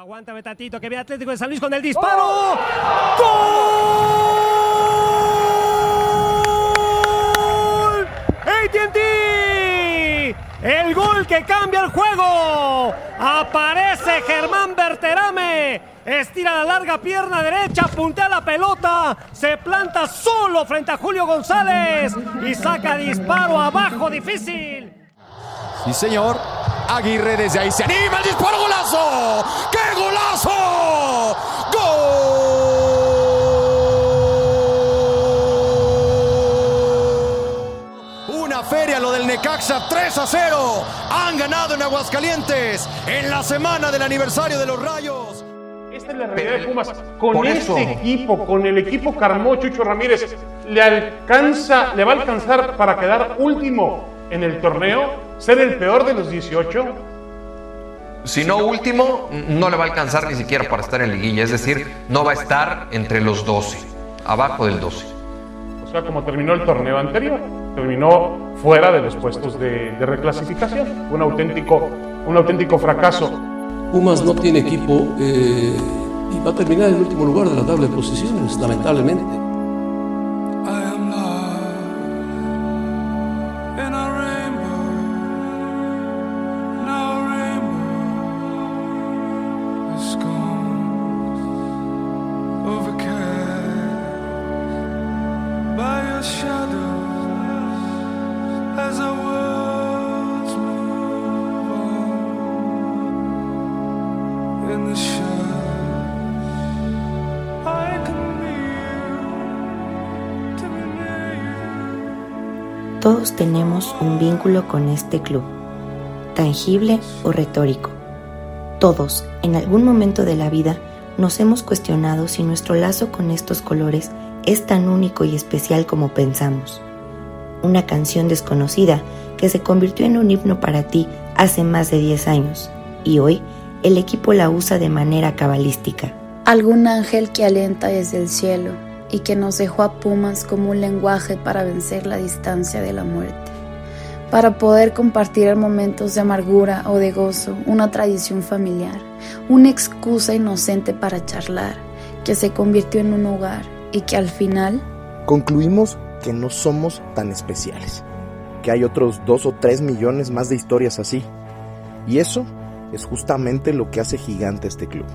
Aguántame tantito, que ve Atlético de San Luis con el disparo. ¡Gol! AT&T. El gol que cambia el juego. Aparece Germán Berterame. Estira la larga pierna derecha, puntea la pelota, se planta solo frente a Julio González y saca disparo abajo difícil. Sí, señor. Aguirre desde ahí se anima el disparo, golazo. ¡Qué golazo! ¡Gol! Una feria lo del Necaxa 3 a 0. Han ganado en Aguascalientes en la semana del aniversario de los Rayos. Esta es la realidad de Pumas. Con este equipo, con el equipo que armó Chucho Ramírez, le alcanza, le va a alcanzar para quedar último en el torneo, ser el peor de los 18. Si no último, no le va a alcanzar ni siquiera para estar en liguilla. Es decir, no va a estar entre los 12, abajo del 12. O sea, como terminó el torneo anterior, terminó fuera de los puestos de, de reclasificación. Un auténtico, un auténtico fracaso. Pumas no tiene equipo eh, y va a terminar en el último lugar de la tabla de posiciones, lamentablemente. Tenemos un vínculo con este club, tangible o retórico. Todos, en algún momento de la vida, nos hemos cuestionado si nuestro lazo con estos colores es tan único y especial como pensamos. Una canción desconocida que se convirtió en un himno para ti hace más de 10 años y hoy el equipo la usa de manera cabalística. Algún ángel que alienta desde el cielo y que nos dejó a Pumas como un lenguaje para vencer la distancia de la muerte, para poder compartir momentos de amargura o de gozo, una tradición familiar, una excusa inocente para charlar, que se convirtió en un hogar y que al final... Concluimos que no somos tan especiales, que hay otros dos o tres millones más de historias así. Y eso es justamente lo que hace gigante este club.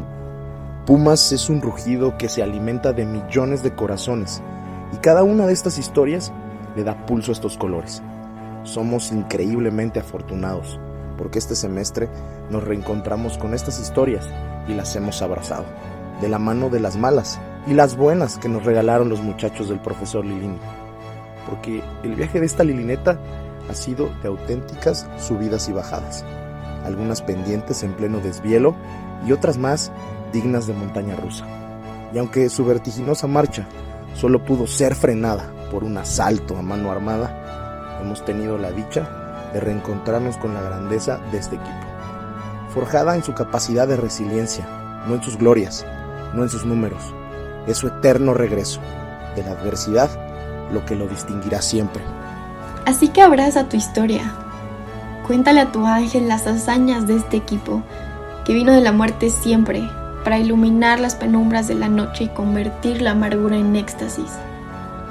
Pumas es un rugido que se alimenta de millones de corazones y cada una de estas historias le da pulso a estos colores. Somos increíblemente afortunados porque este semestre nos reencontramos con estas historias y las hemos abrazado, de la mano de las malas y las buenas que nos regalaron los muchachos del profesor Lilini. Porque el viaje de esta Lilineta ha sido de auténticas subidas y bajadas, algunas pendientes en pleno desvielo y otras más dignas de montaña rusa. Y aunque su vertiginosa marcha solo pudo ser frenada por un asalto a mano armada, hemos tenido la dicha de reencontrarnos con la grandeza de este equipo. Forjada en su capacidad de resiliencia, no en sus glorias, no en sus números, es su eterno regreso de la adversidad lo que lo distinguirá siempre. Así que abraza tu historia. Cuéntale a tu ángel las hazañas de este equipo, que vino de la muerte siempre, para iluminar las penumbras de la noche y convertir la amargura en éxtasis,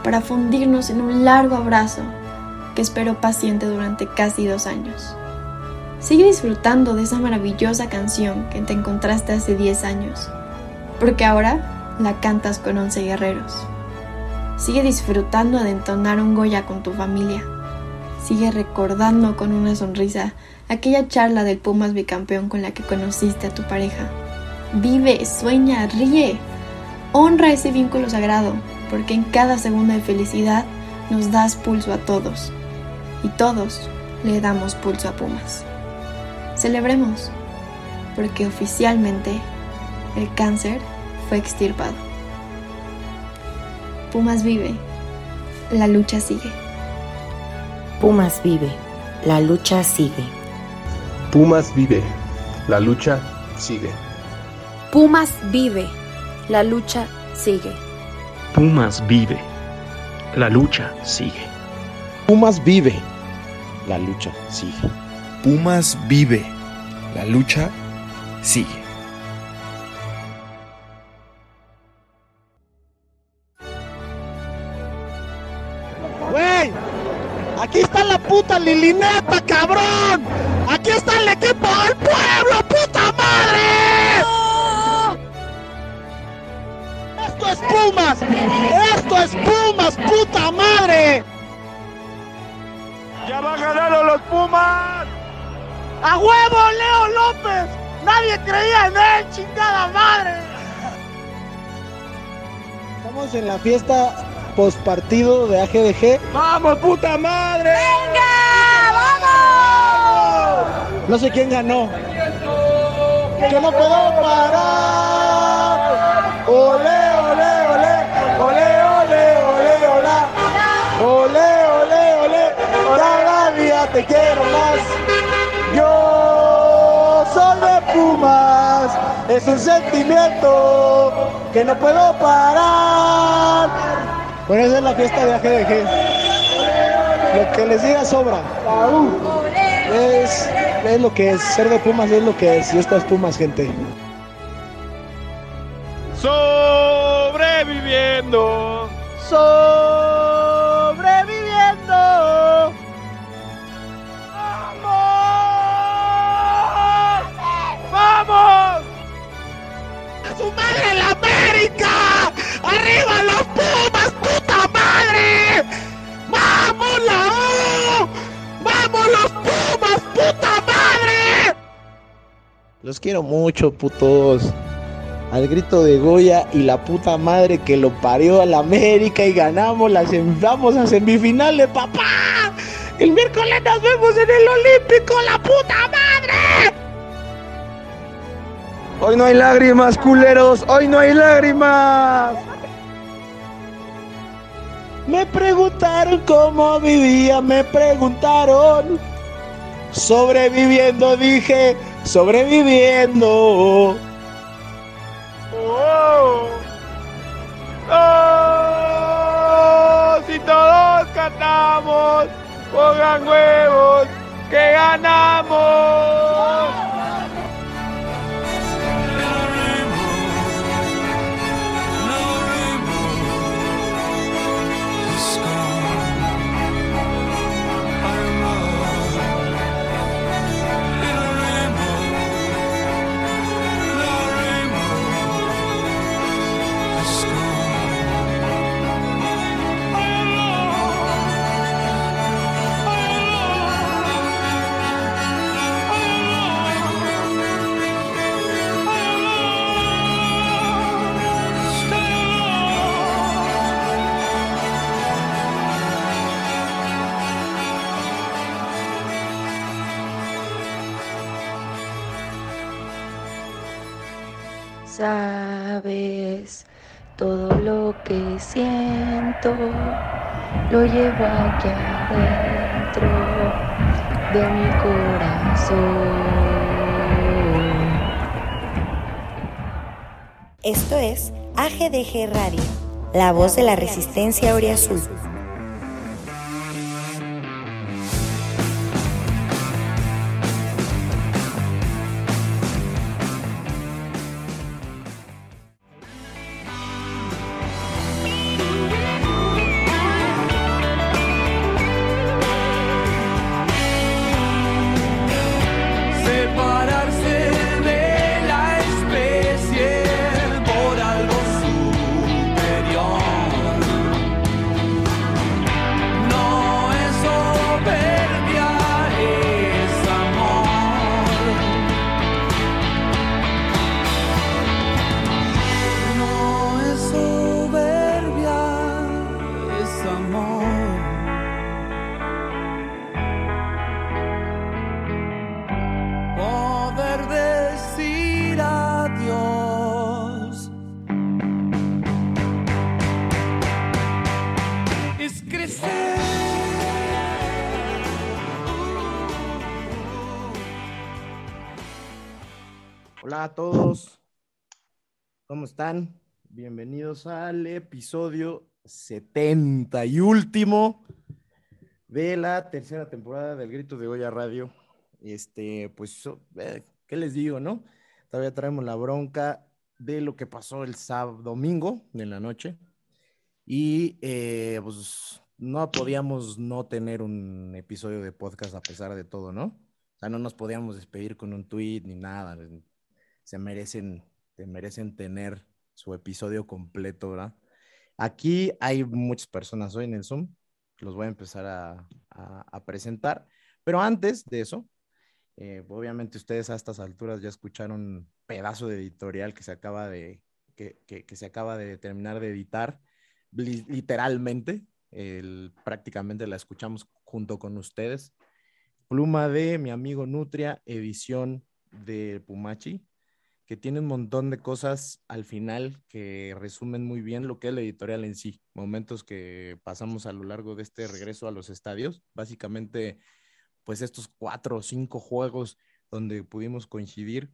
para fundirnos en un largo abrazo que esperó paciente durante casi dos años. Sigue disfrutando de esa maravillosa canción que te encontraste hace 10 años, porque ahora la cantas con 11 guerreros. Sigue disfrutando de entonar un Goya con tu familia. Sigue recordando con una sonrisa aquella charla del Pumas bicampeón con la que conociste a tu pareja. Vive, sueña, ríe. Honra ese vínculo sagrado, porque en cada segundo de felicidad nos das pulso a todos. Y todos le damos pulso a Pumas. Celebremos, porque oficialmente el cáncer fue extirpado. Pumas vive, la lucha sigue. Pumas vive, la lucha sigue. Pumas vive, la lucha sigue. Pumas vive, la lucha sigue. Pumas vive, la lucha sigue. Pumas vive, la lucha sigue. Pumas vive, la lucha sigue. ¡Güey! ¡Aquí está la puta Lilineta, cabrón! ¡Aquí está el equipo del pueblo, Pumas! ¡Esto es Pumas, puta madre! ¡Ya van ganando los Pumas! ¡A huevo, Leo López! ¡Nadie creía en él, chingada madre! Estamos en la fiesta postpartido de AGDG. ¡Vamos, puta madre! ¡Venga! ¡Vamos! No sé quién ganó. ¡Que no puedo parar! ¡Ole, te quiero más! Yo soy de Pumas, es un sentimiento que no puedo parar. Por eso es la fiesta de AGDG. Lo que les diga sobra. Es, es lo que es. Ser de Pumas es lo que es. Y esto es Pumas, gente. Sobreviviendo. Sobreviviendo. ¡Vamos! ¡Vamos! ¡A su madre la América! ¡Arriba los Pumas, puta madre! ¡Vamos la U! ¡Vamos los Pumas, puta madre! Los quiero mucho, putos. Al grito de Goya y la puta madre que lo parió a la América y ganamos, las vamos a semifinales, papá. El miércoles nos vemos en el Olímpico, la puta madre. Hoy no hay lágrimas, culeros. Hoy no hay lágrimas. Me preguntaron cómo vivía, me preguntaron. Sobreviviendo, dije, sobreviviendo. ¡Oh! ¡Oh! Si todos cantamos, pongan huevos, que ganamos. Sabes, todo lo que siento lo llevo aquí adentro de mi corazón. Esto es AGDG Radio, la voz de la resistencia Azul. Episodio 70 y último de la tercera temporada del Grito de Goya Radio. Este, pues, eh, ¿qué les digo, no? Todavía traemos la bronca de lo que pasó el sábado, domingo de la noche. Y eh, pues no podíamos no tener un episodio de podcast a pesar de todo, ¿no? O sea, no nos podíamos despedir con un tweet ni nada. Se merecen, se merecen tener su episodio completo, ¿verdad? Aquí hay muchas personas hoy en el Zoom. Los voy a empezar a, presentar. Pero antes de eso, eh, obviamente ustedes a estas alturas ya escucharon un pedazo de editorial que se acaba de, que, se acaba de terminar de editar, li- literalmente. Prácticamente la escuchamos junto con ustedes. Pluma de mi amigo Nutria, edición de Pumachi, que tiene un montón de cosas al final que resumen muy bien lo que es la editorial en sí. Momentos que pasamos a lo largo de este regreso a los estadios. Básicamente, pues estos cuatro o cinco juegos donde pudimos coincidir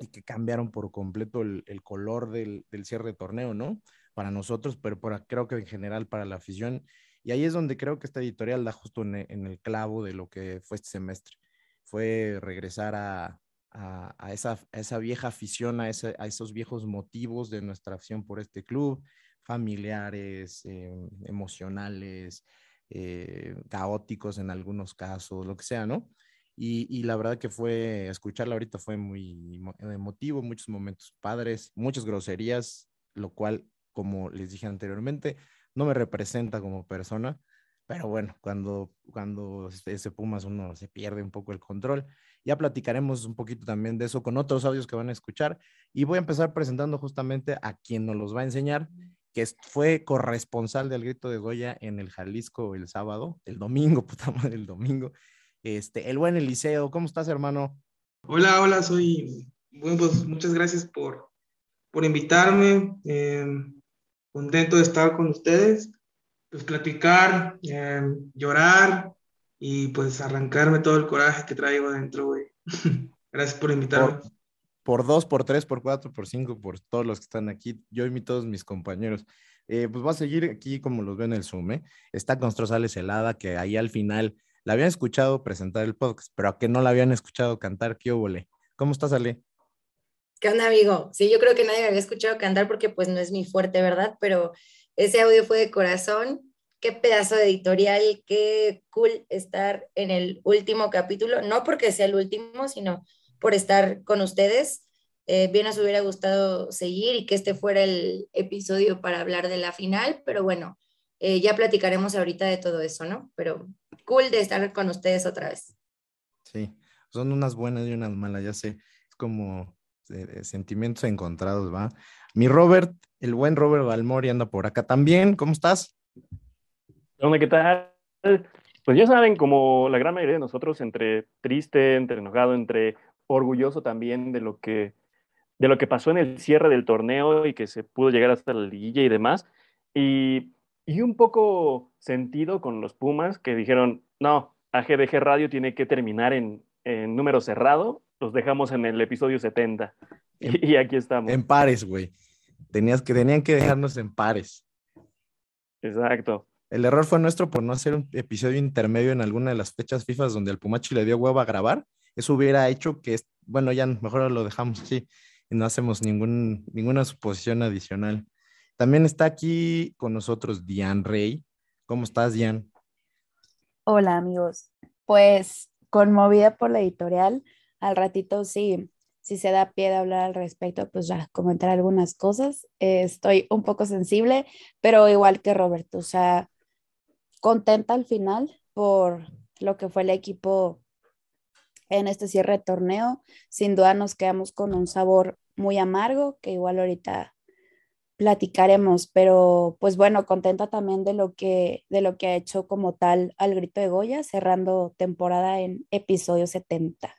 y que cambiaron por completo el, color del, cierre de torneo, ¿no? Para nosotros, pero para, creo que en general para la afición. Y ahí es donde creo que esta editorial da justo en el clavo de lo que fue este semestre. Fue regresar a, a, esa, vieja afición, a, esos viejos motivos de nuestra afición por este club, familiares, eh, emocionales, eh, caóticos en algunos casos, lo que sea, ¿no? Y, la verdad que fue, escucharla ahorita fue muy emo- emotivo, muchos momentos padres, muchas groserías, lo cual, como les dije anteriormente, no me representa como persona, pero bueno, cuando, cuando ese Pumas uno se pierde un poco el control. Ya platicaremos un poquito también de eso con otros audios que van a escuchar y voy a empezar presentando justamente a quien nos los va a enseñar, que fue corresponsal del Grito de Goya en el Jalisco el sábado, el domingo, puta madre, el domingo. Este, el buen Eliseo, ¿cómo estás, hermano? Hola, hola, soy. Bueno, pues muchas gracias por, por invitarme. eh, contento de estar con ustedes. Pues platicar, eh, llorar y pues arrancarme todo el coraje que traigo adentro, güey. Gracias por invitarme. Por, por dos, por tres, por cuatro, por cinco, por todos los que están aquí, yo y mi- todos mis compañeros. Eh, pues va a seguir aquí como los ven en el Zoom, ¿eh? Está con Sales Helada, que ahí al final la habían escuchado presentar el podcast, pero a que no la habían escuchado cantar, ¿qué óvole? ¿Cómo estás, Ale? ¿Qué onda, amigo? Sí, yo creo que nadie me había escuchado cantar porque pues no es mi fuerte, ¿verdad? Pero ese audio fue de corazón. Qué pedazo de editorial, qué cool estar en el último capítulo, no porque sea el último, sino por estar con ustedes. Eh, bien nos hubiera gustado seguir y que este fuera el episodio para hablar de la final, pero bueno, eh, ya platicaremos ahorita de todo eso, ¿no? Pero cool de estar con ustedes otra vez. Sí, son unas buenas y unas malas, ya sé. Es como eh, eh, sentimientos encontrados, ¿va? Mi Robert, el buen Robert Balmori anda por acá también. ¿Cómo estás? ¿Qué onda? ¿Qué tal? Pues ya saben, como la gran mayoría de nosotros, entre triste, entre enojado, entre orgulloso también de lo que, de lo que pasó en el cierre del torneo y que se pudo llegar hasta la liguilla y demás. Y, y un poco sentido con los Pumas que dijeron, no, AGDG Radio tiene que terminar en, en número cerrado. Los dejamos en el episodio 70. Y, y aquí estamos. En pares, güey. Tenías que, tenían que dejarnos en pares. Exacto. El error fue nuestro por no hacer un episodio intermedio en alguna de las fechas FIFA donde al Pumachi le dio huevo a grabar. Eso hubiera hecho que, bueno, ya mejor lo dejamos así y no hacemos ningún, ninguna suposición adicional. También está aquí con nosotros Diane Rey. ¿Cómo estás, Diane? Hola amigos, pues conmovida por la editorial, al ratito sí, si se da pie de hablar al respecto, pues ya comentar algunas cosas. Eh, estoy un poco sensible, pero igual que Roberto, o sea, contenta al final por lo que fue el equipo en este cierre de torneo. Sin duda nos quedamos con un sabor muy amargo, que igual ahorita platicaremos, pero pues bueno, contenta también de lo que de lo que ha hecho como tal al Grito de Goya, cerrando temporada en episodio 70.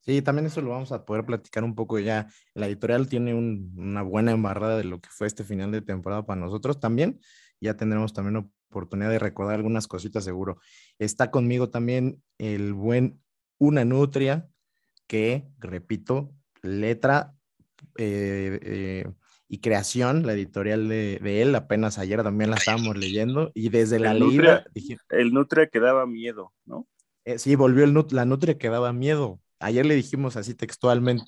Sí, también eso lo vamos a poder platicar un poco ya. La editorial tiene un- una buena embarrada de lo que fue este final de temporada para nosotros también. Ya tendremos también oportunidad de recordar algunas cositas seguro. Está conmigo también el buen Una Nutria, que, repito, letra eh, eh, y creación, la editorial de, de él, apenas ayer también la estábamos leyendo y desde la El leída Nutria, dije, el Nutria que daba miedo, ¿no? eh, sí, volvió el nut- la nutria que daba miedo. Ayer le dijimos así textualmente.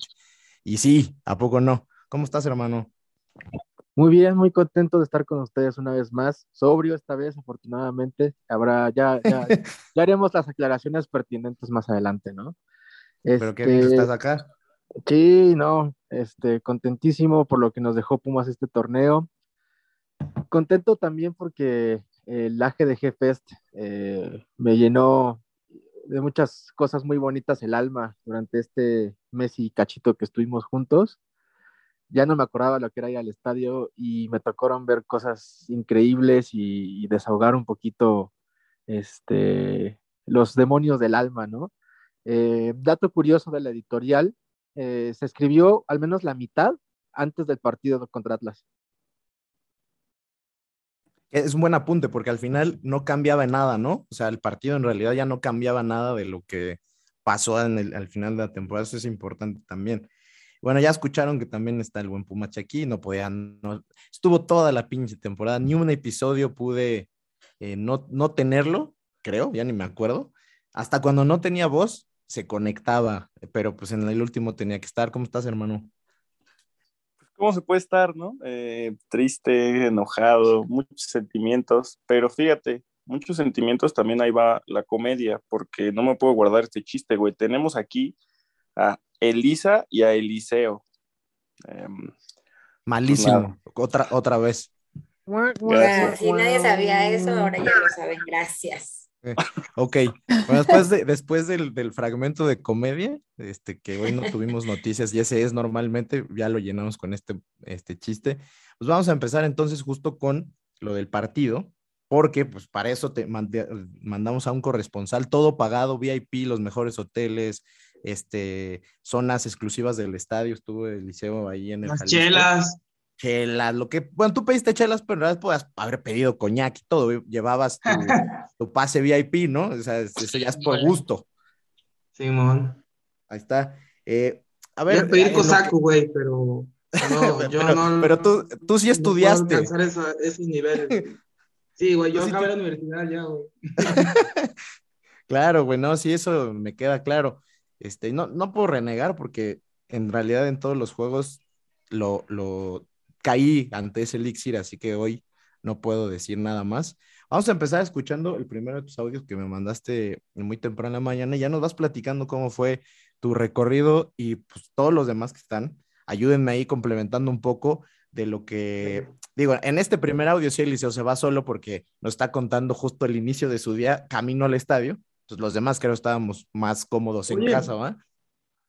Y sí, ¿a poco no? ¿Cómo estás, hermano? Muy bien, muy contento de estar con ustedes una vez más. Sobrio esta vez, afortunadamente. Habrá, ya, ya, ya haremos las aclaraciones pertinentes más adelante, ¿no? Pero qué bien Este, estás acá. Sí, no, este, contentísimo por lo que nos dejó Pumas este torneo. Contento también porque el AGDG Fest eh, me llenó de muchas cosas muy bonitas el alma durante este mes y cachito que estuvimos juntos. Ya no me acordaba lo que era ir al estadio y me tocaron ver cosas increíbles y, desahogar un poquito este, los demonios del alma, ¿no? Eh, dato curioso de la editorial, eh, se escribió al menos la mitad antes del partido contra Atlas. Es un buen apunte porque al final no cambiaba nada, ¿no? O sea, el partido en realidad ya no cambiaba nada de lo que pasó al final de la temporada. Eso es importante también. Bueno, ya escucharon que también está el buen Pumache aquí, no podían, no, estuvo toda la pinche temporada, ni un episodio pude eh, no, no tenerlo, creo, ya ni me acuerdo. Hasta cuando no tenía voz, se conectaba, pero pues en el último tenía que estar. ¿Cómo estás, hermano? ¿Cómo se puede estar, no? Eh, triste, enojado, muchos sentimientos, pero fíjate, muchos sentimientos también ahí va la comedia, porque no me puedo guardar este chiste, güey. Tenemos aquí a Elisa y a Eliseo. Em, Malísimo, otra, otra vez. Gracias. Si nadie sabía eso, ahora ya lo saben. Gracias. Eh, Ok, bueno, después, de, después del, del fragmento de comedia, este, que hoy no tuvimos noticias y ese es normalmente, ya lo llenamos con este, este chiste, pues vamos a empezar entonces justo con lo del partido, porque pues para eso te mandamos a un corresponsal, todo pagado, VIP, los mejores hoteles, este, zonas exclusivas del estadio, estuvo el liceo ahí en el Las Jalisco. chelas. Chelas, lo que, bueno, tú pediste chelas, pero en realidad podías haber pedido coñac y todo, llevabas tu, tu pase VIP, ¿no? O sea, es- eso ya es por gusto. Simón. Ahí está. Eh, a Voy ver. a pedir lo cosaco, que- güey, pero no, yo pero, no. pero tú, tú sí no puedo estudiaste. alcanzar esa- esos niveles. güey. Sí, güey, yo sí acabé la universidad ya, güey. Claro, güey, no, sí, eso me queda claro. Este, no, no puedo renegar porque en realidad en todos los juegos lo, lo caí ante ese elixir, así que hoy no puedo decir nada más. Vamos a empezar escuchando el primero de tus audios que me mandaste muy temprano en la mañana. Ya nos vas platicando cómo fue tu recorrido y pues todos los demás que están, ayúdenme ahí complementando un poco de lo que digo, en este primer audio sí Eliseo se va solo porque nos está contando justo el inicio de su día camino al estadio. Pues los demás creo estábamos más cómodos en casa, ¿va?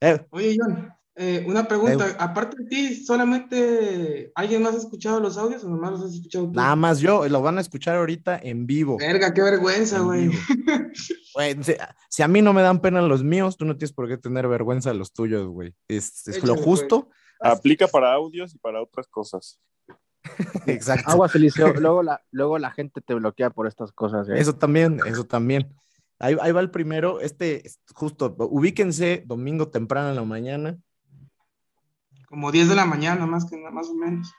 Eh, Oye, John, eh, una pregunta. Aparte de ti, ¿solamente alguien más ha escuchado los audios o nomás los has escuchado tú? nada más yo, lo van a escuchar ahorita en vivo. Verga, qué vergüenza, En güey. si, si a mí no me dan pena los míos, tú no tienes por qué tener vergüenza de los tuyos, güey. Es, es lo justo. Aplica para audios y para otras cosas. Exacto. Aguas, Eliseo. Luego la, luego la gente te bloquea por estas cosas. ¿eh? Eso también, eso también. Ahí, ahí va el primero. Este, es justo, ubíquense domingo temprano en la mañana. Como 10 de la mañana, más que nada, más o menos.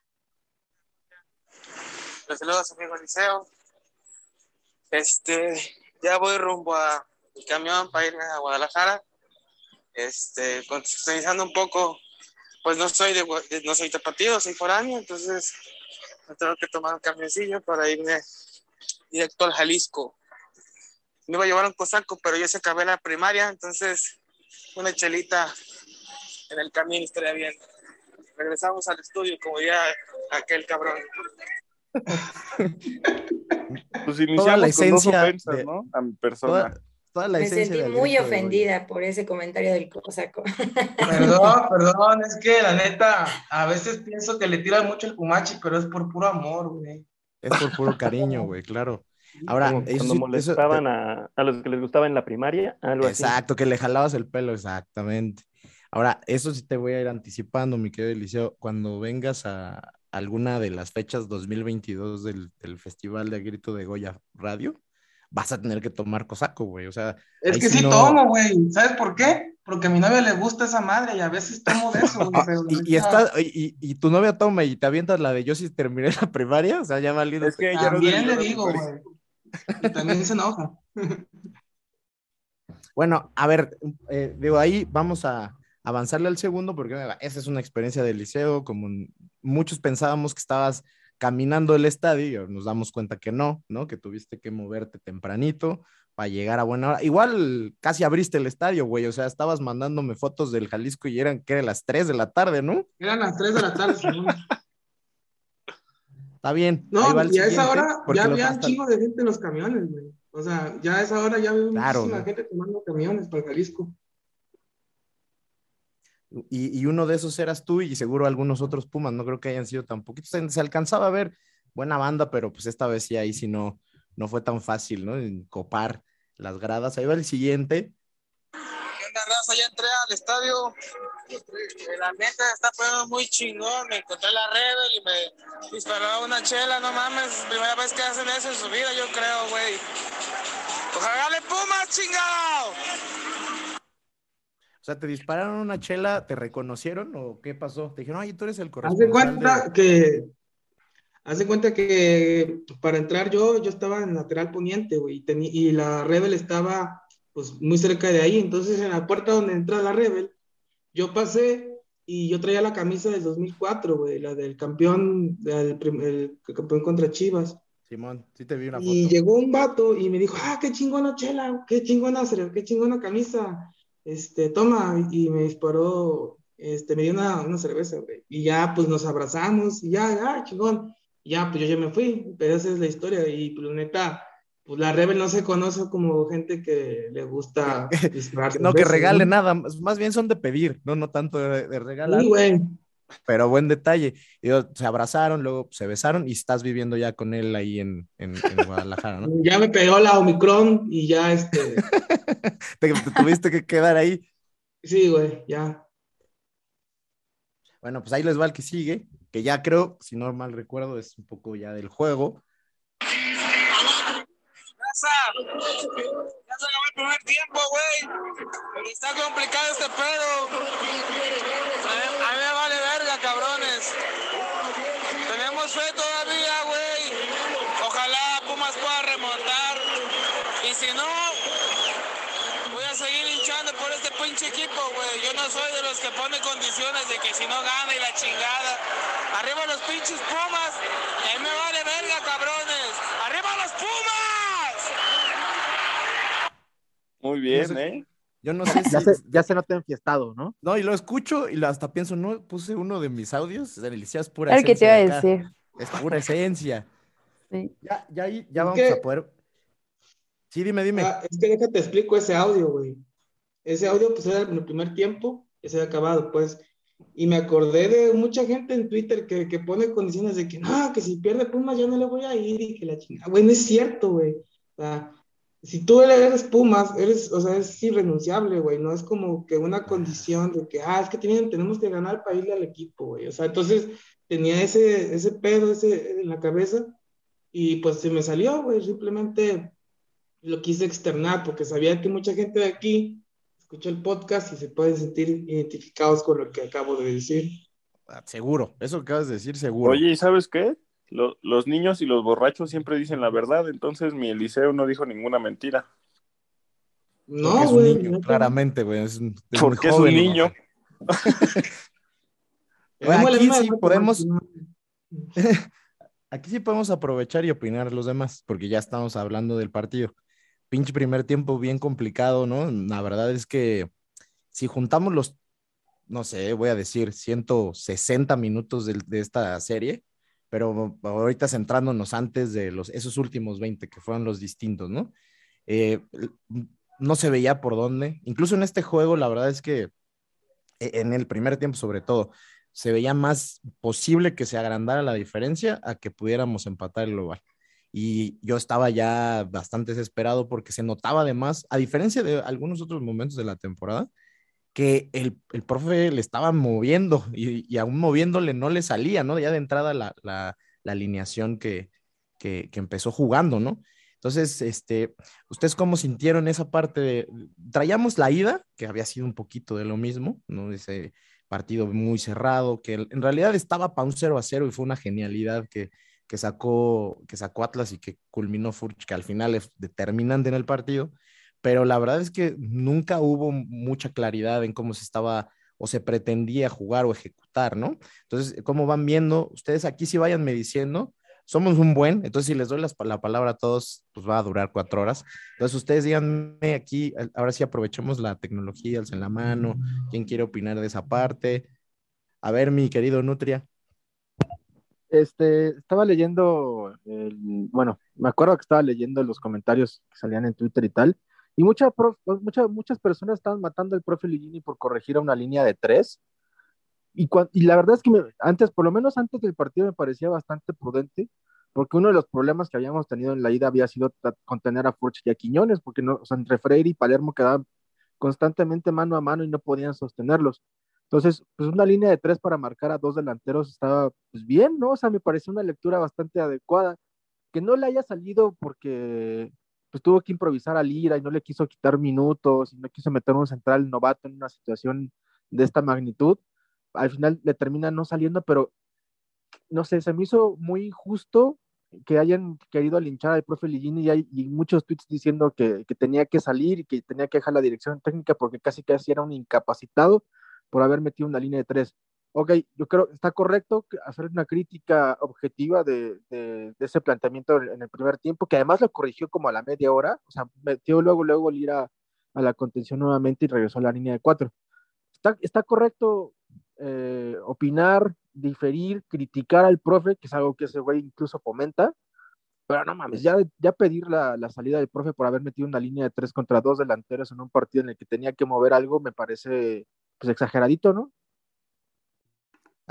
Les saludos, amigo Liceo. Este, ya voy rumbo a mi camión para irme a Guadalajara. Este, contextualizando un poco, pues no soy de, no soy tapatío, soy foráneo, entonces me tengo que tomar un camioncillo para irme directo al Jalisco. Me iba a llevar un cosaco, pero ya se acabé la primaria, entonces una chelita en el camino estaría bien. Regresamos al estudio, como ya aquel cabrón. Pues Toda iniciamos la con dos esencia ofensas, de- ¿no? A mi persona. Toda, toda la Me esencia sentí muy ofendida por ese comentario del cosaco. Perdón, perdón, es que la neta, a veces pienso que le tiran mucho el Pumachi, pero es por puro amor, güey. Es por puro cariño, güey, claro. Ahora, Como cuando molestaban eso- a, a los que les gustaba en la primaria, algo así. Exacto, que le jalabas el pelo, exactamente. Ahora, eso sí te voy a ir anticipando, mi querido Eliseo, cuando vengas a alguna de las fechas 2022 del, del Festival de Grito de Goya Radio, vas a tener que tomar cosaco, güey. O sea, Es que sí no- tomo, güey. ¿Sabes por qué? Porque a mi novia le gusta esa madre y a veces tomo de eso, güey. pero la Y, y, está, y, y- y tu novia toma y te avientas la de yo si terminé la primaria, o sea, ya valido. Es que ella También le digo, güey. Y también se enoja. Bueno, a ver, eh, digo, ahí vamos a avanzarle al segundo porque mira, esa es una experiencia del liceo, como muchos pensábamos que estabas caminando el estadio y nos damos cuenta que no, ¿no? Que tuviste que moverte tempranito para llegar a buena hora. Igual casi abriste el estadio, güey, o sea, estabas mandándome fotos del Jalisco y eran que eran las 3 de la tarde, ¿no? Eran las 3 de la tarde. Está bien. No, y a esa hora ya había un chingo de gente en los camiones, güey. O sea, ya a esa hora ya había Claro, muchísima ¿no? gente tomando camiones para Jalisco. y, y uno de esos eras tú y seguro algunos otros Pumas, no creo que hayan sido tan poquitos. Se, se alcanzaba a ver buena banda, pero pues esta vez sí ahí sí no, no fue tan fácil, ¿no? En copar las gradas. Ahí va el siguiente. ¿Qué onda, raza? Ya entré al estadio. El ambiente está poniendo muy chingón. Me encontré la Rebel y me disparó una chela. No mames, primera vez que hacen eso en su vida, yo creo, güey. ¡Ojalá le Pumas, chingado! O sea, ¿te dispararon una chela? ¿Te reconocieron o qué pasó? Te dijeron, oye, tú eres el Haz corresponsal. de cuenta de-". que. Haz de cuenta que para entrar yo, yo estaba en lateral poniente, güey, y, y la Rebel estaba pues muy cerca de ahí. Entonces, en la puerta donde entra la Rebel, yo pasé y yo traía la camisa del 2004, güey, la del campeón, prim- el campeón contra Chivas. Simón, sí te vi una foto. Y llegó un vato y me dijo, ah, qué chingona chela, qué chingona, qué chingona camisa, este, toma, y me disparó, este, me dio una, una cerveza, güey, y ya, pues, nos abrazamos, y ya, ya, chingón, y ya, pues, yo ya me fui, pero esa es la historia, y, pues, la neta, pues, la Rebel no se conoce como gente que le gusta disparar No, que regale ¿no? nada, más más bien son de pedir, no, no tanto de, de regalar. Sí, güey. Pero buen detalle. Digo, se abrazaron, luego se besaron y estás viviendo ya con él ahí en, en, en Guadalajara, ¿no? Ya me pegó la Omicron y ya, este, Te, te tuviste que quedar ahí. sí, güey, ya. Bueno, pues ahí les va el que sigue, que ya creo, si no mal recuerdo, es un poco ya del juego. Ya se acabó el primer tiempo, güey. Está complicado este pedo. A mí, me vale verga, cabrones. Tenemos fe todavía, güey. Ojalá Pumas pueda remontar. Y si no, voy a seguir hinchando por este pinche equipo, güey. Yo no soy de los que ponen condiciones de que si no gana y la chingada. Arriba los pinches Pumas. A mí me vale verga, cabrones. ¡Arriba los Pumas! Muy bien, No sé- ¿eh? Yo no sé si... Ya se, ya se nota enfiestado, ¿no? No, y lo escucho y hasta pienso, no, puse uno de mis audios, Alicia es pura El que te esencia iba a decir. Es pura esencia. Sí. Ya, ya, ya vamos que- a poder... Sí, dime, dime. Ah, es que déjate explico ese audio, güey. Ese audio, pues, era en el primer tiempo, que se había acabado, pues. Y me acordé de mucha gente en Twitter que, que pone condiciones de que, no, que si pierde Pumas yo no le voy a ir y que la chingada. Güey, no es cierto, güey. O sea, si tú eres Pumas, eres, o sea, es irrenunciable, güey. No es como que una condición de que, ah, es que tienen, tenemos que ganar para irle al equipo, güey. O sea, entonces tenía ese, ese pedo ese en la cabeza y pues se me salió, güey. Simplemente lo quise externar porque sabía que mucha gente de aquí escucha el podcast y se pueden sentir identificados con lo que acabo de decir. Ah, Seguro, eso que acabas de decir, seguro. Oye, ¿y sabes qué? Lo- los niños y los borrachos siempre dicen la verdad, entonces mi Eliseo no dijo ninguna mentira. Porque No, es un güey. niño, claramente, güey. Porque es un joven, niño. Bueno, aquí sí podemos, aquí sí podemos aprovechar y opinar los demás, porque ya estamos hablando del partido. Pinche primer tiempo bien complicado, ¿no? La verdad es que si juntamos los, no sé, voy a decir 160 minutos de, de esta serie, pero ahorita centrándonos antes de los, esos últimos 20 que fueron los distintos, ¿no? Eh, no se veía por dónde. Incluso en este juego, la verdad es que e- en el primer tiempo sobre todo, se veía más posible que se agrandara la diferencia a que pudiéramos empatar el global. Y yo estaba ya bastante desesperado porque se notaba además, a diferencia de algunos otros momentos de la temporada, que el, el profe le estaba moviendo y, y aún moviéndole no le salía, ¿no? Ya de entrada la, la, alineación que, que, que empezó jugando, ¿no? Entonces, este, ¿ustedes cómo sintieron esa parte? De, traíamos la ida, que había sido un poquito de lo mismo, ¿no? Ese partido muy cerrado, que en realidad estaba para un 0 a 0 y fue una genialidad que, que, sacó, que sacó Atlas y que culminó Furch, que al final es determinante en el partido. Pero la verdad es que nunca hubo mucha claridad en cómo se estaba o se pretendía jugar o ejecutar, ¿no? Entonces, ¿cómo van viendo? Ustedes aquí sí vayanme diciendo, somos un buen, entonces si les doy la palabra a todos, pues va a durar cuatro horas. Entonces ustedes díganme aquí, ahora sí aprovechemos la tecnología, en la mano, quién quiere opinar de esa parte. A ver, mi querido Nutria. Este, estaba leyendo, bueno, me acuerdo que estaba leyendo los comentarios que salían en Twitter y tal, y muchas muchas personas estaban matando al profe Ligini por corregir a una línea de tres, y, y la verdad es que antes, por lo menos antes del partido, me parecía bastante prudente, porque uno de los problemas que habíamos tenido en la ida había sido contener a Furch y a Quiñones, porque no, o sea, entre Freire y Palermo quedaban constantemente mano a mano y no podían sostenerlos. Entonces, pues una línea de tres para marcar a dos delanteros estaba pues bien, ¿no? O sea, me pareció una lectura bastante adecuada. Que no le haya salido porque pues tuvo que improvisar a Lira y no le quiso quitar minutos y no quiso meter un central novato en una situación de esta magnitud. Al final le termina no saliendo, pero no sé, se me hizo muy justo que hayan querido linchar al profe Ligini y hay muchos tweets diciendo que, tenía que salir y que tenía que dejar la dirección técnica porque casi casi era un incapacitado por haber metido una línea de tres. Ok, yo creo que está correcto hacer una crítica objetiva de, ese planteamiento en el primer tiempo, que además lo corrigió como a la media hora, o sea, metió luego, luego el ir a, a la contención nuevamente y regresó a la línea de cuatro. Está, está correcto eh, opinar, diferir, criticar al profe, que es algo que ese güey incluso fomenta, pero no mames, ya, ya pedir la, la, salida del profe por haber metido una línea de tres contra dos delanteros en un partido en el que tenía que mover algo, me parece pues exageradito, ¿no?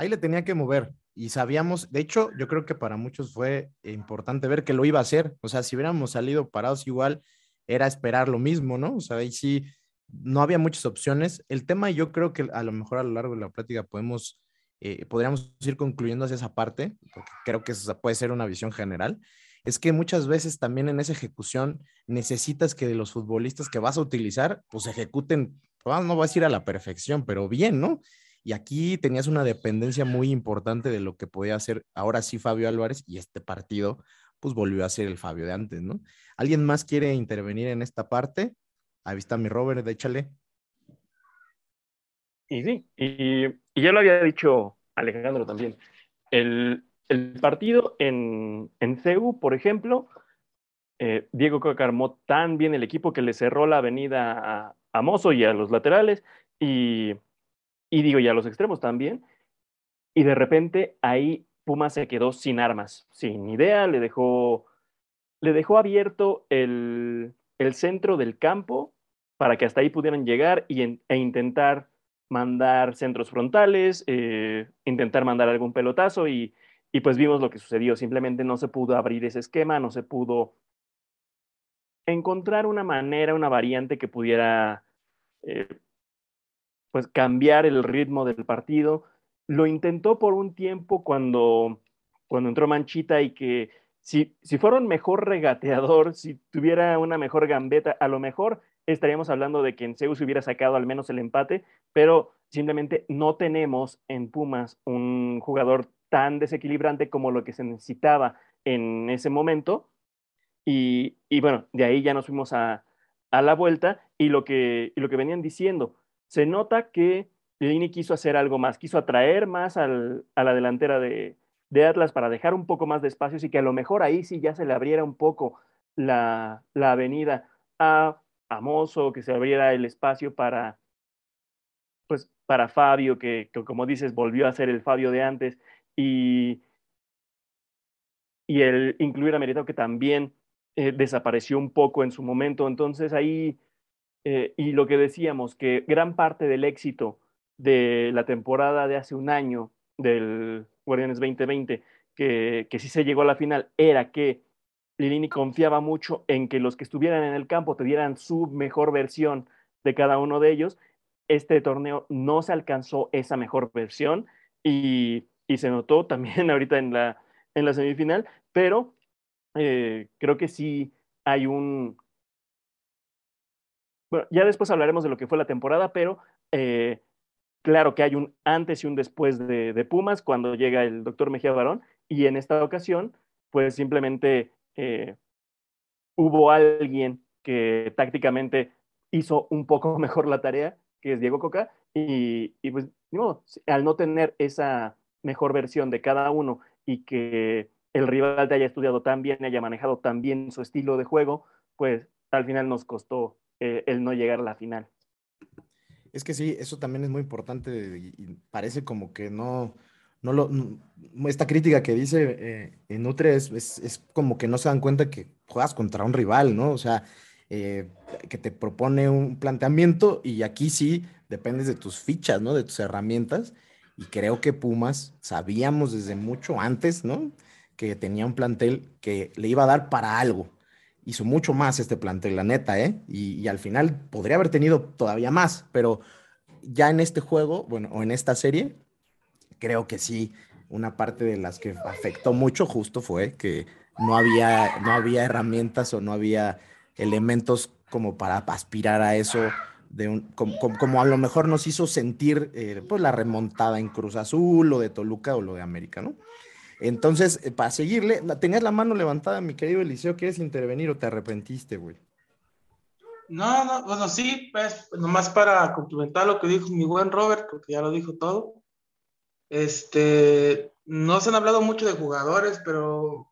Ahí le tenía que mover y sabíamos, de hecho, yo creo que para muchos fue importante ver que lo iba a hacer, o sea, si hubiéramos salido parados igual, era esperar lo mismo, ¿no? O sea, ahí sí, no había muchas opciones. El tema, yo creo que a lo mejor a lo largo de la plática podemos, eh, podríamos ir concluyendo hacia esa parte, porque creo que esa puede ser una visión general, es que muchas veces también en esa ejecución necesitas que los futbolistas que vas a utilizar, pues ejecuten no voy a decir a la perfección, pero bien, ¿no? Y aquí tenías una dependencia muy importante de lo que podía hacer ahora sí Fabio Álvarez y este partido pues volvió a ser el Fabio de antes, ¿no? ¿Alguien más quiere intervenir en esta parte? Ahí está mi Robert, échale. Y sí, y, ya lo había dicho Alejandro también. El, partido en, en CEU, por ejemplo, eh, Diego Coca armó tan bien el equipo que le cerró la avenida a, a Mozo y a los laterales y, y digo, y a los extremos también. Y de repente ahí Puma se quedó sin armas, sin idea, le dejó, le dejó abierto el, el centro del campo para que hasta ahí pudieran llegar y e intentar mandar centros frontales, eh, intentar mandar algún pelotazo y, y pues vimos lo que sucedió. Simplemente no se pudo abrir ese esquema, no se pudo encontrar una manera, una variante que pudiera eh, pues cambiar el ritmo del partido. Lo intentó por un tiempo cuando, cuando entró Manchita y que si, si fuera un mejor regateador, si tuviera una mejor gambeta, a lo mejor estaríamos hablando de que en Zeus hubiera sacado al menos el empate, pero simplemente no tenemos en Pumas un jugador tan desequilibrante como lo que se necesitaba en ese momento y, bueno, de ahí ya nos fuimos a, la vuelta y lo, que, lo que venían diciendo, se nota que Lini quiso hacer algo más, quiso atraer más a la delantera de, Atlas para dejar un poco más de espacios y que a lo mejor ahí sí ya se le abriera un poco la, avenida a, Mozo, que se abriera el espacio para, pues, para Fabio, que, como dices, volvió a ser el Fabio de antes, y, y el incluir a Merito, que también eh, desapareció un poco en su momento. Entonces ahí, eh, y lo que decíamos, que gran parte del éxito de la temporada de hace un año del Guardianes 2020, que, que sí se llegó a la final, era que Lilini confiaba mucho en que los que estuvieran en el campo te dieran su mejor versión de cada uno de ellos. Este torneo no se alcanzó esa mejor versión y, y se notó también ahorita en la, en la semifinal, pero eh, creo que sí hay un... Bueno, ya después hablaremos de lo que fue la temporada, pero eh, claro que hay un antes y un después de, Pumas cuando llega el doctor Mejía Barón y en esta ocasión, pues simplemente eh, hubo alguien que tácticamente hizo un poco mejor la tarea, que es Diego Coca, Y, pues, al no tener esa mejor versión de cada uno y que el rival te haya estudiado tan bien, haya manejado tan bien su estilo de juego, pues al final nos costó eh, el no llegar a la final. Es que sí, eso también es muy importante y, parece como que no, no lo, esta crítica que dice eh, Nutre es, es, como que no se dan cuenta que juegas contra un rival, ¿no? O sea, eh, que te propone un planteamiento y aquí sí dependes de tus fichas, ¿no? De tus herramientas. Y creo que Pumas sabíamos desde mucho antes, ¿no? Que tenía un plantel que le iba a dar para algo. Hizo mucho más este plantel, la neta, ¿eh? Y, al final podría haber tenido todavía más, pero ya en este juego, bueno, o en esta serie, creo que sí, una parte de las que afectó mucho justo fue que no había, no había herramientas o no había elementos como para aspirar a eso, como, a lo mejor nos hizo sentir eh, pues la remontada en Cruz Azul o de Toluca o lo de América, ¿no? Entonces, eh, para seguirle, tenías la mano levantada, mi querido Eliseo, ¿quieres intervenir o te arrepentiste, güey? No, no, bueno, sí, pues, nomás para complementar lo que dijo mi buen Robert, porque ya lo dijo todo. Este, no se han hablado mucho de jugadores, pero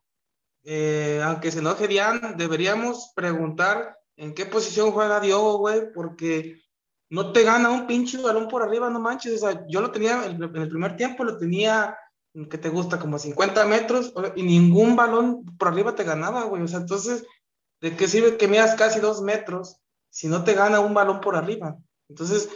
eh, aunque se enoje Dian, deberíamos preguntar en qué posición juega Diogo, güey, porque no te gana un pinche balón por arriba, no manches. O sea, yo lo tenía en el primer tiempo, lo tenía, que te gusta? Como 50 metros, y ningún balón por arriba te ganaba, güey. O sea, entonces, ¿de qué sirve que midas casi dos metros si no te gana un balón por arriba? Entonces,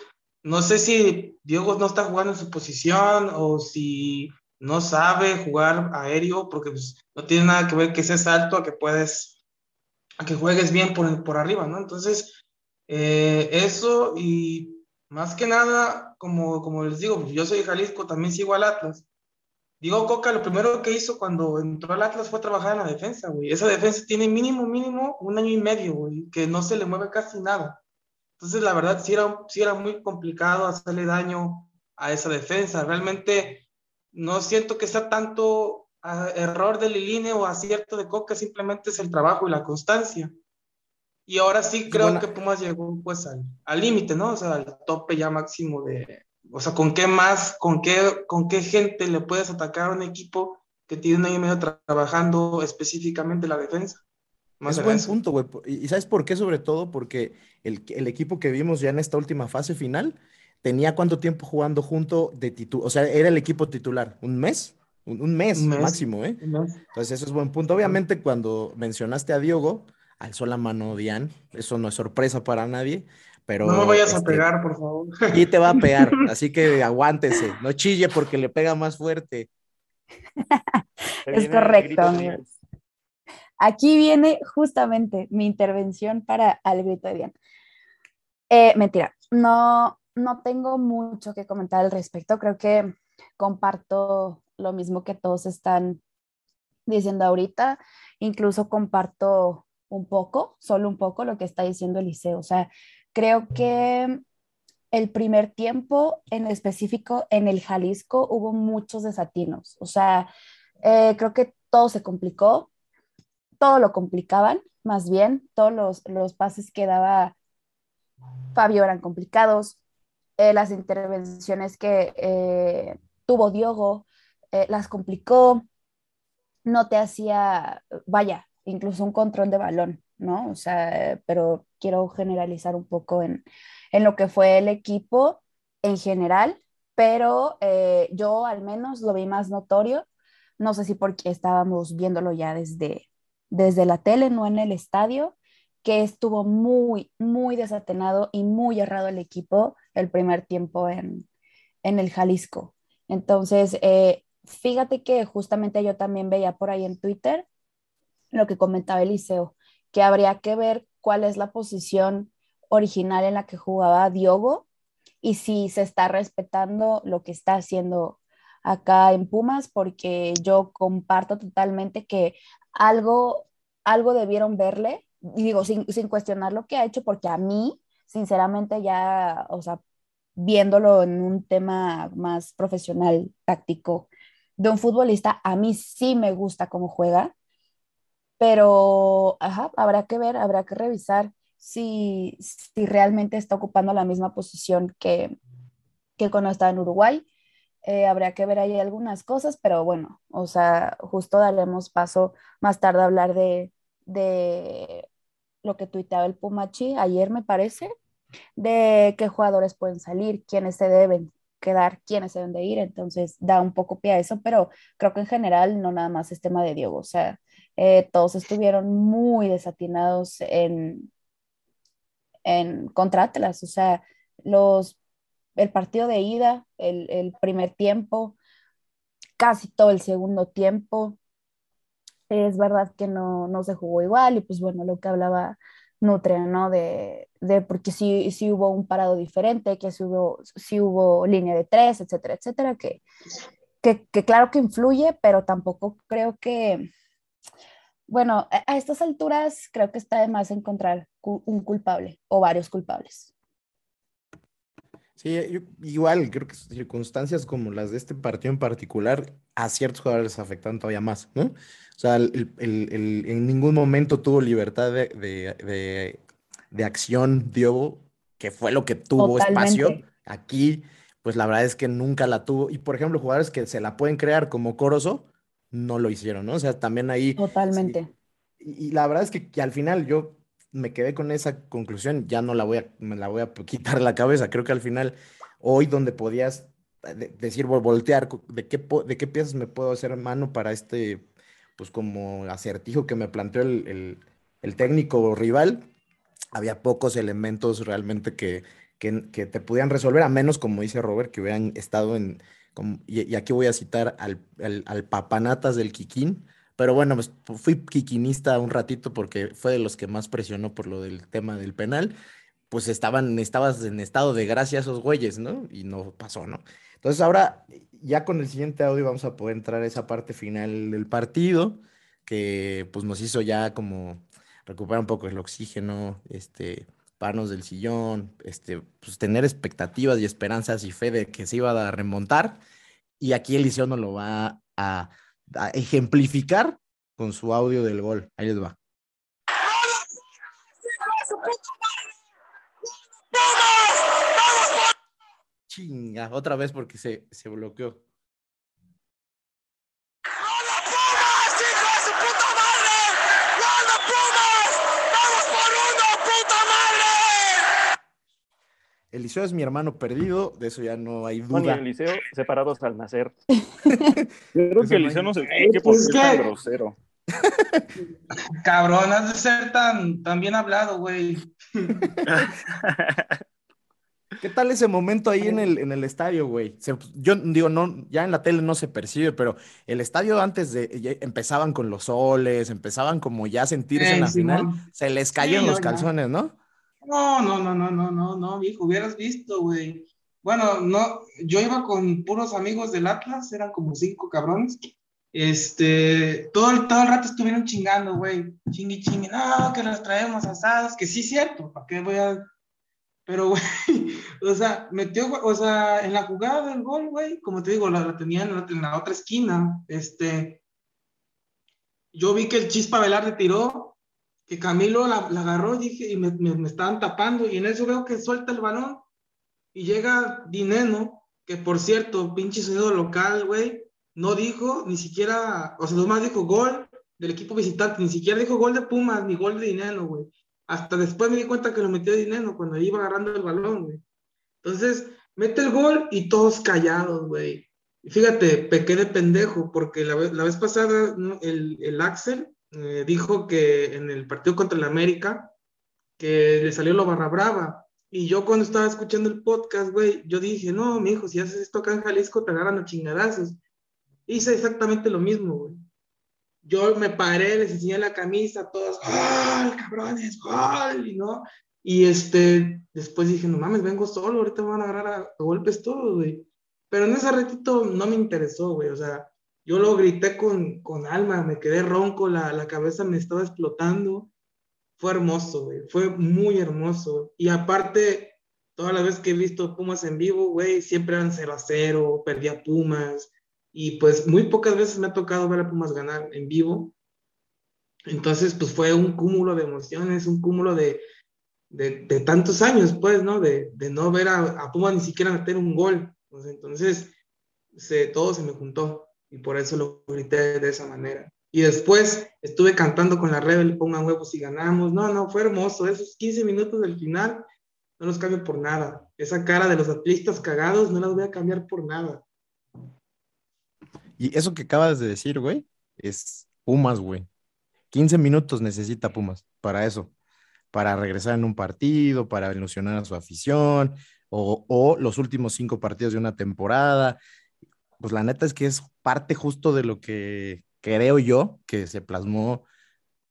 no sé si Diego no está jugando en su posición o si no sabe jugar aéreo, porque pues, no tiene nada que ver que seas alto a que puedes, a que juegues bien por, por arriba, ¿no? Entonces, eh, eso y más que nada, como, como les digo, yo soy de Jalisco, también sigo al Atlas. Diego Coca lo primero que hizo cuando entró al Atlas fue trabajar en la defensa, güey. Esa defensa tiene mínimo, mínimo un año y medio, güey, que no se le mueve casi nada. Entonces, la verdad, sí era, sí era muy complicado hacerle daño a esa defensa. Realmente no siento que sea tanto ah, error de Liline o acierto de Coca, simplemente es el trabajo y la constancia. Y ahora sí creo que Pumas llegó pues al límite, ¿no? O sea, al tope ya máximo de, o sea, ¿con qué más, con qué, con qué gente le puedes atacar a un equipo que tiene un año y medio trabajando específicamente la defensa? es buen punto, güey. ¿Y sabes por qué? Sobre todo porque el, equipo que vimos ya en esta última fase final tenía cuánto tiempo jugando junto de titular. O sea, era el equipo titular. ¿Un mes? Un, mes, máximo, ¿eh? Entonces, eso es buen punto. Obviamente, cuando mencionaste a Diogo, alzó la mano Dian. Eso no es sorpresa para nadie. Pero, no me vayas a este, pegar, por favor. Y te va a pegar, así que aguántese, no chille porque le pega más fuerte. es correcto, amigos. Aquí viene justamente mi intervención para al grito de Diana. Eh, mentira, no, no tengo mucho que comentar al respecto. Creo que comparto lo mismo que todos están diciendo ahorita. Incluso comparto un poco, solo un poco, lo que está diciendo Eliseo. O sea, creo que el primer tiempo en específico en el Jalisco hubo muchos desatinos. O sea, eh, creo que todo se complicó todo lo complicaban, más bien, todos los, pases que daba Fabio eran complicados, eh, las intervenciones que eh, tuvo Diogo las complicó, no te hacía, vaya, incluso un control de balón, ¿no? O sea, pero quiero generalizar un poco en, en lo que fue el equipo en general, pero yo al menos lo vi más notorio, no sé si porque estábamos viéndolo ya desde, desde la tele, no en el estadio, que estuvo muy, muy desatenado y muy errado el equipo el primer tiempo en, el Jalisco. Entonces, eh, fíjate que justamente yo también veía por ahí en Twitter lo que comentaba Eliseo, que habría que ver cuál es la posición original en la que jugaba Diogo y si se está respetando lo que está haciendo acá en Pumas, porque yo comparto totalmente que algo, algo debieron verle, digo, sin, sin cuestionar lo que ha hecho, porque a mí, sinceramente, ya, o sea, viéndolo en un tema más profesional, táctico, de un futbolista, a mí sí me gusta cómo juega, pero ajá, habrá que ver, habrá que revisar si, si realmente está ocupando la misma posición que, que cuando estaba en Uruguay. Eh, habría que ver ahí algunas cosas, pero bueno, o sea, justo daremos paso más tarde a hablar de, de lo que tuiteaba el Pumachi ayer, me parece, de qué jugadores pueden salir, quiénes se deben quedar, quiénes se deben de ir, entonces da un poco pie a eso, pero creo que en general no nada más es tema de Diego, o sea, eh, todos estuvieron muy desatinados en, en contra Atlas, o sea, los el partido de ida, el, primer tiempo, casi todo el segundo tiempo. Es verdad que no, se jugó igual y pues bueno, lo que hablaba Nutre, ¿no? De, porque sí, sí hubo un parado diferente, que sí hubo, sí hubo línea de tres, etcétera, etcétera, que, que, claro que influye, pero tampoco creo que, bueno, a estas alturas creo que está de más encontrar un culpable o varios culpables. Sí, igual creo que circunstancias como las de este partido en particular a ciertos jugadores les afectan todavía más, ¿no? O sea, en ningún momento tuvo libertad de, acción Diogo, que fue lo que tuvo espacio. Aquí, pues la verdad es que nunca la tuvo. Y por ejemplo, jugadores que se la pueden crear como Corozo, no lo hicieron, ¿no? O sea, también ahí. Totalmente. y, la verdad es que al final yo me quedé con esa conclusión, ya no la voy a, me la voy a quitar la cabeza. Creo que al final, hoy donde podías eh, decir, voltear, ¿de qué, de qué piezas me puedo hacer mano para este, pues como acertijo que me planteó el, técnico rival? Había pocos elementos realmente que, que, te pudieran resolver, a menos, como dice Robert, que hubieran estado en, y, aquí voy a citar al, al, al papanatas del Kikín, pero bueno, pues fui quiquinista un ratito porque fue de los que más presionó por lo del tema del penal. Pues estaban, estabas en estado de gracia esos güeyes, ¿no? Y no pasó, ¿no? Entonces ahora, ya con el siguiente audio vamos a poder entrar a esa parte final del partido, que pues nos hizo ya como recuperar un poco el oxígeno, este, parnos del sillón, este, pues tener expectativas y esperanzas y fe de que se iba a remontar. Y aquí Eliseo nos lo va a a ejemplificar con su audio del gol. Ahí les va. Chinga, otra vez porque se, se bloqueó. Eliseo es mi hermano perdido, de eso ya no hay duda. Bueno, Eliseo separados al nacer. creo que Eliseo no se explique por qué tan grosero. Cabrón, has de ser tan, tan bien hablado, güey. ¿Qué tal ese momento ahí en el, en el estadio, güey? yo digo, no, ya en la tele no se percibe, pero el estadio antes de empezaban con los soles, empezaban como ya a sentirse en la final, se les caían los calzones, ¿no? No, no, no, no, no, no, no, hijo, hubieras visto, güey. Bueno, no, yo iba con puros amigos del Atlas, eran como cinco cabrones. Este, todo el, todo el rato estuvieron chingando, güey. Chingui, chingui, no, que los traemos asados, que sí cierto, ¿para qué voy a...? Pero, güey, o sea, metió, o sea, en la jugada del gol, güey, como te digo, la, tenía en la, en la, otra esquina, este, yo vi que el Chispa Velarde tiró que Camilo la, agarró dije, y me, me, estaban tapando y en eso veo que suelta el balón y llega Dineno, que por cierto, pinche sonido local, güey, no dijo ni siquiera, o sea, nomás dijo gol del equipo visitante, ni siquiera dijo gol de Pumas ni gol de Dineno, güey. Hasta después me di cuenta que lo metió Dineno cuando iba agarrando el balón, güey. Entonces, mete el gol y todos callados, güey. Fíjate, pequé de pendejo, porque la, la vez pasada el, el Axel eh, dijo que en el partido contra el América, que le salió lo barra brava. Y yo cuando estaba escuchando el podcast, güey, yo dije, no, mi hijo, si haces esto acá en Jalisco, te agarran a chingadazos. Hice exactamente lo mismo, güey. Yo me paré, les enseñé la camisa, a todos, ¡ay, cabrones, gol! Y, ¿no? y este, después dije, no mames, vengo solo, ahorita me van a agarrar a, golpes todos, güey. Pero en ese ratito no me interesó, güey, o sea, yo lo grité con, con alma, me quedé ronco, la, la, cabeza me estaba explotando. Fue hermoso, fue muy hermoso. Y aparte, todas las veces que he visto Pumas en vivo, güey, siempre eran 0 a 0, perdía Pumas. Y pues muy pocas veces me ha tocado ver a Pumas ganar en vivo. Entonces, pues fue un cúmulo de emociones, un cúmulo de, de, de tantos años, pues, ¿no? De, de no ver a, a, Pumas ni siquiera meter un gol. Pues, entonces, se, todo se me juntó y por eso lo grité de esa manera. Y después estuve cantando con la Rebel, pongan huevos y ganamos. No, no, fue hermoso. Esos 15 minutos del final no los cambio por nada. Esa cara de los atlistas cagados no las voy a cambiar por nada. Y eso que acabas de decir, güey, es Pumas, güey. 15 minutos necesita Pumas para eso, para regresar en un partido, para ilusionar a su afición, o, o los últimos cinco partidos de una temporada. Pues la neta es que es parte justo de lo que creo yo que se plasmó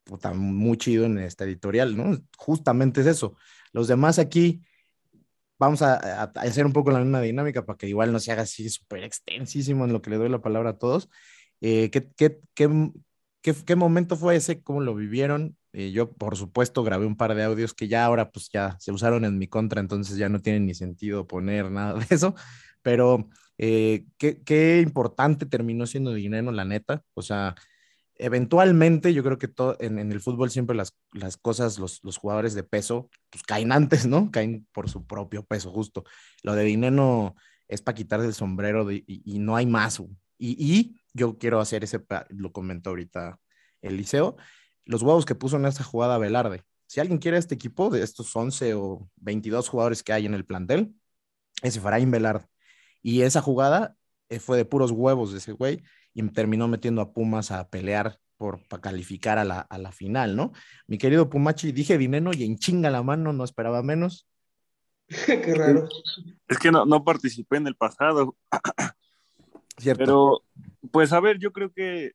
puta, muy chido en esta editorial, ¿no? Justamente es eso. Los demás aquí vamos a, hacer un poco la misma dinámica para que igual no se haga así súper extensísimo en lo que le doy la palabra a todos. Eh, ¿qué, qué, qué, qué, momento fue ese? ¿Cómo lo vivieron? Eh, yo, por supuesto, grabé un par de audios que ya ahora pues ya se usaron en mi contra, entonces ya no tiene ni sentido poner nada de eso, pero eh, ¿qué, importante terminó siendo dinero, la neta. O sea, eventualmente yo creo que todo, en, el fútbol siempre las, cosas, los, jugadores de peso, pues caen antes, ¿no? Caen por su propio peso, justo. Lo de dinero es para quitarse el sombrero y, no hay más. Y, yo quiero hacer ese, lo comentó ahorita Eliseo, los huevos que puso en esa jugada Velarde. Si alguien quiere este equipo, de estos 11 o 22 jugadores que hay en el plantel, ese Faraín Velarde. Y esa jugada eh, fue de puros huevos de ese güey y terminó metiendo a Pumas a pelear por para calificar a la, a la, final, ¿no? Mi querido Pumachi, dije dinero y en chinga la mano, no esperaba menos. Qué raro. Es que no, no participé en el pasado. Cierto. Pero, pues a ver, yo creo que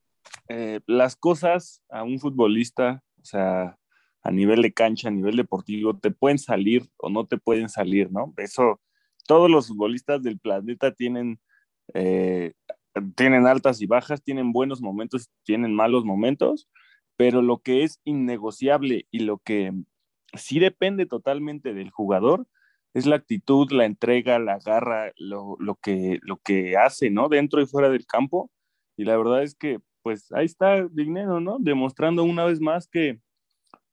eh, las cosas a un futbolista, o sea, a nivel de cancha, a nivel deportivo, te pueden salir o no te pueden salir, ¿no? Eso, todos los futbolistas del planeta tienen eh, tienen altas y bajas, tienen buenos momentos, tienen malos momentos, pero lo que es innegociable y lo que sí depende totalmente del jugador es la actitud, la entrega, la garra, lo, lo, que, lo que hace, ¿no? Dentro y fuera del campo. Y la verdad es que, pues ahí está Dignero, ¿no? Demostrando una vez más que,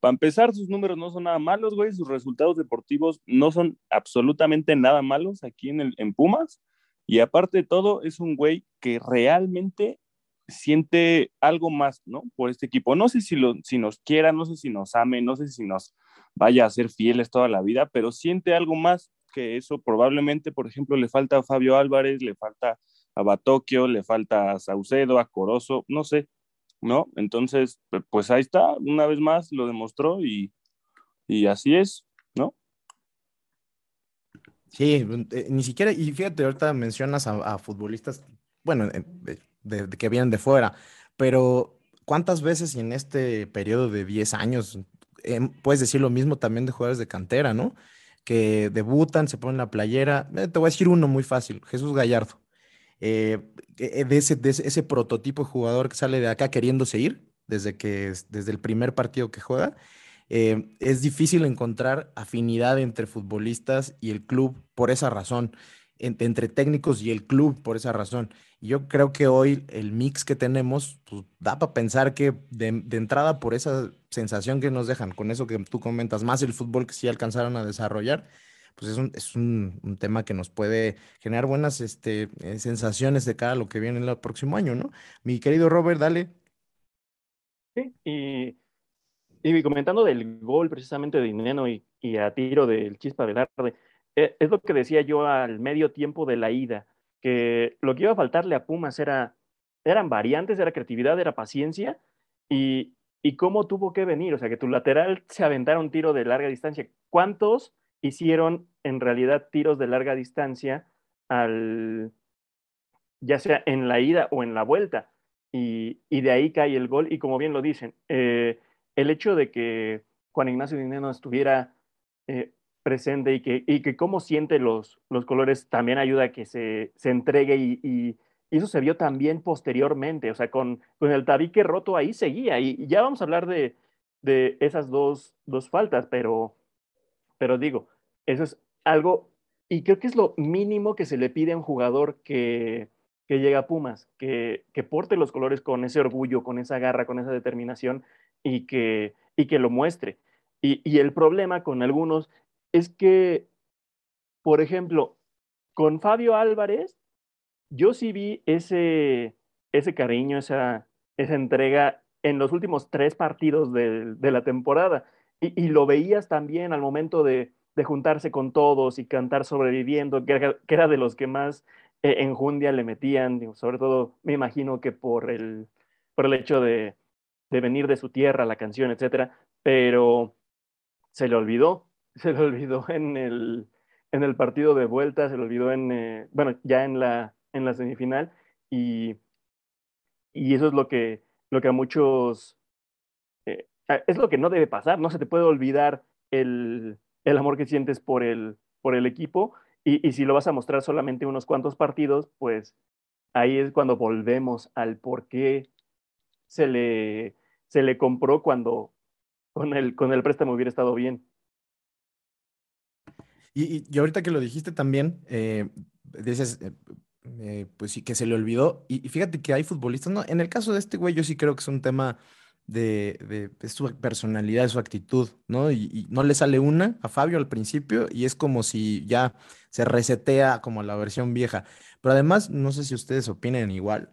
para empezar, sus números no son nada malos, güey, sus resultados deportivos no son absolutamente nada malos aquí en, el, en Pumas. Y aparte de todo, es un güey que realmente siente algo más, ¿no? Por este equipo. No sé si, lo, si nos quiera, no sé si nos ame, no sé si nos vaya a ser fieles toda la vida, pero siente algo más que eso. Probablemente, por ejemplo, le falta a Fabio Álvarez, le falta a Batocchio, le falta a Saucedo, a Corozo, no sé, ¿no? Entonces, pues ahí está, una vez más lo demostró y, y así es, ¿no? Sí, eh, ni siquiera, y fíjate, ahorita mencionas a, futbolistas, bueno, de, de, que vienen de fuera, pero ¿cuántas veces en este periodo de 10 años eh, puedes decir lo mismo también de jugadores de cantera, ¿no? Que debutan, se ponen la playera. Eh, te voy a decir uno muy fácil, Jesús Gallardo. Eh, de, ese, de ese, prototipo de jugador que sale de acá queriéndose ir desde, que, desde el primer partido que juega eh, es difícil encontrar afinidad entre futbolistas y el club por esa razón, entre, entre técnicos y el club por esa razón. Y yo creo que hoy el mix que tenemos pues, da para pensar que de, de, entrada por esa sensación que nos dejan, con eso que tú comentas, más el fútbol que sí alcanzaron a desarrollar, pues es un, es un, un tema que nos puede generar buenas este, eh, sensaciones de cara a lo que viene el próximo año, ¿no? Mi querido Robert, dale. Sí, y y comentando del gol precisamente de Dineno y, y a tiro del Chispa Velarde, eh, es lo que decía yo al medio tiempo de la ida, que lo que iba a faltarle a Pumas era, eran variantes, era creatividad, era paciencia y, y cómo tuvo que venir, o sea, que tu lateral se aventara un tiro de larga distancia. ¿Cuántos hicieron en realidad tiros de larga distancia al, ya sea en la ida o en la vuelta? Y, y de ahí cae el gol y como bien lo dicen, eh, el hecho de que Juan Ignacio Dineno estuviera eh, presente y que, y que cómo siente los, los colores también ayuda a que se, se entregue y, y, eso se vio también posteriormente, o sea, con, con el tabique roto ahí seguía y, ya vamos a hablar de, de esas dos, dos faltas, pero, pero digo, eso es algo, y creo que es lo mínimo que se le pide a un jugador que, que llega a Pumas, que, que porte los colores con ese orgullo, con esa garra, con esa determinación y que, y que lo muestre. Y, y el problema con algunos es que, por ejemplo, con Fabio Álvarez, yo sí vi ese, ese cariño, esa, esa entrega en los últimos tres partidos de, de la temporada. Y, lo veías también al momento de, juntarse con todos y cantar sobreviviendo, que era, que era de los que más eh, enjundia le metían, sobre todo me imagino que por el, por el hecho de, venir de su tierra, la canción, etcétera, pero se le olvidó, se le olvidó en el, en el partido de vuelta, se le olvidó en, eh, bueno, ya en la, en la semifinal, y, y eso es lo que, lo que a muchos, es lo que no debe pasar, no se te puede olvidar el, el amor que sientes por el, por el equipo, y, y, si lo vas a mostrar solamente unos cuantos partidos, pues ahí es cuando volvemos al por qué se le, se le compró cuando con el, con el préstamo hubiera estado bien. Y, y ahorita que lo dijiste también, eh, dices, eh, eh, pues sí, que se le olvidó. Y, y, fíjate que hay futbolistas, no, en el caso de este güey, yo sí creo que es un tema de, de, su personalidad, de su actitud, ¿no? Y, no le sale una a Fabio al principio y es como si ya se resetea como la versión vieja. Pero además, no sé si ustedes opinen igual.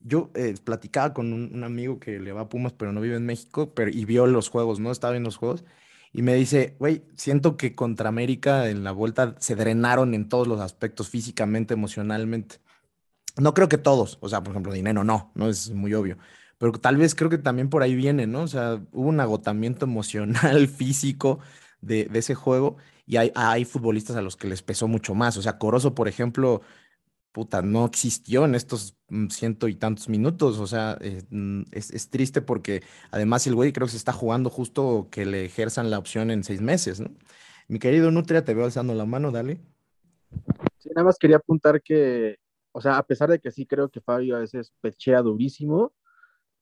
Yo eh, platicaba con un, amigo que le va a Pumas, pero no vive en México, pero, y vio los juegos, ¿no? Estaba viendo los juegos y me dice, güey, siento que contra América en la vuelta se drenaron en todos los aspectos, físicamente, emocionalmente. No creo que todos, o sea, por ejemplo, dinero no, no es muy obvio, pero tal vez creo que también por ahí viene, ¿no? O sea, hubo un agotamiento emocional, físico de, ese juego y hay, futbolistas a los que les pesó mucho más. O sea, Corozo, por ejemplo, puta, no existió en estos ciento y tantos minutos. O sea, eh, es, es, triste porque además el güey creo que se está jugando justo que le ejerzan la opción en seis meses, ¿no? Mi querido Nutria, te veo alzando la mano, dale. Sí, nada más quería apuntar que, o sea, a pesar de que sí creo que Fabio a veces pechea durísimo,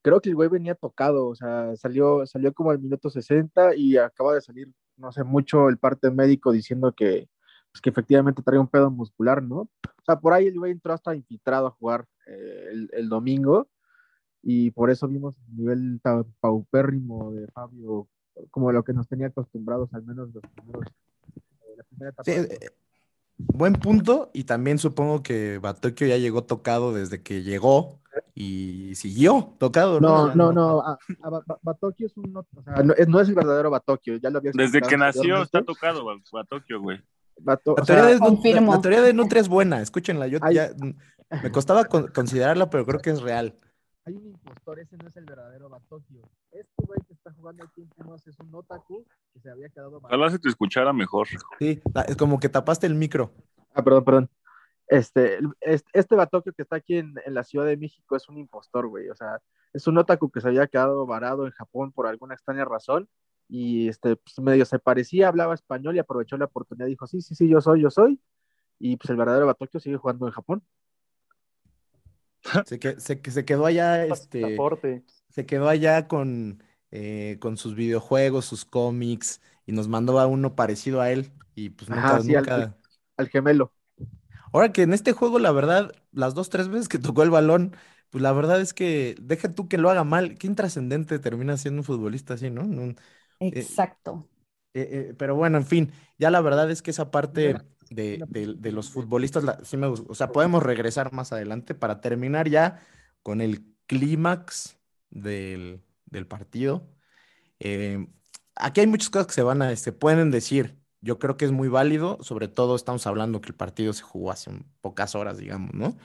creo que el güey venía tocado, o sea, salió, salió como al minuto 60 y acaba de salir, no sé, mucho el parte médico diciendo que, pues, que efectivamente trae un pedo muscular, ¿no? O sea, por ahí el güey entró hasta infiltrado a jugar eh, el, el, domingo y por eso vimos el nivel tan paupérrimo de Fabio, como lo que nos tenía acostumbrados, al menos los primeros, eh, la primera etapa. Sí, eh, buen punto y también supongo que Batokio ya llegó tocado desde que llegó y siguió tocado. No, no, no, no. A, a, es un. No, o sea, no, es, no, es, el verdadero Batokio. Ya lo había Desde que nació está tocado Batokio, güey. Bato la, teoría de, la, la, teoría de Nutria es buena, escúchenla. Yo ya, me costaba con, considerarla, pero creo que es real. Hay un impostor, ese no es el verdadero Batokio. Este güey que está jugando aquí en Pumas es un otaku que se había quedado. Ojalá se te escuchara mejor. Sí, es como que tapaste el micro. Ah, perdón, perdón. Este, este Batokio que está aquí en, en, la Ciudad de México es un impostor, güey. O sea, es un otaku que se había quedado varado en Japón por alguna extraña razón y este, pues medio se parecía, hablaba español y aprovechó la oportunidad. Dijo, sí, sí, sí, yo soy, yo soy. Y pues el verdadero Batokio sigue jugando en Japón. Se, que, se, se quedó allá, este, se quedó allá con, eh, con sus videojuegos, sus cómics, y nos mandó a uno parecido a él. Y pues nunca, Ajá, sí, nunca... Al, al gemelo. Ahora que en este juego, la verdad, las dos, tres veces que tocó el balón, pues la verdad es que deja tú que lo haga mal. Qué intrascendente termina siendo un futbolista así, ¿no? Un, Exacto. Eh, eh, eh, pero bueno, en fin, ya la verdad es que esa parte de, de, de los futbolistas, la, sí me, o sea, podemos regresar más adelante para terminar ya con el clímax del, del, partido. Eh, aquí hay muchas cosas que se van a, se pueden decir. Yo creo que es muy válido, sobre todo estamos hablando que el partido se jugó hace pocas horas, digamos, ¿no?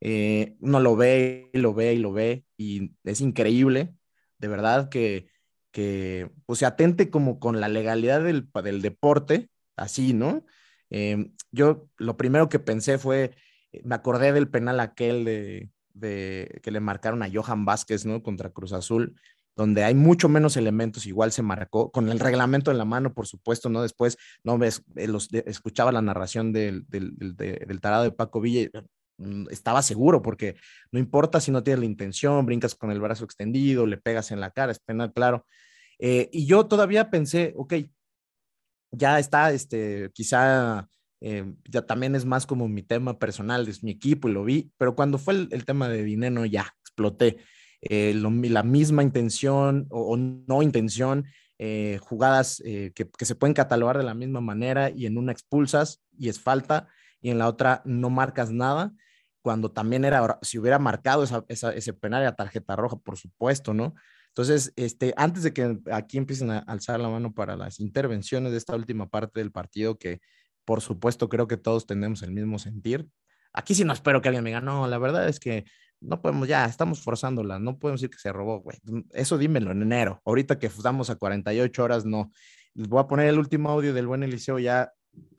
Eh, uno lo ve y lo ve y lo ve y es increíble, de verdad que, que pues, se atente como con la legalidad del, del deporte, así, ¿no? Eh, yo lo primero que pensé fue, me acordé del penal aquel de, de, que le marcaron a Johan Vázquez, ¿no? Contra Cruz Azul, donde hay mucho menos elementos, igual se marcó, con el reglamento en la mano, por supuesto, ¿no? Después, no ves, eh, escuchaba la narración del, del, del, tarado de Paco Villa, mm, estaba seguro, porque no importa si no tienes la intención, brincas con el brazo extendido, le pegas en la cara, es penal, claro. Eh, y yo todavía pensé, ok, ya está, este, quizá eh, ya también es más como mi tema personal, es mi equipo y lo vi, pero cuando fue el tema de dinero ya exploté. Eh, la misma intención o, no intención, eh, jugadas eh, que, que, se pueden catalogar de la misma manera y en una expulsas y es falta y en la otra no marcas nada, cuando también era, si hubiera marcado esa, esa, ese penal era tarjeta roja, por supuesto, ¿no? Entonces, este, antes de que aquí empiecen a alzar la mano para las intervenciones de esta última parte del partido, que por supuesto creo que todos tenemos el mismo sentir, aquí sí no espero que alguien me diga, no, la verdad es que no podemos, ya estamos forzándola, no podemos decir que se robó, güey. Eso dímelo en enero. Ahorita que estamos a 48 horas, no. Les voy a poner el último audio del buen Eliseo ya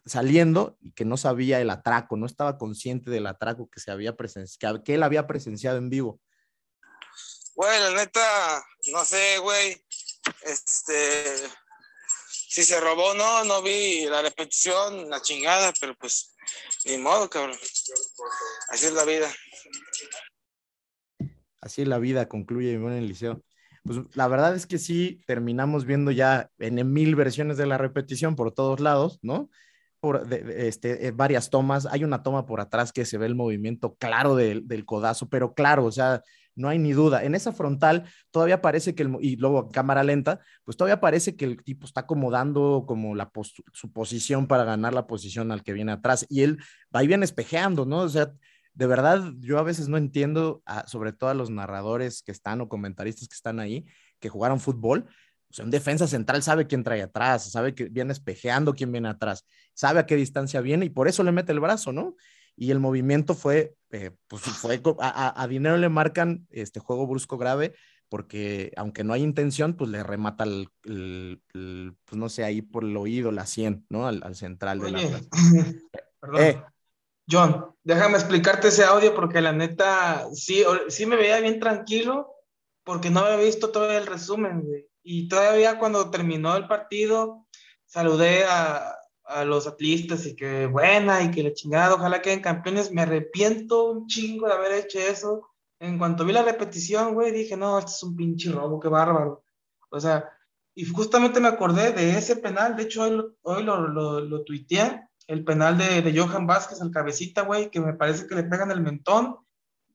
saliendo y que no sabía el atraco, no estaba consciente del atraco que se había presenciado, que él había presenciado en vivo. Güey, la neta, no sé, güey. Este, si se robó, no, no vi la repetición, la chingada, pero pues, ni modo, cabrón. Así es la vida. Así la vida, concluye en el liceo. Pues la verdad es que sí, terminamos viendo ya en mil versiones de la repetición por todos lados, ¿no? Por de, este, eh, varias tomas. Hay una toma por atrás que se ve el movimiento claro del, del codazo, pero claro, o sea, no hay ni duda. En esa frontal todavía parece que, el, y luego cámara lenta, pues todavía parece que el tipo está acomodando como la su posición para ganar la posición al que viene atrás y él va y viene espejeando, ¿no? O sea, de verdad, yo a veces no entiendo, a, sobre todo a los narradores que están o comentaristas que están ahí, que jugaron fútbol. O sea, un defensa central sabe quién trae atrás, sabe que viene espejeando quién viene atrás, sabe a qué distancia viene y por eso le mete el brazo, ¿no? Y el movimiento fue, eh, pues fue, a, a, Dinero le marcan este juego brusco grave porque aunque no hay intención, pues le remata el, el, el pues no sé, ahí por el oído, la 100, ¿no? Al, al central de la... Perdón. Eh, John, déjame explicarte ese audio porque la neta, sí, sí me veía bien tranquilo porque no había visto todo el resumen. Y todavía cuando terminó el partido, saludé a, a los atlistas y que buena y que le chingada, ojalá queden campeones. Me arrepiento un chingo de haber hecho eso. En cuanto vi la repetición, güey, dije, no, este es un pinche robo, qué bárbaro. O sea, y justamente me acordé de ese penal, de hecho hoy, hoy lo, lo, lo tuiteé, el penal de, de Johan Vázquez al cabecita, güey, que me parece que le pegan el mentón,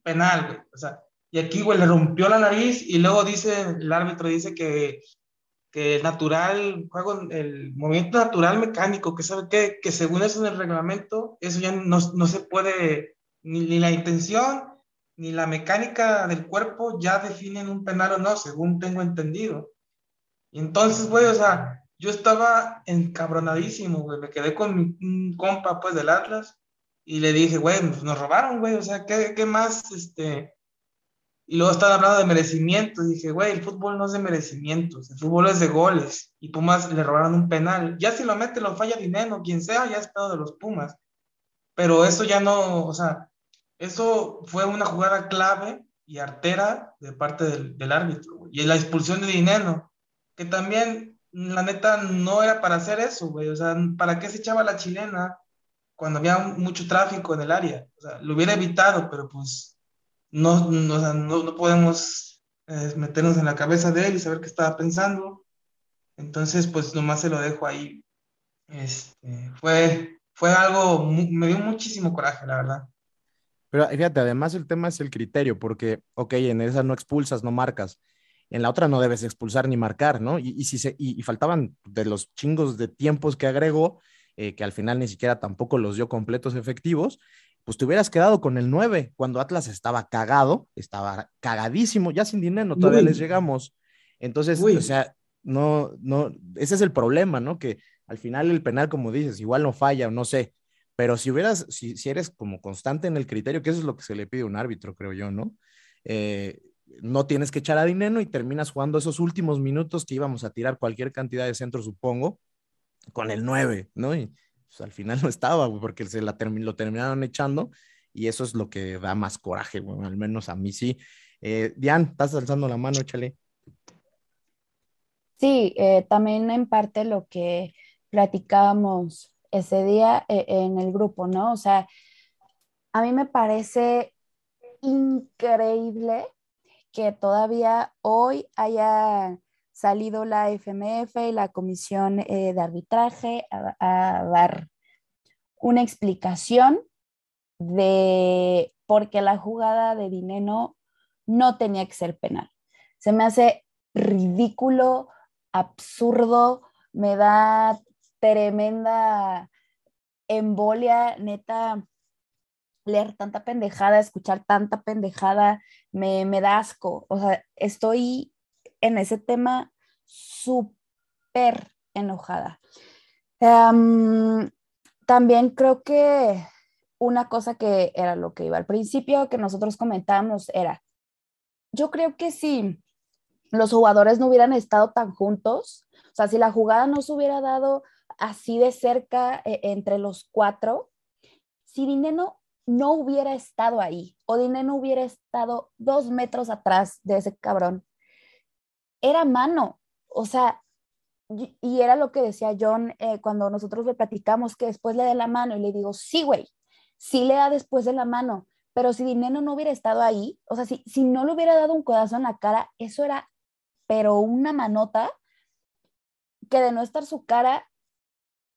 penal, güey. O sea, y aquí, güey, le rompió la nariz y luego dice, el árbitro dice que, que natural, juego, el movimiento natural mecánico, que sabe que, que según eso en el reglamento, eso ya no, no se puede, ni, ni, la intención, ni la mecánica del cuerpo ya definen un penal o no, según tengo entendido. Y entonces, güey, o sea, yo estaba encabronadísimo, güey. Me quedé con mi compa, pues, del Atlas. Y le dije, güey, pues, nos robaron, güey. O sea, ¿qué, ¿qué, más? Este... Y luego estaba hablando de merecimientos. Dije, güey, el fútbol no es de merecimientos. El fútbol es de goles. Y Pumas le robaron un penal. Ya si lo mete, lo falla Dinero, quien sea, ya es pedo de los Pumas. Pero eso ya no, o sea, eso fue una jugada clave y artera de parte del, del árbitro. Güey. Y la expulsión de Dinero, que también la neta no era para hacer eso, güey. O sea, ¿para qué se echaba la chilena cuando había mucho tráfico en el área? O sea, lo hubiera evitado, pero pues no, no, o sea, no, podemos eh, meternos en la cabeza de él y saber qué estaba pensando. Entonces, pues nomás se lo dejo ahí. Este, fue, fue algo, me dio muchísimo coraje, la verdad. Pero fíjate, además el tema es el criterio, porque, ok, en esa no expulsas, no marcas en la otra no debes expulsar ni marcar, ¿no? Y, y si se, y, y, faltaban de los chingos de tiempos que agregó, eh, que al final ni siquiera tampoco los dio completos efectivos, pues te hubieras quedado con el 9 cuando Atlas estaba cagado, estaba cagadísimo, ya sin dinero, todavía Uy. les llegamos. Entonces, Uy. o sea, no, no, ese es el problema, ¿no? Que al final el penal, como dices, igual no falla, no sé, pero si hubieras, si, si eres como constante en el criterio, que eso es lo que se le pide a un árbitro, creo yo, ¿no? Eh, no tienes que echar a dinero y terminas jugando esos últimos minutos que íbamos a tirar cualquier cantidad de centros, supongo, con el 9, ¿no? Y pues, al final no estaba, porque se la term lo terminaron echando y eso es lo que da más coraje, güey, al menos a mí sí. Eh, Diane, estás alzando la mano, échale. Sí, eh, también en parte lo que platicábamos ese día eh, en el grupo, ¿no? O sea, a mí me parece increíble que todavía hoy haya salido la FMF y la Comisión eh, de Arbitraje a, a, dar una explicación de por qué la jugada de Dineno no tenía que ser penal. Se me hace ridículo, absurdo, me da tremenda embolia, neta, leer tanta pendejada, escuchar tanta pendejada, me, me da asco. O sea, estoy en ese tema súper enojada. Em, también creo que una cosa que era lo que iba al principio, que nosotros comentábamos, era, yo creo que si los jugadores no hubieran estado tan juntos, o sea, si la jugada no se hubiera dado así de cerca eh, entre los cuatro, si Dineno no hubiera estado ahí o Dineno hubiera estado dos metros atrás de ese cabrón, era mano, o sea, y, era lo que decía John eh, cuando nosotros le platicamos que después le dé la mano y le digo, sí, güey, sí le da después de la mano, pero si Dineno no hubiera estado ahí, o sea, si, si no le hubiera dado un codazo en la cara, eso era, pero una manota que de no estar su cara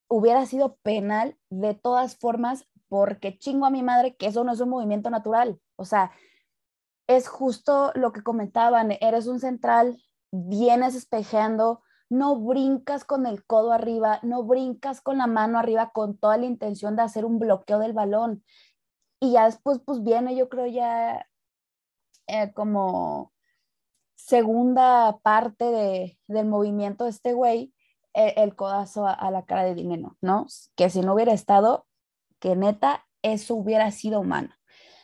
hubiera sido penal de todas formas porque chingo a mi madre que eso no es un movimiento natural. O sea, es justo lo que comentaban, eres un central, vienes espejeando, no brincas con el codo arriba, no brincas con la mano arriba con toda la intención de hacer un bloqueo del balón. Y ya después, pues viene, yo creo ya eh, como segunda parte de, del movimiento de este güey, e, el, codazo a, la cara de Dinero, ¿no? Que si no hubiera estado, que neta, eso hubiera sido humano.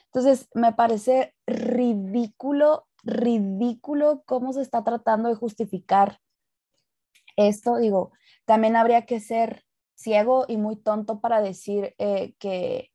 Entonces, me parece ridículo, ridículo cómo se está tratando de justificar esto. Digo, también habría que ser ciego y muy tonto para decir eh, que,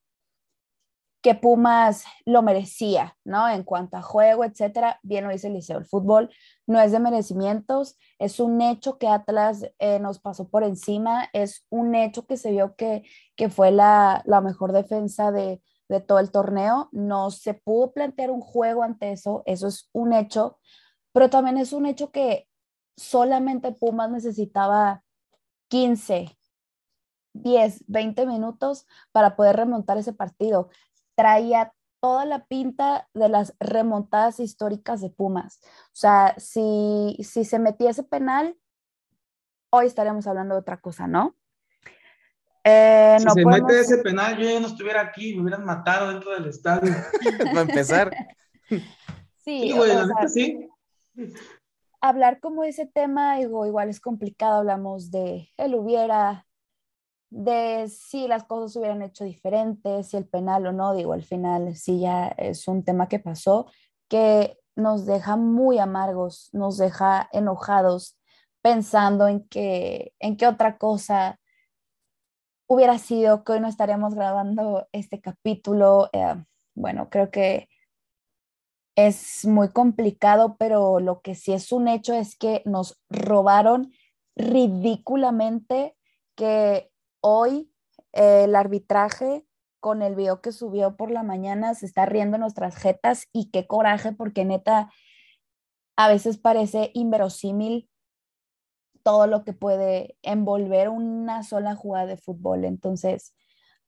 que Pumas lo merecía, ¿no? En cuanto a juego, etcétera, bien lo dice el Liceo, el fútbol no es de merecimientos, es un hecho que Atlas eh, nos pasó por encima, es un hecho que se vio que, que fue la, la mejor defensa de, de todo el torneo, no se pudo plantear un juego ante eso, eso es un hecho, pero también es un hecho que solamente Pumas necesitaba 15, 10, 20 minutos para poder remontar ese partido traía toda la pinta de las remontadas históricas de Pumas. O sea, si, si se metiese penal, hoy estaríamos hablando de otra cosa, ¿no? Eh, si se mete ese penal, yo ya no estuviera aquí, me hubieran matado dentro del estadio. Para empezar. Sí, sí. Hablar como ese tema, digo, igual es complicado, hablamos de él hubiera, de si las cosas se hubieran hecho diferentes, si el penal o no, digo, al final sí ya es un tema que pasó, que nos deja muy amargos, nos deja enojados, pensando en que, en qué otra cosa hubiera sido que hoy no estaríamos grabando este capítulo. Eh, bueno, creo que es muy complicado, pero lo que sí es un hecho es que nos robaron ridículamente que hoy eh, el arbitraje con el video que subió por la mañana se está riendo nuestras jetas y qué coraje porque neta a veces parece inverosímil todo lo que puede envolver una sola jugada de fútbol. Entonces,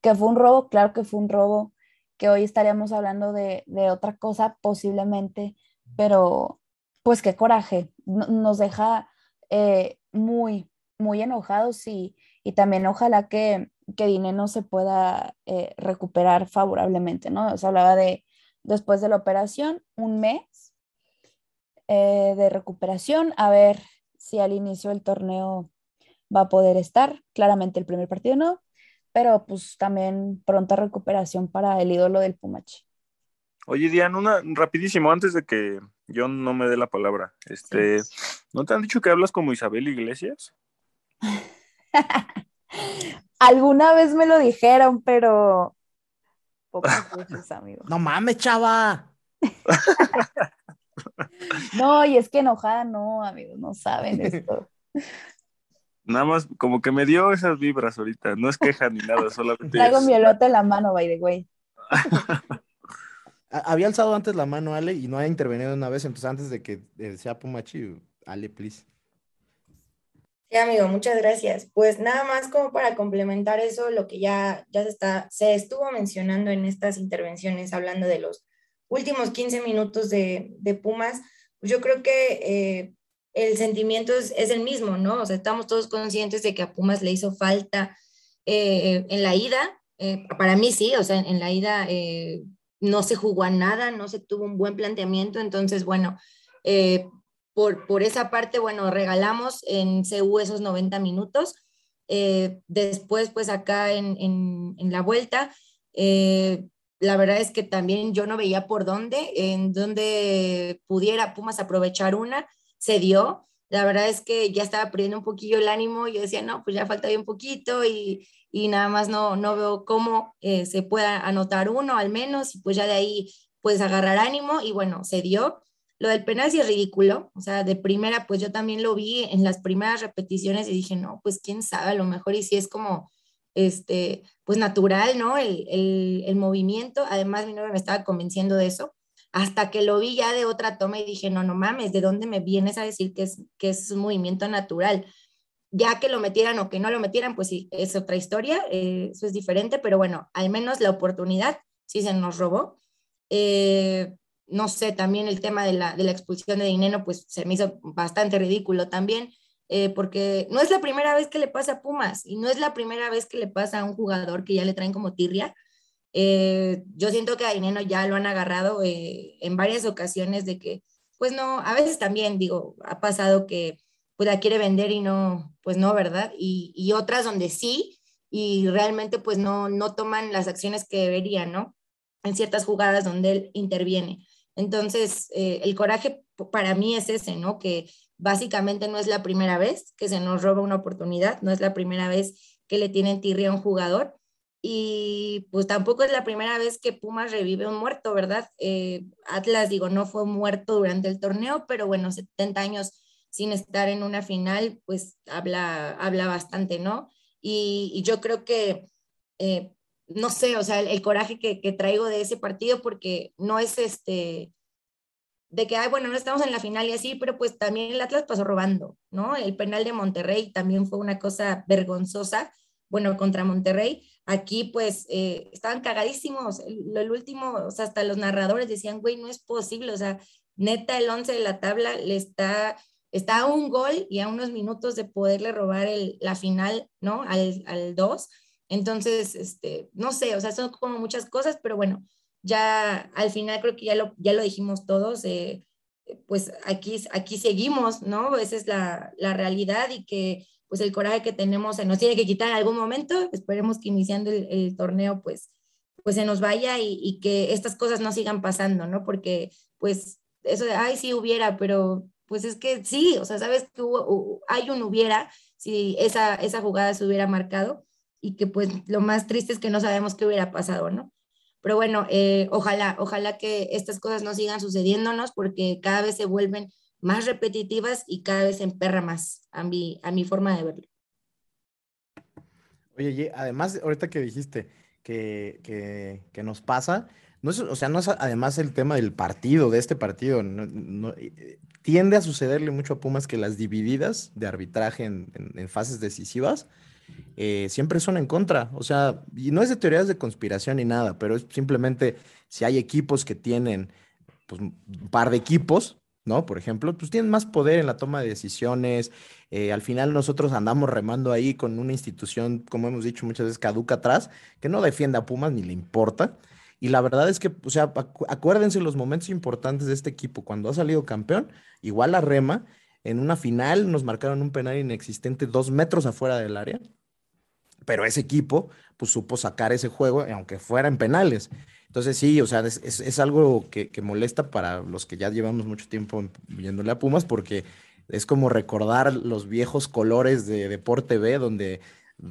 que fue un robo, claro que fue un robo, que hoy estaríamos hablando de, otra cosa posiblemente, pero pues qué coraje, nos deja eh, muy, muy enojados y, y también ojalá que, que Dineno se pueda eh, recuperar favorablemente, ¿no? Se hablaba de después de la operación, un mes eh, de recuperación, a ver si al inicio del torneo va a poder estar. Claramente el primer partido no, pero pues también pronta recuperación para el ídolo del Pumachi. Oye, Diana, una rapidísimo, antes de que yo no me dé la palabra, este, ¿no te han dicho que hablas como Isabel Iglesias? Alguna vez me lo dijeron, pero pocas veces, amigo. No mames, chava. no, y es que enojada no, amigos, no saben esto. Nada más como que me dio esas vibras ahorita, no es queja ni nada, solamente. Traigo mi elote en la mano, by the way. Había alzado antes la mano Ale y no ha intervenido una vez, entonces antes de que sea Pumachi, Ale, please. Sí, amigo, muchas gracias. Pues nada más como para complementar eso, lo que ya, ya se, está, se estuvo mencionando en estas intervenciones, hablando de los últimos 15 minutos de, Pumas, pues yo creo que eh, el sentimiento es, el mismo, ¿no? O sea, estamos todos conscientes de que a Pumas le hizo falta eh, en la ida, eh, para mí sí, o sea, en, la ida no se jugó a nada, no se tuvo un buen planteamiento, entonces, bueno, por, por, esa parte, bueno, regalamos en CU esos 90 minutos. después, pues acá en, en, la vuelta, la verdad es que también yo no veía por dónde, en dónde pudiera Pumas aprovechar una, se dio. La verdad es que ya estaba perdiendo un poquillo el ánimo yo decía, no, pues ya falta un poquito y, y nada más no, no veo cómo eh, se pueda anotar uno al menos y pues ya de ahí puedes agarrar ánimo y bueno, se dio. Lo del penal sí es ridículo, o sea, de primera pues yo también lo vi en las primeras repeticiones y dije, no, pues quién sabe, a lo mejor y si es como este, pues natural, ¿no? El, el, movimiento, además mi novia me estaba convenciendo de eso, hasta que lo vi ya de otra toma y dije, no, no mames, ¿de dónde me vienes a decir que es, que es un movimiento natural? Ya que lo metieran o que no lo metieran, pues sí, es otra historia, eh, eso es diferente, pero bueno, al menos la oportunidad sí se nos robó. Eh, no sé, también el tema de la, de la expulsión de dinero, pues se me hizo bastante ridículo también. Eh, porque no es la primera vez que le pasa a Pumas y no es la primera vez que le pasa a un jugador que ya le traen como tirria. Eh, yo siento que a Dineno ya lo han agarrado eh, en varias ocasiones de que, pues no, a veces también digo, ha pasado que pues la quiere vender y no, pues no, ¿verdad? Y, y otras donde sí y realmente pues no, no toman las acciones que deberían, ¿no? En ciertas jugadas donde él interviene. Entonces, el coraje para mí es ese, ¿no? Que Básicamente no es la primera vez que se nos roba una oportunidad, no es la primera vez que le tienen tirria a un jugador y pues tampoco es la primera vez que Pumas revive un muerto, ¿verdad? Eh, Atlas, digo, no fue muerto durante el torneo, pero bueno, 70 años sin estar en una final, pues habla, habla bastante, ¿no? Y, yo creo que, eh, no sé, o sea, el, coraje que, traigo de ese partido, porque no es este, de que, ay, bueno, no estamos en la final y así, pero pues también el Atlas pasó robando, ¿no? El penal de Monterrey también fue una cosa vergonzosa, bueno, contra Monterrey. Aquí pues eh, estaban cagadísimos, el, último, o sea, hasta los narradores decían, güey, no es posible, o sea, neta el 11 de la tabla le está, está a un gol y a unos minutos de poderle robar el, la final, ¿no? Al, al 2. Entonces, este, no sé, o sea, son como muchas cosas, pero bueno, ya al final creo que ya lo, ya lo dijimos todos, eh, pues aquí, aquí seguimos, ¿no? Esa es la, la, realidad y que pues el coraje que tenemos se nos tiene que quitar en algún momento, esperemos que iniciando el, torneo pues, pues se nos vaya y, y, que estas cosas no sigan pasando, ¿no? Porque pues eso de, ay, sí hubiera, pero pues es que sí, o sea, sabes que hubo, hay un hubiera si esa, esa jugada se hubiera marcado y que pues lo más triste es que no sabemos qué hubiera pasado, ¿no? Pero bueno, eh, ojalá, ojalá que estas cosas no sigan sucediéndonos porque cada vez se vuelven más repetitivas y cada vez se emperra más a mi, a mi forma de verlo. Oye, además, ahorita que dijiste que, que, nos pasa, no es, o sea, no es además el tema del partido, de este partido, eh, tiende a sucederle mucho a Pumas que las divididas de arbitraje en, en fases decisivas eh, siempre son en contra. O sea, y no es de teorías de conspiración ni nada, pero es simplemente si hay equipos que tienen pues, un par de equipos, ¿no? Por ejemplo, pues tienen más poder en la toma de decisiones. Eh, al final nosotros andamos remando ahí con una institución, como hemos dicho muchas veces, caduca atrás, que no defiende a Pumas ni le importa. Y la verdad es que, o sea, acuérdense los momentos importantes de este equipo. Cuando ha salido campeón, igual la rema, en una final nos marcaron un penal inexistente dos metros afuera del área pero ese equipo pues supo sacar ese juego, aunque fuera en penales. Entonces sí, o sea, es, algo que, que, molesta para los que ya llevamos mucho tiempo viéndole a Pumas, porque es como recordar los viejos colores de Deporte B, donde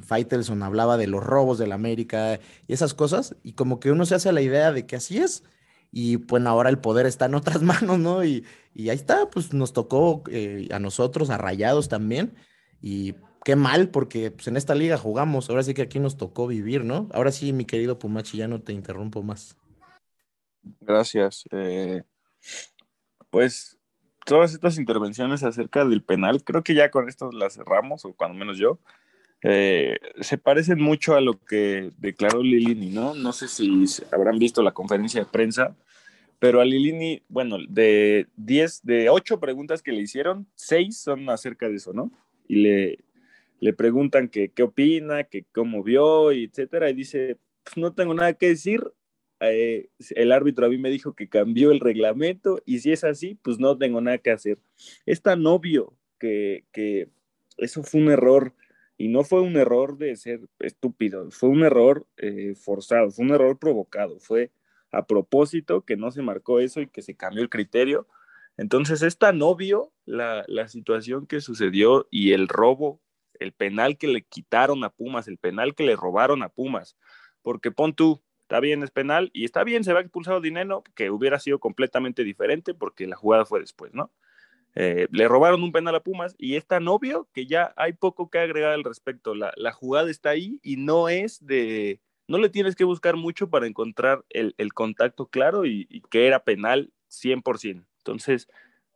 Faitelson hablaba de los robos de la América y esas cosas, y como que uno se hace la idea de que así es, y pues ahora el poder está en otras manos, ¿no? Y, y ahí está, pues nos tocó eh, a nosotros, a Rayados también, y qué mal, porque pues, en esta liga jugamos. Ahora sí que aquí nos tocó vivir, ¿no? Ahora sí, mi querido Pumachi, ya no te interrumpo más. Gracias. Eh, pues todas estas intervenciones acerca del penal, creo que ya con esto las cerramos, o cuando menos yo. Eh, se parecen mucho a lo que declaró Lilini, ¿no? No sé si habrán visto la conferencia de prensa, Pero a Lilini, bueno, de 10, de 8 preguntas que le hicieron, 6 son acerca de eso, ¿no? Y le, le preguntan que qué opina, que cómo vio, etcétera, y dice, pues no tengo nada que decir, eh, el árbitro a mí me dijo que cambió el reglamento, y si es así, pues no tengo nada que hacer. Es tan obvio que, que eso fue un error, y no fue un error de ser estúpido, fue un error eh, forzado, fue un error provocado, fue a propósito que no se marcó eso y que se cambió el criterio. Entonces es tan obvio la, la situación que sucedió y el robo, el penal que le quitaron a Pumas, el penal que le robaron a Pumas, porque pon tú, está bien, es penal y está bien, se va expulsado dinero, que hubiera sido completamente diferente porque la jugada fue después, ¿no? Eh, le robaron un penal a Pumas y es tan obvio que ya hay poco que agregar al respecto. La, jugada está ahí y no es de, no le tienes que buscar mucho para encontrar el, contacto claro y, y, que era penal 100%. Entonces,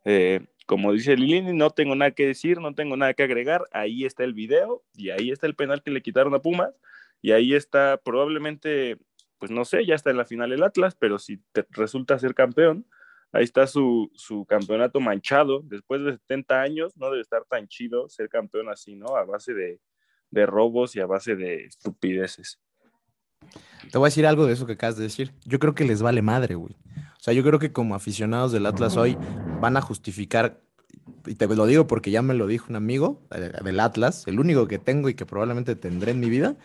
eh, como dice Lilini, no tengo nada que decir, no tengo nada que agregar. Ahí está el video y ahí está el penal que le quitaron a Pumas y ahí está probablemente, pues no sé, ya está en la final el Atlas, pero si te resulta ser campeón, ahí está su, su campeonato manchado. Después de 70 años, no debe estar tan chido ser campeón así, ¿no? A base de, de robos y a base de estupideces. Te voy a decir algo de eso que acabas de decir. Yo creo que les vale madre, güey. O sea, yo creo que como aficionados del Atlas hoy van a justificar, y te lo digo porque ya me lo dijo un amigo del Atlas, el único que tengo y que probablemente tendré en mi vida.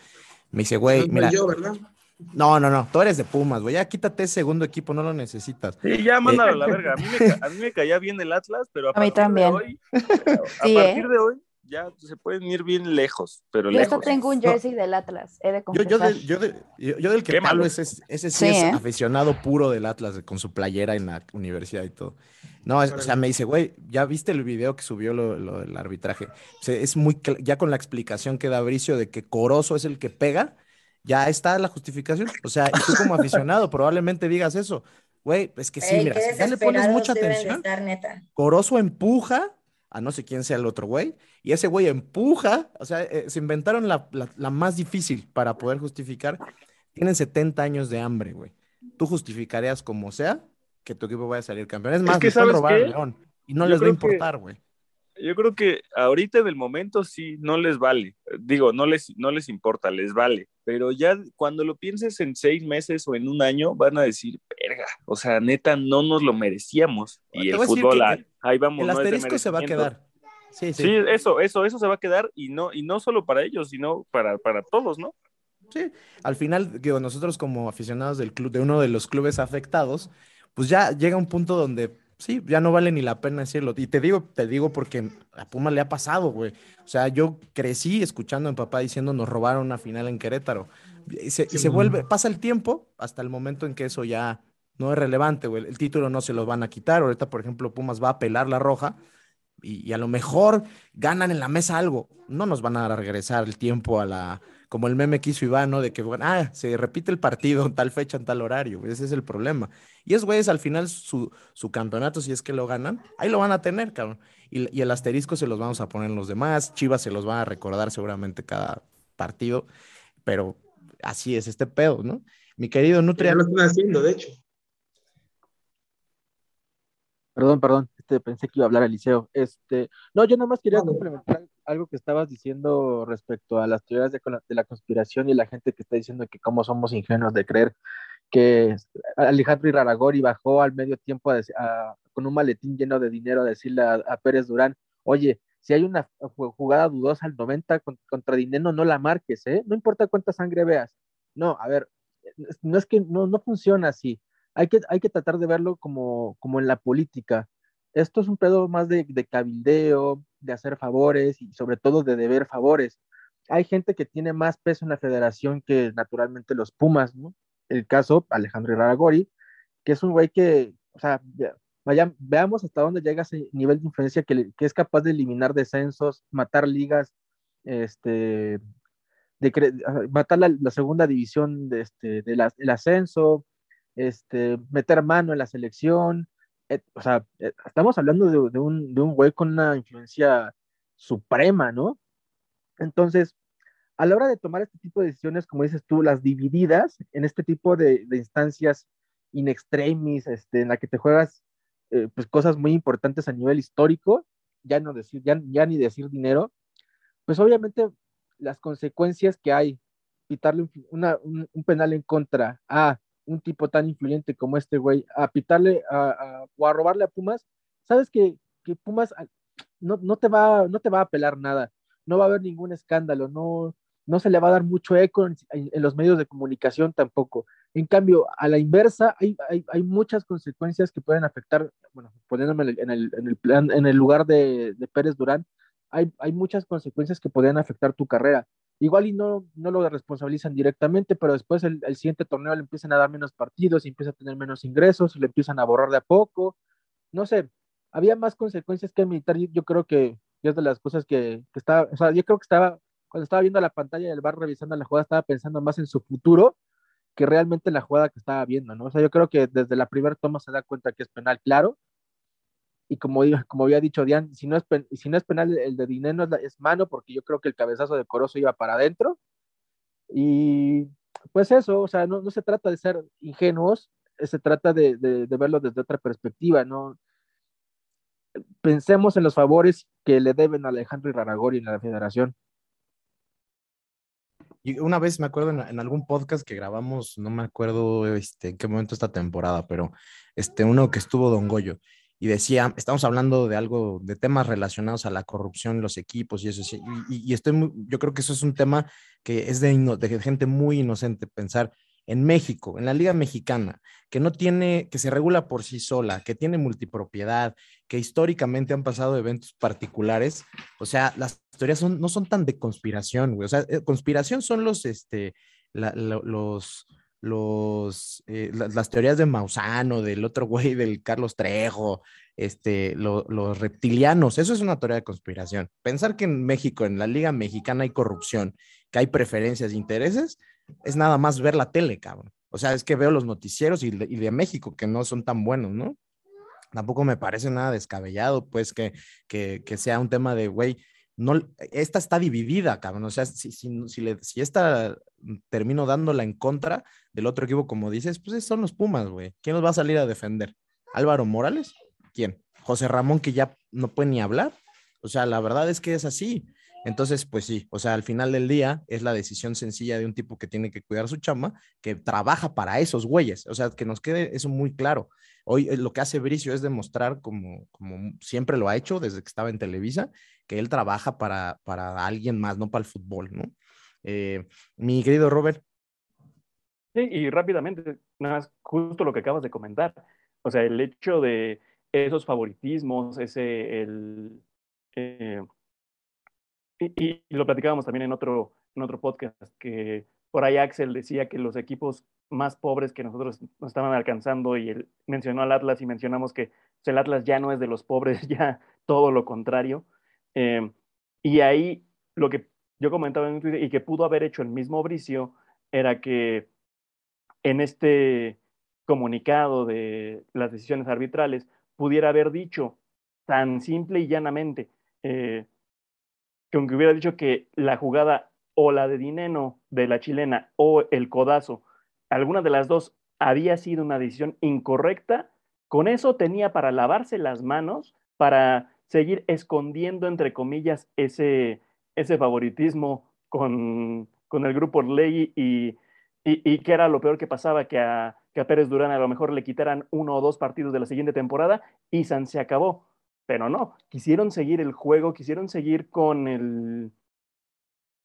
Me dice, güey, mira. Yo, ¿verdad? No, no, no, tú eres de Pumas, güey. Ya quítate ese segundo equipo, no lo necesitas. Sí, ya mándalo eh, a la verga. A mí, me, a mí me caía bien el Atlas, pero a, a mí también. De hoy, a, sí, partir ¿eh? de hoy ya se pueden ir bien lejos, pero yo lejos. Yo tengo un jersey no. del Atlas, he de yo, yo, de, yo, de, yo, del que hablo es ese, ese sí, sí es ¿eh? aficionado puro del Atlas, con su playera en la universidad y todo. No, es, o sea, me dice, güey, ¿ya viste el video que subió lo, lo del arbitraje? O sea, es muy, ya con la explicación que da Bricio de que Corozo es el que pega, ya está la justificación. O sea, y tú como aficionado probablemente digas eso. Güey, es que sí, Ey, mira, si ya le pones mucha atención, estar, neta. Corozo empuja a no sé quién sea el otro güey, y ese güey empuja, o sea, eh, se inventaron la, la, la, más difícil para poder justificar. Tienen 70 años de hambre, güey. Tú justificarías como sea que tu equipo vaya a salir campeón. Es más, es que sabes robar qué? a León y no Yo les va a importar, güey. Yo creo que ahorita del momento sí, no les vale. Digo, no les, no les importa, les vale. Pero ya cuando lo pienses en seis meses o en un año, van a decir, verga, o sea, neta, no nos lo merecíamos. Y el fútbol, que ah, el- ahí vamos. El no asterisco se va a quedar. Sí, sí. Sí, eso, eso, eso se va a quedar y no, y no solo para ellos, sino para, para todos, ¿no? Sí, al final, digo, nosotros como aficionados del club, de uno de los clubes afectados, pues ya llega un punto donde sí, ya no vale ni la pena decirlo. Y te digo, te digo porque a Puma le ha pasado, güey. O sea, yo crecí escuchando a mi papá diciendo nos robaron una final en Querétaro. Y se, y se vuelve, pasa el tiempo hasta el momento en que eso ya no es relevante, güey. El título no se lo van a quitar. Ahorita, por ejemplo, Pumas va a apelar la roja y, y a lo mejor ganan en la mesa algo. No nos van a regresar el tiempo a la, como el meme que hizo Iván, ¿no? De que, bueno, ah, se repite el partido en tal fecha, en tal horario. Ese es el problema. Y es, güeyes, al final su, su campeonato, si es que lo ganan, ahí lo van a tener, cabrón. Y, y el asterisco se los vamos a poner en los demás. Chivas se los van a recordar seguramente cada partido. Pero así es este pedo, ¿no? Mi querido Nutria. Ya lo están haciendo, de hecho. Perdón, perdón, este, pensé que iba a hablar Eliseo. Este, no, yo nada más quería complementar algo que estabas diciendo respecto a las teorías de, de, la conspiración y la gente que está diciendo que cómo somos ingenuos de creer que Alejandro Iraragori bajó al medio tiempo con un maletín lleno de dinero a decirle a, a, Pérez Durán, oye, si hay una jugada dudosa al 90 contra dinero, no la marques, ¿eh? No importa cuánta sangre veas. No, a ver, no es que no, no funciona así hay que, hay que tratar de verlo como, como en la política. Esto es un pedo más de, de, cabildeo, de hacer favores y sobre todo de deber favores. Hay gente que tiene más peso en la federación que naturalmente los Pumas, ¿no? El caso Alejandro Iraragori, que es un güey que, o sea, veamos hasta dónde llega ese nivel de influencia que, es capaz de eliminar descensos, matar ligas, este, de, matar la, segunda división de este, de del ascenso, este, meter mano en la selección. O sea, eh, estamos hablando de, un, de un güey con una influencia suprema, ¿no? Entonces, a la hora de tomar este tipo de decisiones, como dices tú, las divididas en este tipo de, instancias in extremis, este, en la que te juegas eh, pues cosas muy importantes a nivel histórico, ya no decir, ya, ni decir dinero, pues obviamente las consecuencias que hay, pitarle un, un, un penal en contra a un tipo tan influyente como este güey, a pitarle a, a, o a robarle a Pumas, sabes que, que Pumas ah, no, no, te va, no te va a apelar nada, no va a haber ningún escándalo, no, no se le va a dar mucho eco en, los medios de comunicación tampoco. En cambio, a la inversa, hay, hay, hay muchas consecuencias que pueden afectar, bueno, poniéndome en el, en el, plan, en el lugar de, de Pérez Durán, hay, hay, muchas consecuencias que podrían afectar tu carrera. Igual y no, no lo responsabilizan directamente, pero después el, el, siguiente torneo le empiezan a dar menos partidos y empieza a tener menos ingresos le empiezan a borrar de a poco. No sé, había más consecuencias que militar. Yo creo que es de las cosas que, que estaba, o sea, yo creo que estaba, cuando estaba viendo la pantalla del bar revisando la jugada, estaba pensando más en su futuro que realmente en la jugada que estaba viendo, ¿no? O sea, yo creo que desde la primera toma se da cuenta que es penal, claro, y como, como había dicho Diane, si no es, si no es penal el de dinero es, es, mano, porque yo creo que el cabezazo de Corozo iba para adentro. Y pues eso, o sea, no, no se trata de ser ingenuos, se trata de, de, de, verlo desde otra perspectiva, ¿no? Pensemos en los favores que le deben a Alejandro Iraragori en la federación. Y una vez me acuerdo en, en, algún podcast que grabamos, no me acuerdo este, en qué momento esta temporada, pero este, uno que estuvo Don Goyo, y decía, estamos hablando de algo, de temas relacionados a la corrupción, los equipos y eso, y, estoy muy, yo creo que eso es un tema que es de, gente muy inocente pensar en México, en la Liga Mexicana, que no tiene, que se regula por sí sola, que tiene multipropiedad, que históricamente han pasado eventos particulares, o sea, las son, no son tan de conspiración, güey, o sea, eh, conspiración son los, este, los, los, eh, las, teorías de Mausano, del otro güey, del Carlos Trejo, este, lo, los reptilianos, eso es una teoría de conspiración. Pensar que en México, en la Liga Mexicana hay corrupción, que hay preferencias e intereses, es nada más ver la tele, cabrón. O sea, es que veo los noticieros y y de México que no son tan buenos, ¿no? Tampoco me parece nada descabellado, pues, que, que, que sea un tema de, güey, no, esta está dividida, cabrón. O sea, si, si, si, le, si esta termino dándola en contra del otro equipo, como dices, pues son los Pumas, güey. ¿Quién nos va a salir a defender? ¿Álvaro Morales? ¿Quién? ¿José Ramón, que ya no puede ni hablar? O sea, la verdad es que es así. Entonces, pues sí, o sea, al final del día es la decisión sencilla de un tipo que tiene que cuidar su chamba, que trabaja para esos güeyes. O sea, que nos quede eso muy claro. Hoy lo que hace Bricio es demostrar, como, como siempre lo ha hecho desde que estaba en Televisa, que él trabaja para, para alguien más, no para el fútbol, ¿no? Eh, mi querido Robert. Sí, y rápidamente, nada más justo lo que acabas de comentar. O sea, el hecho de esos favoritismos, ese, el, eh, y, lo platicábamos también en otro, en otro podcast, que por ahí Axel decía que los equipos más pobres que nosotros nos estaban alcanzando y él mencionó al Atlas y mencionamos que pues, el Atlas ya no es de los pobres, ya todo lo contrario. Eh, y ahí lo que yo comentaba en Twitter y que pudo haber hecho el mismo Bricio era que en este comunicado de las decisiones arbitrales pudiera haber dicho tan simple y llanamente eh, que aunque hubiera dicho que la jugada o la de Dineno de la chilena o el codazo, alguna de las dos había sido una decisión incorrecta, con eso tenía para lavarse las manos, para seguir escondiendo, entre comillas, ese, ese favoritismo con, con el grupo Orley y, y, y, que era lo peor que pasaba, que a, que a Pérez Durán a lo mejor le quitaran uno o dos partidos de la siguiente temporada y San se acabó. Pero no, quisieron seguir el juego, quisieron seguir con el...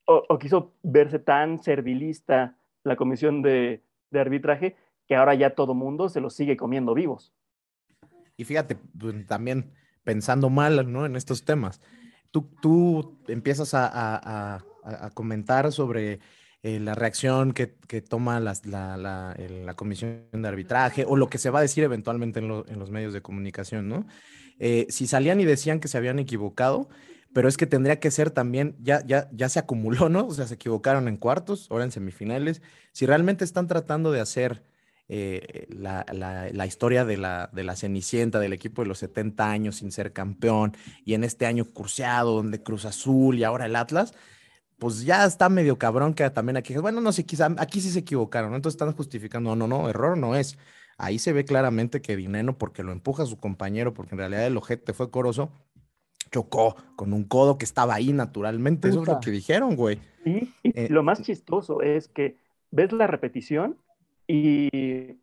O, quiso verse tan servilista la comisión de, arbitraje que ahora ya todo mundo se los sigue comiendo vivos. Y fíjate, pues, también pensando mal ¿no? en estos temas. Tú, tú empiezas a, a, comentar sobre eh, la reacción que, que toma la, la, comisión de arbitraje o lo que se va a decir eventualmente en, lo, en los medios de comunicación, ¿no? Eh, si salían y decían que se habían equivocado, pero es que tendría que ser también, ya, ya, ya se acumuló, ¿no? O sea, se equivocaron en cuartos, ahora en semifinales. Si realmente están tratando de hacer eh, la, la, historia de la, de la Cenicienta, del equipo de los 70 años sin ser campeón, y en este año curseado, donde Cruz Azul y ahora el Atlas, pues ya está medio cabrón que también aquí, bueno, no sé, quizá aquí sí se equivocaron, ¿no? entonces están justificando, no, no, no, error no es. Ahí se ve claramente que Dineno, porque lo empuja a su compañero, porque en realidad el ojete fue Corozo, chocó con un codo que estaba ahí naturalmente. Eso es lo que dijeron, güey. Y, y Eh, lo más chistoso es que ves la repetición y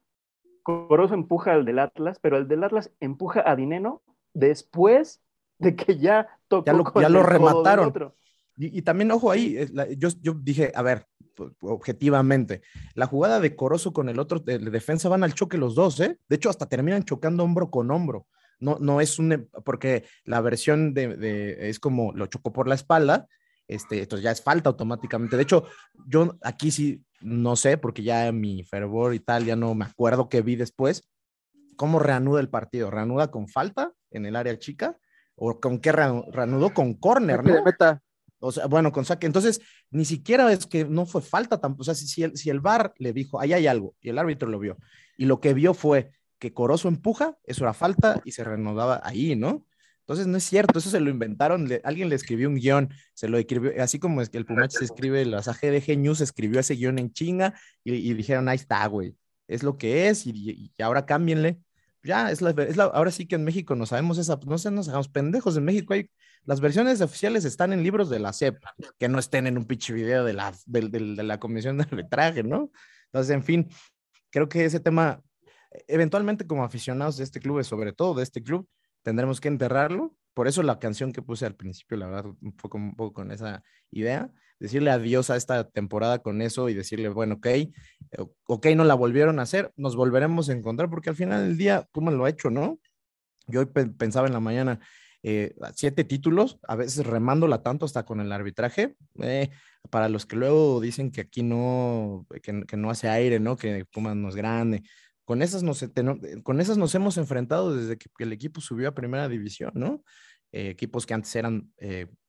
Corozo empuja al del Atlas, pero el del Atlas empuja a Dineno después de que ya tocó ya lo, con ya lo el remataron. otro. Y, y también, ojo ahí, yo, yo dije, a ver, objetivamente, la jugada de Corozo con el otro de, de defensa van al choque los dos, ¿eh? De hecho, hasta terminan chocando hombro con hombro. No, no es un, porque la versión de, de- es como lo chocó por la espalda, este, entonces ya es falta automáticamente. De hecho, yo aquí sí no sé, porque ya mi fervor y tal, ya no me acuerdo qué vi después. ¿Cómo reanuda el partido? ¿Reanuda con falta en el área chica? ¿O con qué reanu- reanudó? Con córner, de ¿no? meta. O sea, bueno, con saque. Entonces, ni siquiera es que no fue falta tampoco. O sea, si, si el, si el VAR le dijo, ahí hay algo, y el árbitro lo vio, y lo que vio fue que Corozo empuja, eso era falta y se reanudaba ahí, ¿no? Entonces, no es cierto, eso se lo inventaron. le- alguien le escribió un guion, se lo escribió, así como es que el Pumachi se escribe, las AGDG News escribió ese guion en chinga y, y dijeron, ahí está, güey, es lo que es y, y- y ahora cámbienle. Ya, es la, es la- ahora sí que en México no sabemos esa, no se nos hagamos pendejos, en México hay las versiones oficiales están en libros de la CEP, que no estén en un pinche video de la, del- del- de la comisión de arbitraje, ¿no? Entonces, en fin, creo que ese tema, eventualmente como aficionados de este club, y sobre todo de este club, tendremos que enterrarlo. Por eso la canción que puse al principio, la verdad, un poco, un poco con esa idea, decirle adiós a esta temporada con eso y decirle, bueno, ok, eh, ok, no la volvieron a hacer, nos volveremos a encontrar, porque al final del día, Puma lo ha hecho, ¿no? Yo hoy pe- pensaba en la mañana, eh, siete títulos, a veces remándola tanto hasta con el arbitraje, eh, para los que luego dicen que aquí no, que, que no hace aire, ¿no? Que Pumas no es grande. Con esas, nos, con esas nos hemos enfrentado desde que el equipo subió a primera división, ¿no? Eh, equipos que antes eran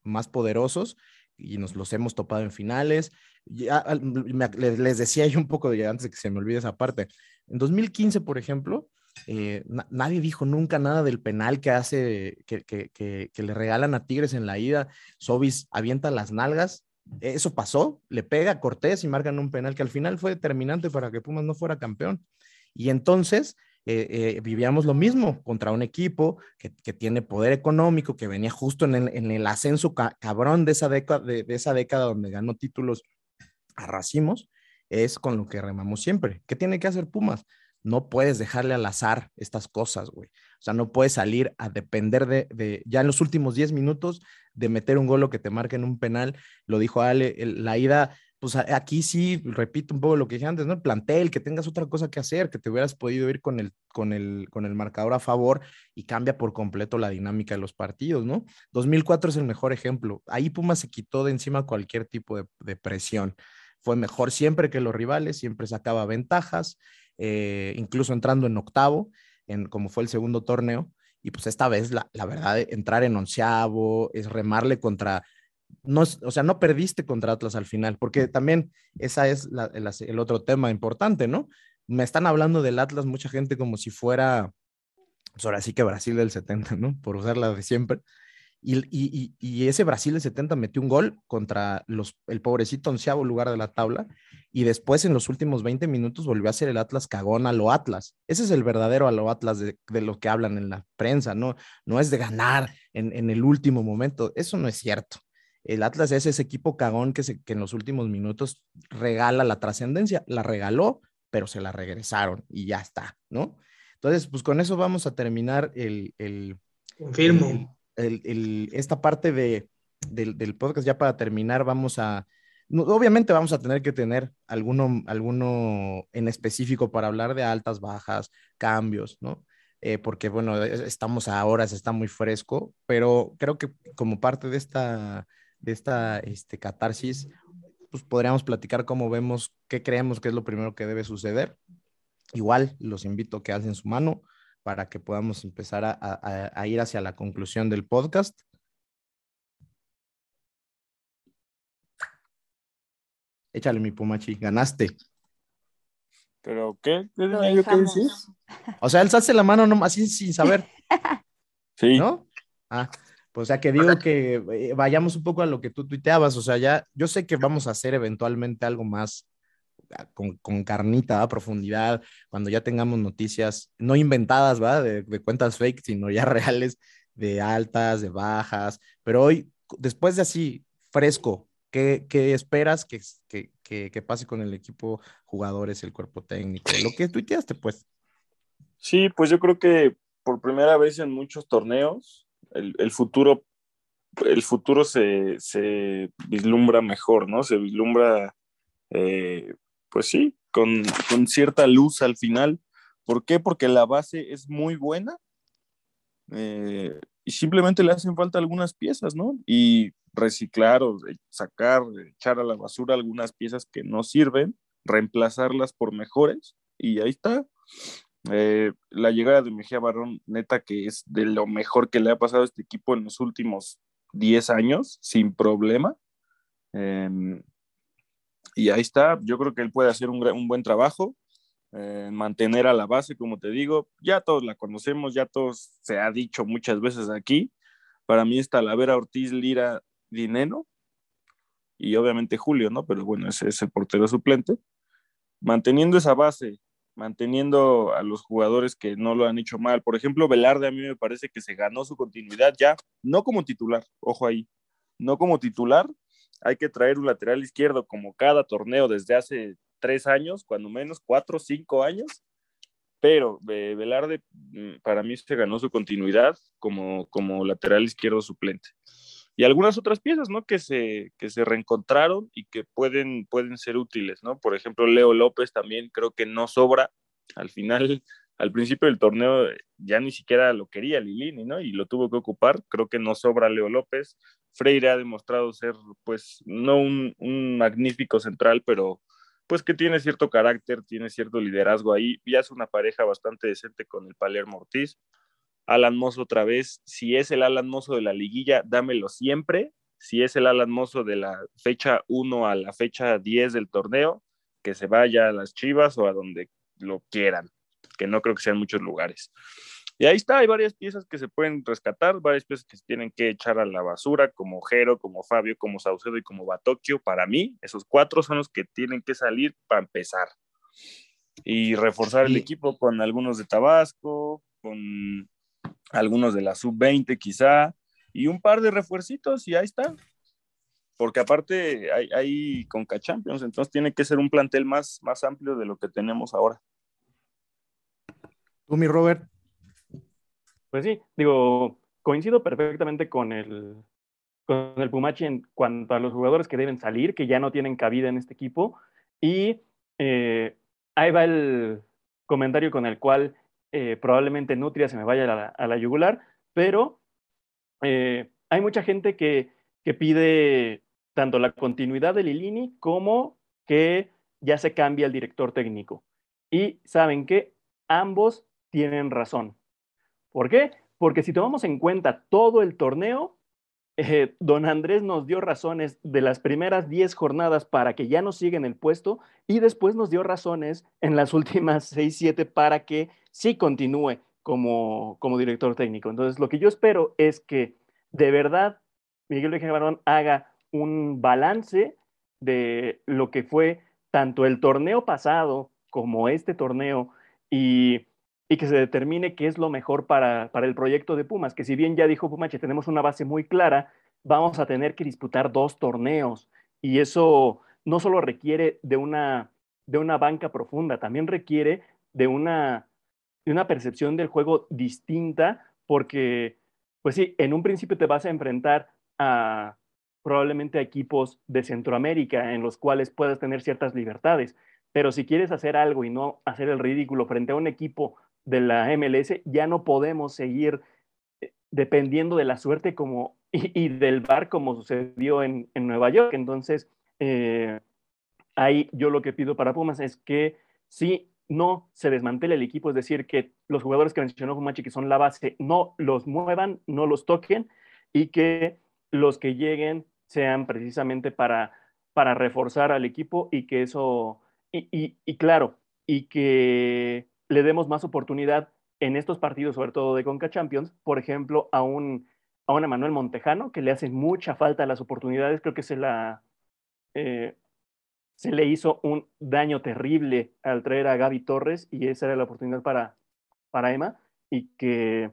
más poderosos y nos los hemos topado en finales. Ya, al- me- les, decía yo un poco de, antes que se me olvide esa parte. En 2015, por ejemplo, eh, na- nadie dijo nunca nada del penal que hace, que, le regalan a Tigres en la ida. Sobis avienta las nalgas. Eso pasó, le pega a Cortés y marcan un penal que al final fue determinante para que Pumas no fuera campeón. Y entonces eh, eh, vivíamos lo mismo contra un equipo que, tiene poder económico, que venía justo en el, en el ascenso ca- cabrón de esa, década, de, de esa década donde ganó títulos a racimos, es con lo que remamos siempre. ¿Qué tiene que hacer Pumas? No puedes dejarle al azar estas cosas, güey. O sea, no puedes salir a depender de, ya en los últimos 10 minutos de meter un gol o que te marquen un penal. Lo dijo Ale, la ida, pues aquí sí, repito un poco lo que dije antes, ¿no? El plantel, que tengas otra cosa que hacer, que te hubieras podido ir con el, con el, con el marcador a favor y cambia por completo la dinámica de los partidos, ¿no? 2004 es el mejor ejemplo. Ahí Pumas se quitó de encima cualquier tipo de, de presión. Fue mejor siempre que los rivales, siempre sacaba ventajas, eh, incluso entrando en octavo, en, como fue el segundo torneo. Y pues esta vez, la, la verdad, entrar en onceavo, es remarle contra, no, o sea, no perdiste contra Atlas al final, porque también esa es la- el otro tema importante, ¿no? Me están hablando del Atlas mucha gente como si fuera, pues ahora sí que Brasil del 70, ¿no? Por usarla de siempre. Y, y, ese Brasil del 70 metió un gol contra los, el pobrecito onceavo lugar de la tabla y después en los últimos 20 minutos volvió a ser el Atlas cagón a lo Atlas. Ese es el verdadero a lo Atlas de, de lo que hablan en la prensa, ¿no? No es de ganar en, en el último momento, eso no es cierto. El Atlas es ese equipo cagón que, se, que en los últimos minutos regala la trascendencia, la regaló, pero se la regresaron y ya está, ¿no? Entonces, pues con eso vamos a terminar el... el Confirmo. el- el- el- esta parte de, del, del podcast, ya para terminar, vamos a, obviamente vamos a tener que tener alguno, alguno en específico para hablar de altas, bajas, cambios, ¿no? Eh, porque bueno, es- estamos a horas, está muy fresco, pero creo que como parte de esta, de esta este, catarsis, pues podríamos platicar cómo vemos, qué creemos que es lo primero que debe suceder. Igual los invito a que alcen su mano para que podamos empezar a, a- a ir hacia la conclusión del podcast. Échale mi Pumachi, ganaste. ¿Pero qué? ¿Qué yo dejamos. decir? O sea, él se hace la mano no, así sin saber, Sí. ¿no? Ah, pues o sea que digo que eh, vayamos un poco a lo que tú tuiteabas, o sea, ya yo sé que vamos a hacer eventualmente algo más con, con carnita, a profundidad, cuando ya tengamos noticias no inventadas, ¿va? De, de cuentas fake, sino ya reales, de altas, de bajas. Pero hoy, después de así, fresco, ¿qué, qué esperas que, que, que, que pase con el equipo, jugadores, el cuerpo técnico? Lo que tuiteaste, pues. Sí, pues yo creo que por primera vez en muchos torneos, el, el futuro, el futuro se, se, vislumbra mejor, ¿no? Se vislumbra, eh, pues sí, con, con, cierta luz al final. ¿Por qué? Porque la base es muy buena eh, y simplemente le hacen falta algunas piezas, ¿no? Y reciclar o sacar, echar a la basura algunas piezas que no sirven, reemplazarlas por mejores y ahí está. Eh, la llegada de Mejía Barón, neta, que es de lo mejor que le ha pasado a este equipo en los últimos 10 años, sin problema. Eh, y ahí está, yo creo que él puede hacer un, un buen trabajo, eh, mantener a la base, como te digo, ya todos la conocemos, ya todos se ha dicho muchas veces aquí. Para mí está Talavera, Ortiz, Lira, Dineno y obviamente Julio, ¿no? Pero bueno, ese es el portero suplente. Manteniendo esa base, manteniendo a los jugadores que no lo han hecho mal. Por ejemplo, Velarde a mí me parece que se ganó su continuidad ya, no como titular, ojo ahí, no como titular. Hay que traer un lateral izquierdo como cada torneo desde hace tres años, cuando menos cuatro, cinco años. Pero eh, Velarde para mí se ganó su continuidad como, como lateral izquierdo suplente. Y algunas otras piezas, ¿no? Que se, que se reencontraron y que pueden, pueden ser útiles, ¿no? Por ejemplo, Leo López también creo que no sobra. Al final, al principio del torneo ya ni siquiera lo quería Lilini, ¿no? Y lo tuvo que ocupar. Creo que no sobra Leo López. Freire ha demostrado ser, pues, no un, un magnífico central, pero pues que tiene cierto carácter, tiene cierto liderazgo ahí. Ya es una pareja bastante decente con el Palermo Ortiz. Alan Mozo otra vez, si es el Alan Mozo de la liguilla, dámelo siempre. Si es el Alan Mozo de la fecha 1 a la fecha 10 del torneo, que se vaya a las Chivas o a donde lo quieran, que no creo que sean muchos lugares. Y ahí está, hay varias piezas que se pueden rescatar, varias piezas que se tienen que echar a la basura, como Jero, como Fabio, como Saucedo y como Batocchio. Para mí, esos cuatro son los que tienen que salir para empezar. Y reforzar el equipo con algunos de Tabasco, con algunos de la sub-20 quizá, y un par de refuercitos y ahí está. Porque aparte hay, hay Conca Champions, entonces tiene que ser un plantel más, más amplio de lo que tenemos ahora. Tú, mi Robert. Pues sí, digo, coincido perfectamente con el, con el Pumachi en cuanto a los jugadores que deben salir, que ya no tienen cabida en este equipo. Y eh, ahí va el comentario con el cual eh, probablemente Nutria se me vaya a la, a la yugular, pero eh, hay mucha gente que, que, pide tanto la continuidad de Lilini como que ya se cambie el director técnico. Y saben que ambos tienen razón. ¿Por qué? Porque si tomamos en cuenta todo el torneo, eh, don Andrés nos dio razones de las primeras 10 jornadas para que ya no siga en el puesto y después nos dio razones en las últimas 6, 7 para que sí continúe como, como director técnico. Entonces, lo que yo espero es que de verdad Miguel Ángel Barón haga un balance de lo que fue tanto el torneo pasado como este torneo y y que se determine qué es lo mejor para, para el proyecto de Pumas, que si bien ya dijo Pumache, tenemos una base muy clara, vamos a tener que disputar dos torneos y eso no solo requiere de una, de una banca profunda, también requiere de una, de una percepción del juego distinta, porque, pues sí, en un principio te vas a enfrentar a probablemente a equipos de Centroamérica en los cuales puedas tener ciertas libertades, pero si quieres hacer algo y no hacer el ridículo frente a un equipo de la MLS, ya no podemos seguir eh, dependiendo de la suerte como, y, del bar como sucedió en, en Nueva York. Entonces, eh, ahí yo lo que pido para Pumas es que si no se desmantele el equipo, es decir, que los jugadores que mencionó Fumachi, que son la base, no los muevan, no los toquen y que los que lleguen sean precisamente para, para reforzar al equipo y que eso, y, y, y claro, y que le demos más oportunidad en estos partidos, sobre todo de Conca Champions, por ejemplo, a un, a un Emanuel Montejano, que le hace mucha falta las oportunidades, creo que se la, eh, se le hizo un daño terrible al traer a Gaby Torres y esa era la oportunidad para, para Emma y que,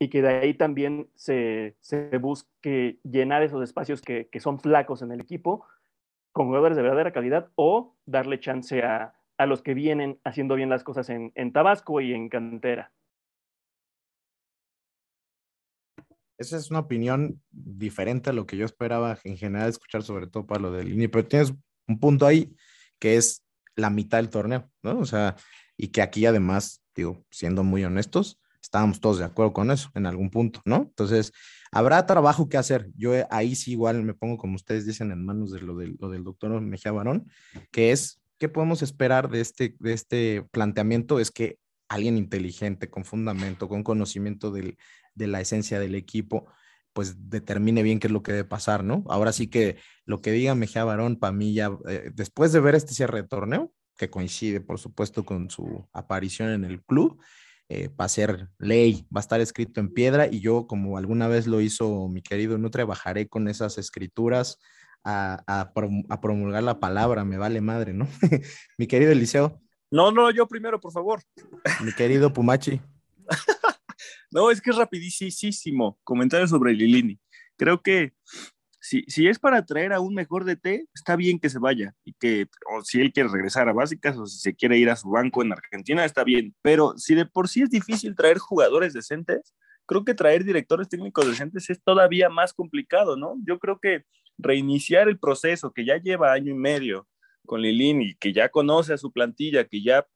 y que de ahí también se, se busque llenar esos espacios que, que, son flacos en el equipo con jugadores de verdadera calidad o darle chance a, a los que vienen haciendo bien las cosas en, en Tabasco y en Cantera. Esa es una opinión diferente a lo que yo esperaba en general escuchar, sobre todo para lo del INI, pero tienes un punto ahí que es la mitad del torneo, ¿no? O sea, y que aquí además, digo, siendo muy honestos, estábamos todos de acuerdo con eso en algún punto, ¿no? Entonces, habrá trabajo que hacer. Yo ahí sí igual me pongo, como ustedes dicen, en manos de lo, de, lo del doctor Mejía Barón, que es, ¿qué podemos esperar de este, de este planteamiento? Es que alguien inteligente, con fundamento, con conocimiento del, de la esencia del equipo, pues determine bien qué es lo que debe pasar, ¿no? Ahora sí que lo que diga Mejía Barón, para mí ya, eh, después de ver este cierre de torneo, que coincide, por supuesto, con su aparición en el club, eh, va a ser ley, va a estar escrito en piedra y yo, como alguna vez lo hizo mi querido Nutre, bajaré con esas escrituras a, a, a promulgar la palabra, me vale madre, ¿no? mi querido Eliseo. No, no, yo primero, por favor. Mi querido Pumachi. No, es que es rapidísimo. Comentario sobre Lilini. Creo que si, si es para traer a un mejor DT, está bien que se vaya y que, o si él quiere regresar a básicas o si se quiere ir a su banco en Argentina, está bien. Pero si de por sí es difícil traer jugadores decentes, creo que traer directores técnicos decentes es todavía más complicado, ¿no? Yo creo que reiniciar el proceso que ya lleva año y medio con Lilini, que ya conoce a su plantilla, que ya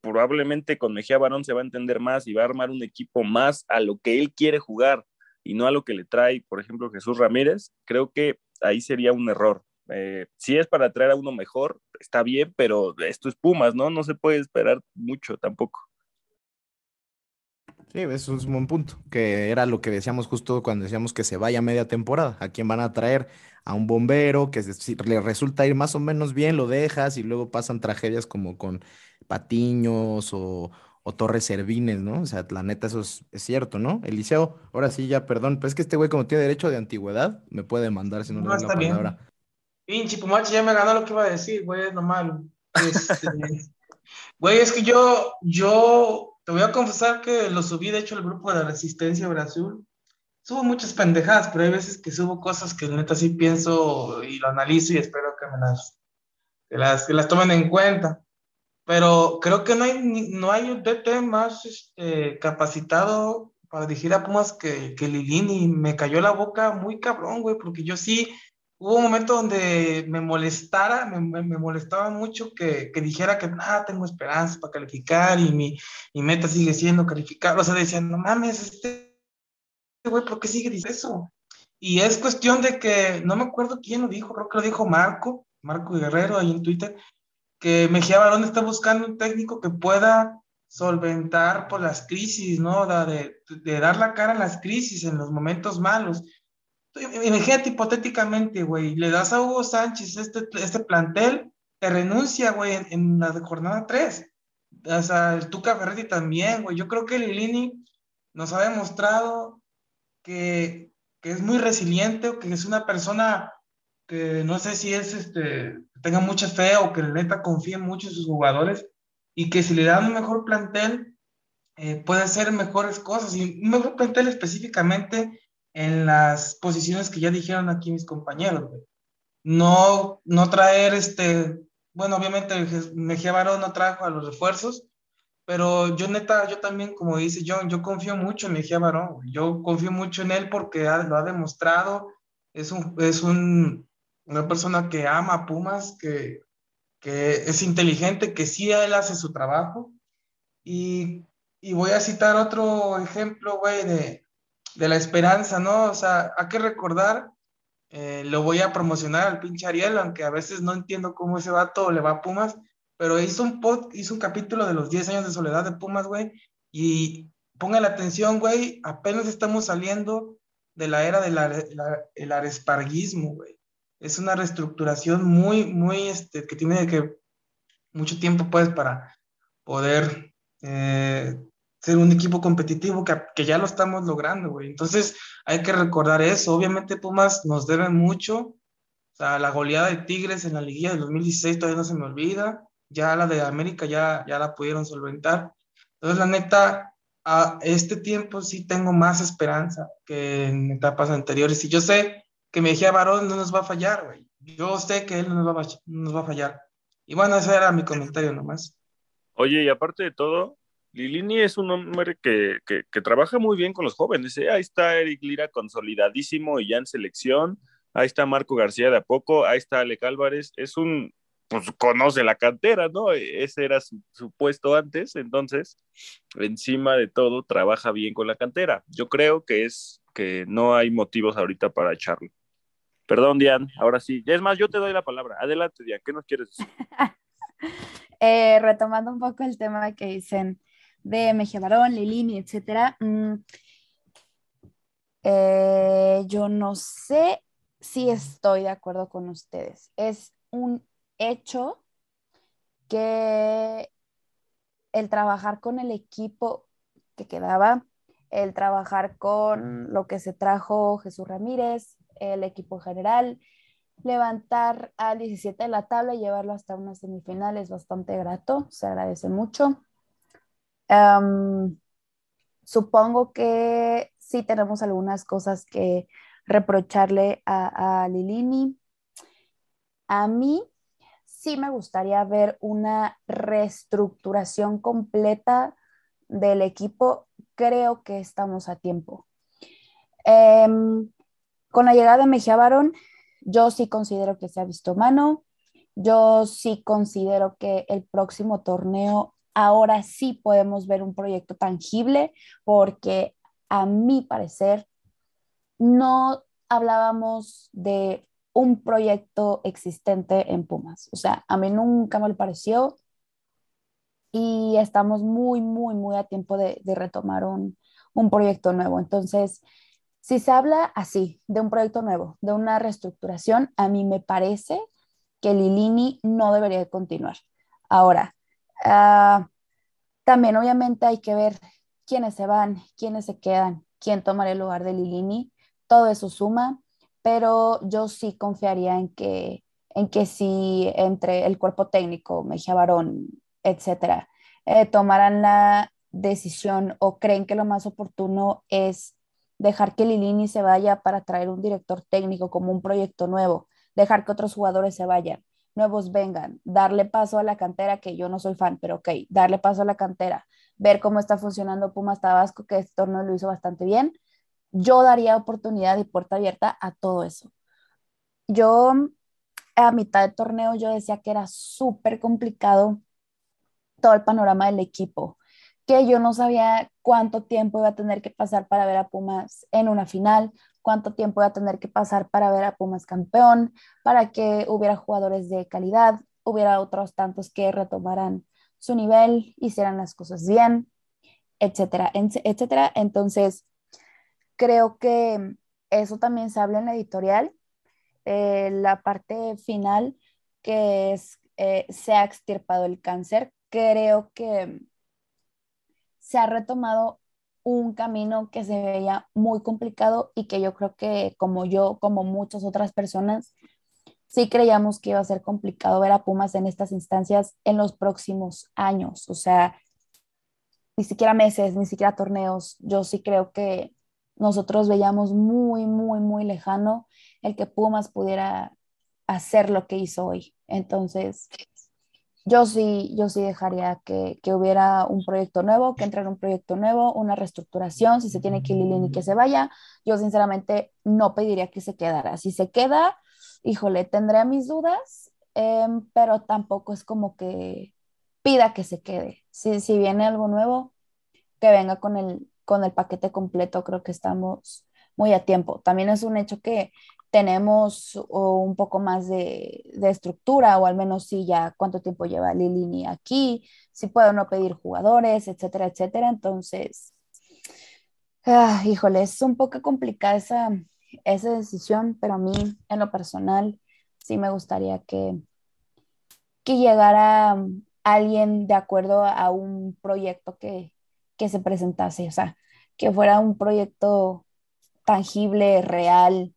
probablemente con Mejía Barón se va a entender más y va a armar un equipo más a lo que él quiere jugar y no a lo que le trae, por ejemplo, Jesús Ramírez, creo que ahí sería un error. Eh, si es para traer a uno mejor, está bien, pero esto es Pumas, ¿no? No se puede esperar mucho tampoco. Sí, eso es un buen punto, que era lo que decíamos justo cuando decíamos que se vaya media temporada. ¿A quién van a traer? A un bombero que si le resulta ir más o menos bien, lo dejas y luego pasan tragedias como con Patiños o, o Torres Servines, ¿no? O sea, la neta, eso es, es, cierto, ¿no? Eliseo, ahora sí, ya, perdón, pero es que este güey, como tiene derecho de antigüedad, me puede mandar si no, No, le doy está la bien. palabra. Pinche Pumachi ya me ganó lo que iba a decir, güey, es normal. Este, Güey, es que yo, yo te voy a confesar que lo subí, de hecho, al grupo de la Resistencia Brasil. Subo muchas pendejadas, pero hay veces que subo cosas que neta sí pienso y lo analizo y espero que me las, que las, que las tomen en cuenta. Pero creo que no hay, no hay un DT más este, capacitado para dirigir a Pumas que, que Lilini. Me cayó la boca muy cabrón, güey, porque yo sí, hubo un momento donde me molestara, me, me- molestaba mucho que, que dijera que nada, tengo esperanza para calificar y mi, mi meta sigue siendo calificar. O sea, decían, no mames, este güey, ¿por qué sigue diciendo eso? Y es cuestión de que, no me acuerdo quién lo dijo, creo que lo dijo Marco, Marco Guerrero ahí en Twitter, que Mejía Barón está buscando un técnico que pueda solventar por las crisis, ¿no? Da- De, de dar la cara en las crisis, en los momentos malos. Imagínate hipotéticamente, güey, le das a Hugo Sánchez este, este plantel, te renuncia, güey, en, en la jornada 3. O sea, el Tuca Ferretti también, güey. Yo creo que Lilini nos ha demostrado que, que es muy resiliente o que es una persona que no sé si es este, tenga mucha fe o que neta confíe mucho en sus jugadores y que si le dan un mejor plantel eh, puede hacer mejores cosas y un mejor plantel específicamente en las posiciones que ya dijeron aquí mis compañeros. güey. No, no traer este, bueno, obviamente Mejía Barón no trajo a los refuerzos, pero yo neta, yo también, como dice John, yo confío mucho en Mejía Barón, güey. yo confío mucho en él porque ha- lo ha demostrado, es, un, es un, una persona que ama a Pumas, que, que es inteligente, que sí él hace su trabajo. Y, y voy a citar otro ejemplo, güey, de, de la esperanza, ¿no? O sea, hay que recordar, eh, lo voy a promocionar al pinche Ariel, aunque a veces no entiendo cómo ese vato le va a Pumas, pero hizo un pod, hizo un capítulo de los 10 años de soledad de Pumas, güey, y ponga la atención, güey, apenas estamos saliendo de la era del el aresparguismo, güey. Es una reestructuración muy, muy, este, que tiene que mucho tiempo, pues, para poder eh, ser un equipo competitivo que, que ya lo estamos logrando, güey. Entonces, hay que recordar eso. Obviamente, Pumas nos debe mucho O sea, la goleada de Tigres en la liguilla del 2016 todavía no se me olvida. Ya la de América ya, ya la pudieron solventar. Entonces, la neta, a este tiempo sí tengo más esperanza que en etapas anteriores. Y yo sé que Mejía Barón no nos va a fallar, güey. Yo sé que él a, no nos va a fallar. Y bueno, ese era mi comentario nomás. Oye, y aparte de todo, Lilini es un hombre que, que, trabaja muy bien con los jóvenes. ¿eh? Ahí está Eric Lira consolidadísimo y ya en selección. Ahí está Marco García de a poco. Ahí está Alec Álvarez. Es un, pues conoce la cantera, ¿no? Ese era su, puesto antes. Entonces, encima de todo, trabaja bien con la cantera. Yo creo que es que no hay motivos ahorita para echarlo. Perdón, Diane, ahora sí. Es más, yo te doy la palabra. Adelante, Diane, ¿qué nos quieres decir? eh, retomando un poco el tema que dicen de Mejía Barón, Lilini, etcétera. Mm, eh, yo no sé si estoy de acuerdo con ustedes. Es un hecho que el trabajar con el equipo que quedaba, el trabajar con lo que se trajo Jesús Ramírez, el equipo general, levantar al 17 de la tabla y llevarlo hasta una semifinal es bastante grato, se agradece mucho. Um, supongo que sí tenemos algunas cosas que reprocharle a, Lilini. A mí sí me gustaría ver una reestructuración completa del equipo. Creo que estamos a tiempo. Um, con la llegada de Mejía Barón, yo sí considero que se ha visto mano. Yo sí considero que el próximo torneo ahora sí podemos ver un proyecto tangible porque a mi parecer no hablábamos de un proyecto existente en Pumas. O sea, a mí nunca me lo pareció y estamos muy, muy, muy a tiempo de, de retomar un, un proyecto nuevo. Entonces, si se habla así, de un proyecto nuevo, de una reestructuración, a mí me parece que Lilini no debería de continuar. Ahora, uh, también obviamente hay que ver quiénes se van, quiénes se quedan, quién tomará el lugar de Lilini, todo eso suma, pero yo sí confiaría en que, en que si entre el cuerpo técnico, Mejía Barón, etcétera, eh, tomaran la decisión o creen que lo más oportuno es dejar que Lilini se vaya para traer un director técnico como un proyecto nuevo, dejar que otros jugadores se vayan, nuevos vengan, darle paso a la cantera, que yo no soy fan, pero ok, darle paso a la cantera, ver cómo está funcionando Pumas Tabasco, que este torneo lo hizo bastante bien. Yo daría oportunidad y puerta abierta a todo eso. Yo a mitad de torneo yo decía que era súper complicado todo el panorama del equipo que yo no sabía cuánto tiempo iba a tener que pasar para ver a Pumas en una final, cuánto tiempo iba a tener que pasar para ver a Pumas campeón, para que hubiera jugadores de calidad, hubiera otros tantos que retomaran su nivel, hicieran las cosas bien, etcétera, etcétera. Entonces, creo que eso también se habla en la editorial. Eh, la parte final, que es, eh, se ha extirpado el cáncer, creo que se ha retomado un camino que se veía muy complicado y que yo creo que como yo, como muchas otras personas, sí creíamos que iba a ser complicado ver a Pumas en estas instancias en los próximos años. O sea, ni siquiera meses, ni siquiera torneos. Yo sí creo que nosotros veíamos muy, muy, muy lejano el que Pumas pudiera hacer lo que hizo hoy. Entonces, yo sí, yo sí dejaría que, que, hubiera un proyecto nuevo, que entrara un proyecto nuevo, una reestructuración, si se tiene que ir y que se vaya. Yo sinceramente no pediría que se quedara. Si se queda, híjole, tendré mis dudas, eh, pero tampoco es como que pida que se quede. Si, si viene algo nuevo, que venga con el, con el paquete completo, creo que estamos muy a tiempo. También es un hecho que tenemos un poco más de, de, estructura, o al menos si ya cuánto tiempo lleva Lilini aquí, si puedo no pedir jugadores, etcétera, etcétera. Entonces, ah, híjole, es un poco complicada esa, esa decisión, pero a mí, en lo personal, sí me gustaría que, que llegara alguien de acuerdo a un proyecto que, que se presentase, o sea, que fuera un proyecto tangible, real,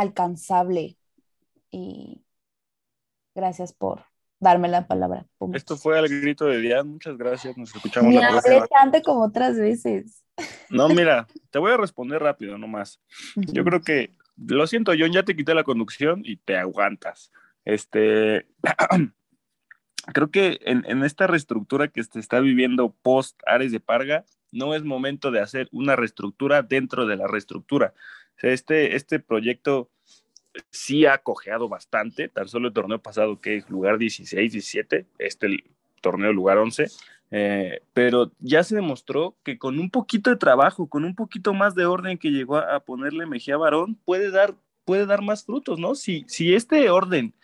alcanzable, y gracias por darme la palabra. Esto fue al grito de Diana. Muchas gracias. Nos escuchamos Ni la hablé próxima. tanto como otras veces. No, mira, te voy a responder rápido nomás. Yo creo que, lo siento, John, ya te quité la conducción y te aguantas. Este, creo que en, en esta reestructura que se está viviendo post Ares de Parga, no es momento de hacer una reestructura dentro de la reestructura. Este, este proyecto sí ha cojeado bastante, tan solo el torneo pasado que es lugar 16, 17, este el torneo lugar 11, eh, pero ya se demostró que con un poquito de trabajo, con un poquito más de orden que llegó a, a ponerle Mejía Barón, puede dar, puede dar más frutos, ¿no? Si, si este orden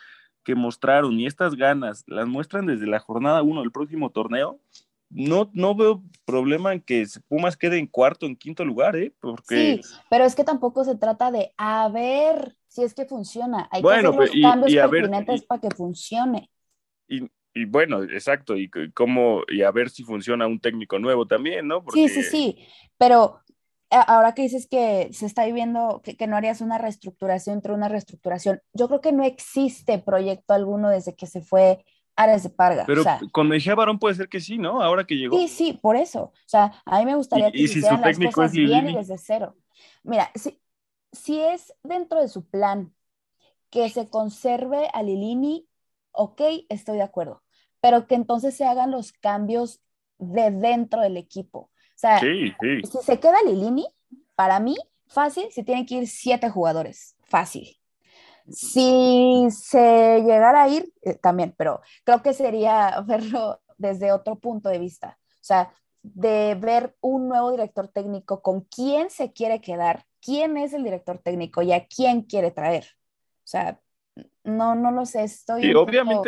que mostraron y estas ganas las muestran desde la jornada 1 del próximo torneo, no, no veo problema en que Pumas quede en cuarto, en quinto lugar, ¿eh? Porque... Sí, pero es que tampoco se trata de a ver si es que funciona. Hay Bueno, que hacer los y- cambios y a ver, pertinentes para que funcione. Y, y bueno, exacto, y cómo, y a ver si funciona un técnico nuevo también, ¿no? Sí, sí, sí, pero ahora que dices que se está viviendo, que, que no harías una reestructuración entre una reestructuración, yo creo que no existe proyecto alguno desde que se fue Ares de Parga. Pero o sea, con Mejía Barón puede ser que sí, ¿no? Ahora que llegó. Sí, sí, por eso. O sea, a mí me gustaría Y- que y si hicieran las cosas bien y desde cero. Mira, si, si es dentro de su plan que se conserve a Lilini, ok, estoy de acuerdo. Pero que entonces se hagan los cambios de dentro del equipo. O sea, Sí, sí. si se queda Lilini, para mí, fácil, se tienen que ir siete jugadores. Fácil. Si se llegara a ir, eh, también, pero creo que sería verlo desde otro punto de vista. O sea, de ver un nuevo director técnico, con quién se quiere quedar, quién es el director técnico y a quién quiere traer. O sea, no, no lo sé, estoy... Un poco-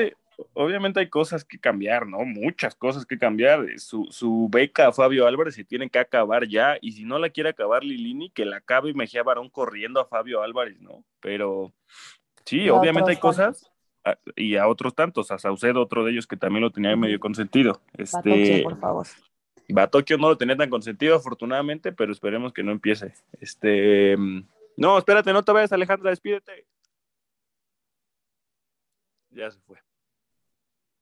obviamente, hay cosas que cambiar, ¿no? Muchas cosas que cambiar. Su, su beca a Fabio Álvarez se tiene que acabar ya, y si no la quiere acabar Lilini, que la acabe Mejía Barón corriendo a Fabio Álvarez, ¿no? Pero sí, Y obviamente hay cosas, a- y a otros tantos, a Saucedo, otro de ellos que también lo tenía medio consentido. Batocchio, Este, por favor. Batocchio no lo tenía tan consentido, afortunadamente, pero esperemos que no empiece. Este, no, espérate, no te vayas, Alejandra, despídete. Ya se fue.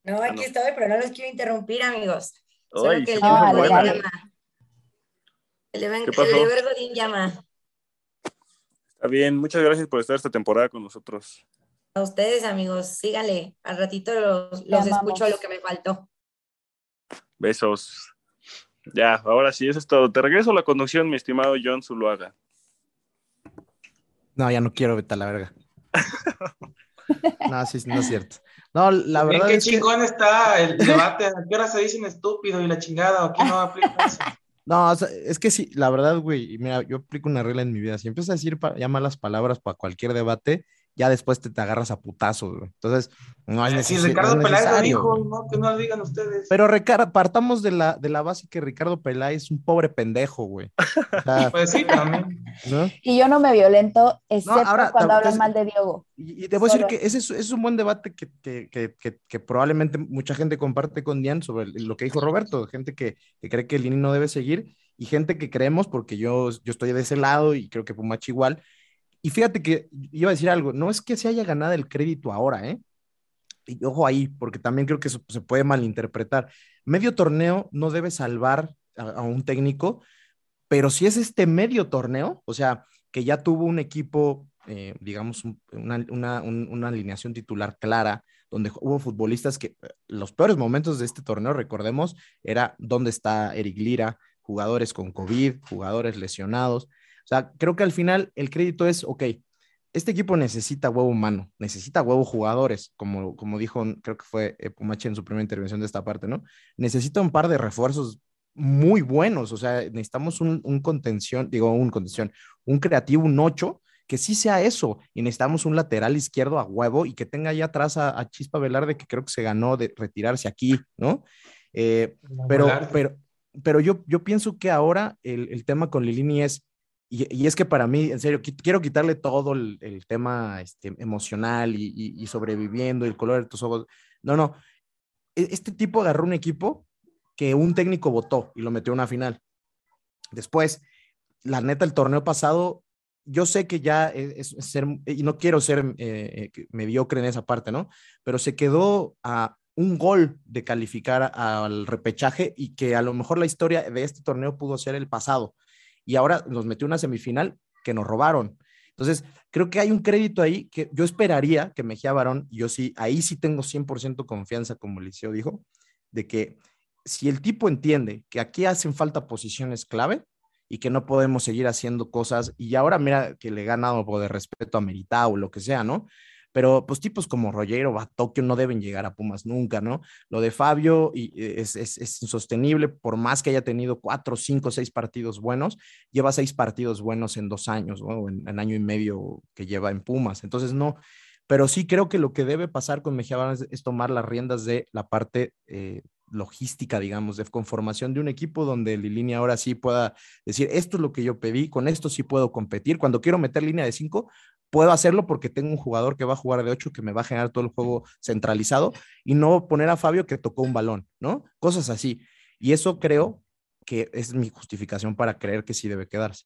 No, Ah, aquí no. estoy, pero no los quiero interrumpir, amigos. Solo Ay, que el se de llama. El de, ¿Qué pasó? el de Ver Godín llama. Está bien, muchas gracias por estar esta temporada con nosotros. A ustedes, amigos, síganle. Al ratito los, los escucho lo que me faltó. Besos. Ya, ahora sí, eso es todo. Te regreso a la conducción, mi estimado John Zuluaga. No, ya no quiero, vete a la verga. No, sí, no es cierto. No, la verdad qué es que... chingón está el debate. ¿A qué hora se dicen estúpido y la chingada? Aquí no aplica eso. No, o sea, es que sí, la verdad, güey, mira, yo aplico una regla en mi vida. Si empiezas a decir ya malas palabras para cualquier debate, ya después te, te agarras a putazos, güey. Entonces, no es Si necesario. Ricardo no es Peláez lo necesario, dijo, no, que no lo digan ustedes. Pero Ricardo, partamos de la, de la base que Ricardo Peláez es un pobre pendejo, güey. O sea, Pues sí, también. ¿no? Y yo no me violento, excepto ahora, cuando hablan mal de Diogo. Y, y te voy a decir que ese es, es un buen debate que, que, que, que, que probablemente mucha gente comparte con Dian sobre el- lo que dijo Roberto, gente que, que cree que Lini no debe seguir y gente que creemos, porque yo, yo estoy de ese lado y creo que Pumachi igual. Y fíjate que iba a decir algo, no es que se haya ganado el crédito ahora, ¿eh? Y ojo ahí, porque también creo que eso se puede malinterpretar. Medio torneo no debe salvar a, un técnico, pero si es este medio torneo, o sea, que ya tuvo un equipo, eh, digamos, un- una, una- un- una alineación titular clara, donde hubo futbolistas que eh, los peores momentos de este torneo, recordemos, era dónde está Eric Lira, jugadores con COVID, jugadores lesionados. O sea, creo que al final el crédito es, ok, este equipo necesita huevo humano, necesita huevo jugadores, como, como dijo, creo que fue eh, Pumachi en su primera intervención de esta parte, ¿no? Necesita un par de refuerzos muy buenos, o sea, necesitamos un, un contención, digo, un contención, un creativo, un 8, que sí sea eso, y necesitamos un lateral izquierdo a huevo y que tenga ahí atrás a, a Chispa Velarde, que creo que se ganó de retirarse aquí, ¿no? Eh, pero, pero, pero yo, yo pienso que ahora el, el tema con Lilini es, y, es que para mí, en serio, qui- quiero quitarle todo el, tema este, emocional y, y- y sobreviviendo, el color de tus ojos. No, no. E- Este tipo agarró un equipo que un técnico votó y lo metió a una final. Después, la neta, el torneo pasado yo sé que ya es, ser, y no quiero ser eh, mediocre en esa parte, ¿no? Pero se quedó a un gol de calificar al repechaje y que a lo mejor la historia de este torneo pudo ser el pasado. Y ahora nos metió una semifinal que nos robaron. Entonces, creo que hay un crédito ahí que yo esperaría que Mejía Barón, yo sí, ahí sí tengo 100% confianza, como Liceo dijo, de que si el tipo entiende que aquí hacen falta posiciones clave y que no podemos seguir haciendo cosas, y ahora mira que le he ganado por de respeto a Meritao o lo que sea, ¿no? Pero pues tipos como Rollero o Tokio no deben llegar a Pumas nunca, ¿no? Lo de Fabio eh, es, insostenible, por más que haya tenido cuatro, cinco, seis partidos buenos, lleva seis partidos buenos en dos años, ¿no? En, en año y medio que lleva en Pumas, entonces no, pero sí creo que lo que debe pasar con Mejía es, tomar las riendas de la parte eh, logística, digamos, de conformación de un equipo donde línea ahora sí pueda decir, esto es lo que yo pedí, con esto sí puedo competir. Cuando quiero meter línea de cinco, puedo hacerlo porque tengo un jugador que va a jugar de 8 que me va a generar todo el juego centralizado y no poner a Fabio que tocó un balón, ¿no? Cosas así. Y eso creo que es mi justificación para creer que sí debe quedarse.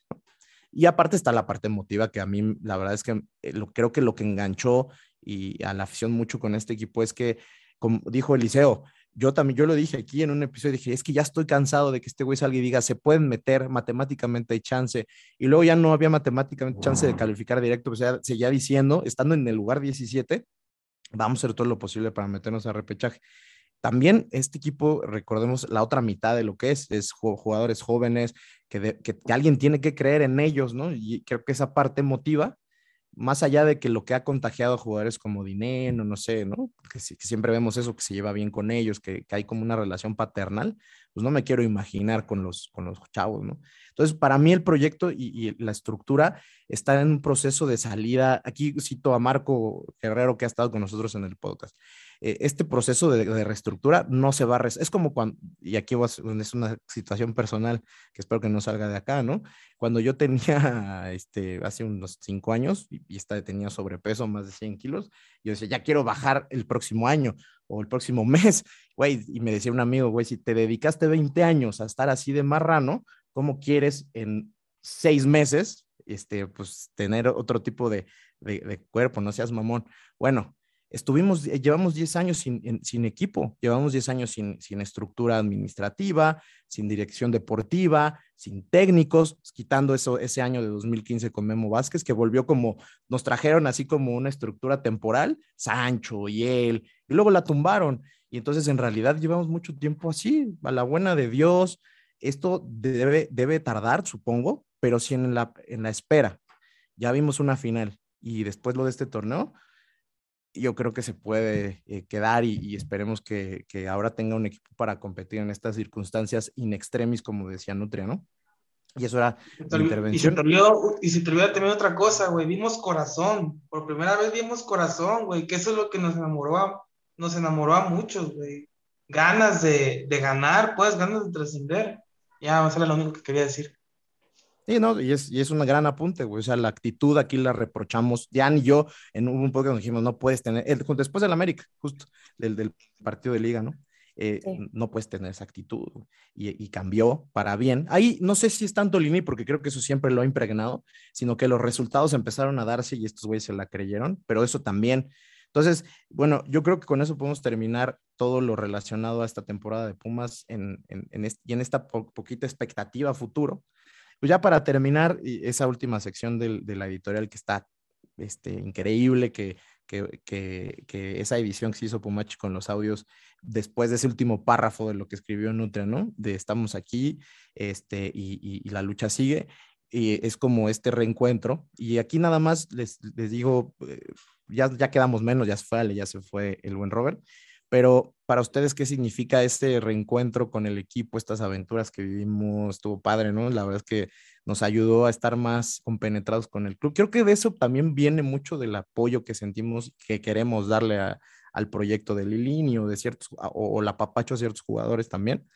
Y aparte está la parte emotiva que a mí la verdad es que eh, lo, creo que lo que enganchó y a la afición mucho con este equipo es que, como dijo Eliseo, yo también, yo lo dije aquí en un episodio, dije, es que ya estoy cansado de que este güey salga y diga, se pueden meter, matemáticamente hay chance, y luego ya no había matemáticamente chance de calificar directo, o sea, seguía diciendo, estando en el lugar 17, vamos a hacer todo lo posible para meternos a repechaje. También este equipo, recordemos la otra mitad de lo que es, es jugadores jóvenes, que, que, que alguien tiene que creer en ellos, ¿no? Y creo que esa parte motiva más allá de que lo que ha contagiado a jugadores como Dineno, no sé, ¿no? Que, siempre vemos eso, que se lleva bien con ellos, que, hay como una relación paternal, pues no me quiero imaginar con los, con los chavos, ¿no? Entonces, para mí el proyecto y, la estructura está en un proceso de salida. Aquí cito a Marco Guerrero, que ha estado con nosotros en el podcast. Eh, este proceso de, reestructura no se va a... Es como cuando, y aquí es una situación personal que espero que no salga de acá, ¿no? Cuando yo tenía, este, hace unos cinco años y, y tenía sobrepeso, más de 100 kilos, yo decía, ya quiero bajar el próximo año o el próximo mes, güey, y me decía un amigo, güey, si te dedicaste 20 años a estar así de marrano, ¿cómo quieres en seis meses, este, pues, tener otro tipo de, de, de cuerpo? No seas mamón. Bueno, estuvimos, eh, llevamos 10 años sin, sin equipo, llevamos 10 años sin, sin, estructura administrativa, sin dirección deportiva, sin técnicos, quitando eso, ese año de 2015 con Memo Vázquez, que volvió como, nos trajeron así como una estructura temporal, Sancho y él, y luego la tumbaron. Y entonces en realidad llevamos mucho tiempo así, a la buena de Dios. Esto debe, debe tardar, supongo, pero sí en la, en la espera. Ya vimos una final y después lo de este torneo, yo creo que se puede eh, quedar y, esperemos que, que, ahora tenga un equipo para competir en estas circunstancias in extremis, como decía Nutria, ¿no? Y eso era la intervención. Y se, te olvidó, y se te olvidó también otra cosa, güey, vimos corazón, por primera vez vimos corazón, güey, que eso es lo que nos enamoró a, nos enamoró a muchos, güey. Ganas de, de ganar, pues, ganas de trascender. Ya, eso era lo único que quería decir. Sí, no, y es, y es un gran apunte, güey. O sea, la actitud aquí la reprochamos. Jan y yo, en un poco nos dijimos, no puedes tener, después del América, justo del, del partido de liga, ¿no? Eh, no puedes tener esa actitud y, y, cambió para bien. Ahí no sé si es tanto Lini, porque creo que eso siempre lo ha impregnado, sino que los resultados empezaron a darse y estos güeyes se la creyeron, pero eso también. Entonces, bueno, yo creo que con eso podemos terminar todo lo relacionado a esta temporada de Pumas en, en, en y en esta poquita expectativa futuro. Pues ya para terminar, esa última sección de la editorial que está este, increíble, que, esa edición que se hizo Pumachi con los audios después de ese último párrafo de lo que escribió Nutria, ¿no? De estamos aquí este, y, y, la lucha sigue. Y es como este reencuentro. Y aquí nada más les, les digo, eh, ya, ya quedamos menos, ya se fue ya se fue el buen Robert. Pero para ustedes, ¿qué significa este reencuentro con el equipo, estas aventuras que vivimos? Estuvo padre, ¿no? La verdad es que nos ayudó a estar más compenetrados con el club. Creo que de eso también viene mucho del apoyo que sentimos que queremos darle al proyecto de Lilini o de ciertos, o, la papacho a ciertos jugadores también.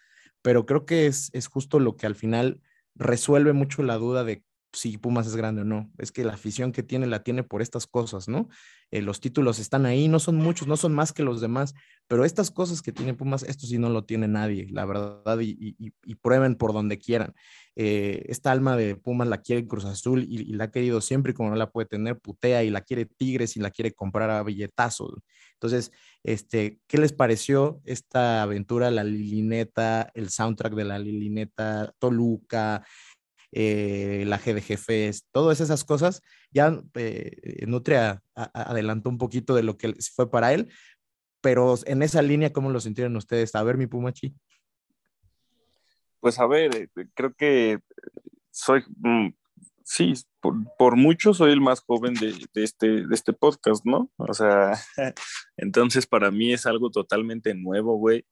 Pero creo que es, es justo lo que al final resuelve mucho la duda de si Pumas es grande o no. Es que la afición que tiene la tiene por estas cosas, ¿no? Eh, los títulos están ahí, no son muchos, no son más que los demás, pero estas cosas que tiene Pumas, esto sí no lo tiene nadie, la verdad, y, prueben por donde quieran. Eh, esta alma de Pumas la quiere Cruz Azul y, la ha querido siempre y como no la puede tener, putea y la quiere Tigres y la quiere comprar a billetazos. Entonces, este, ¿qué les pareció esta aventura, la Lilineta, el soundtrack de la Lilineta, Toluca? Eh, la GDG Fest, todas esas cosas, ya eh, Nutria adelantó un poquito de lo que fue para él, pero en esa línea, ¿cómo lo sintieron ustedes? A ver, mi Pumachi. Pues a ver, eh, creo que soy, mm, sí, por, mucho soy el más joven de, este, de este podcast, ¿no? O sea, entonces para mí es algo totalmente nuevo, güey.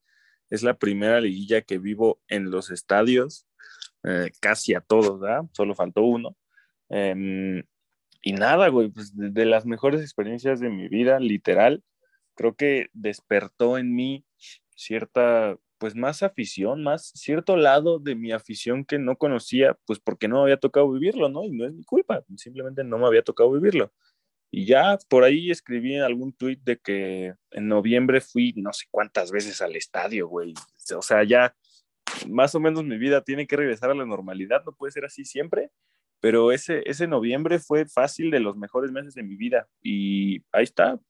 Es la primera liguilla que vivo en los estadios. Eh, casi a todos, ¿verdad? Solo faltó uno. Em, y nada, güey, pues de, las mejores experiencias de mi vida, literal, creo que despertó en mí cierta, pues más afición, más cierto lado de mi afición que no conocía, pues porque no había tocado vivirlo, ¿no? Y no es mi culpa, simplemente no me había tocado vivirlo. Y ya por ahí escribí en algún tuit de que en noviembre fui no sé cuántas veces al estadio, güey. O sea, ya más o menos mi vida tiene que regresar a la normalidad, no puede ser así siempre, pero ese, ese noviembre fue fácil de los mejores meses de mi vida y ahí está,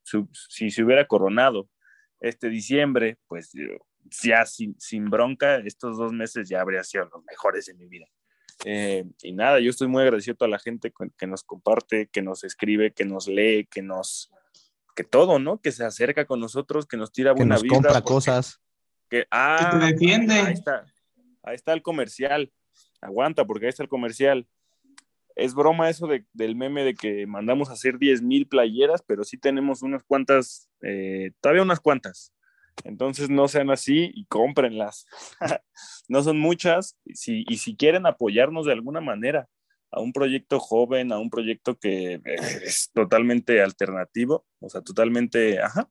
si se hubiera coronado este diciembre, pues ya sin, sin bronca, estos dos meses ya habría sido los mejores de mi vida. Eh, y nada, yo estoy muy agradecido a toda la gente que nos comparte, que nos escribe, que nos lee, que nos, que todo, ¿no? Que se acerca con nosotros, que nos tira buena que nos compra cosas. Que, ah, te defiende. Ahí está ahí está el comercial, aguanta porque ahí está el comercial. Es broma eso del meme de que mandamos a hacer 10 mil playeras, pero sí tenemos unas cuantas, eh, todavía unas cuantas. Entonces no sean así y cómprenlas. no son muchas si, y si quieren apoyarnos de alguna manera a un proyecto joven, a un proyecto que es totalmente alternativo, o sea, totalmente, ajá,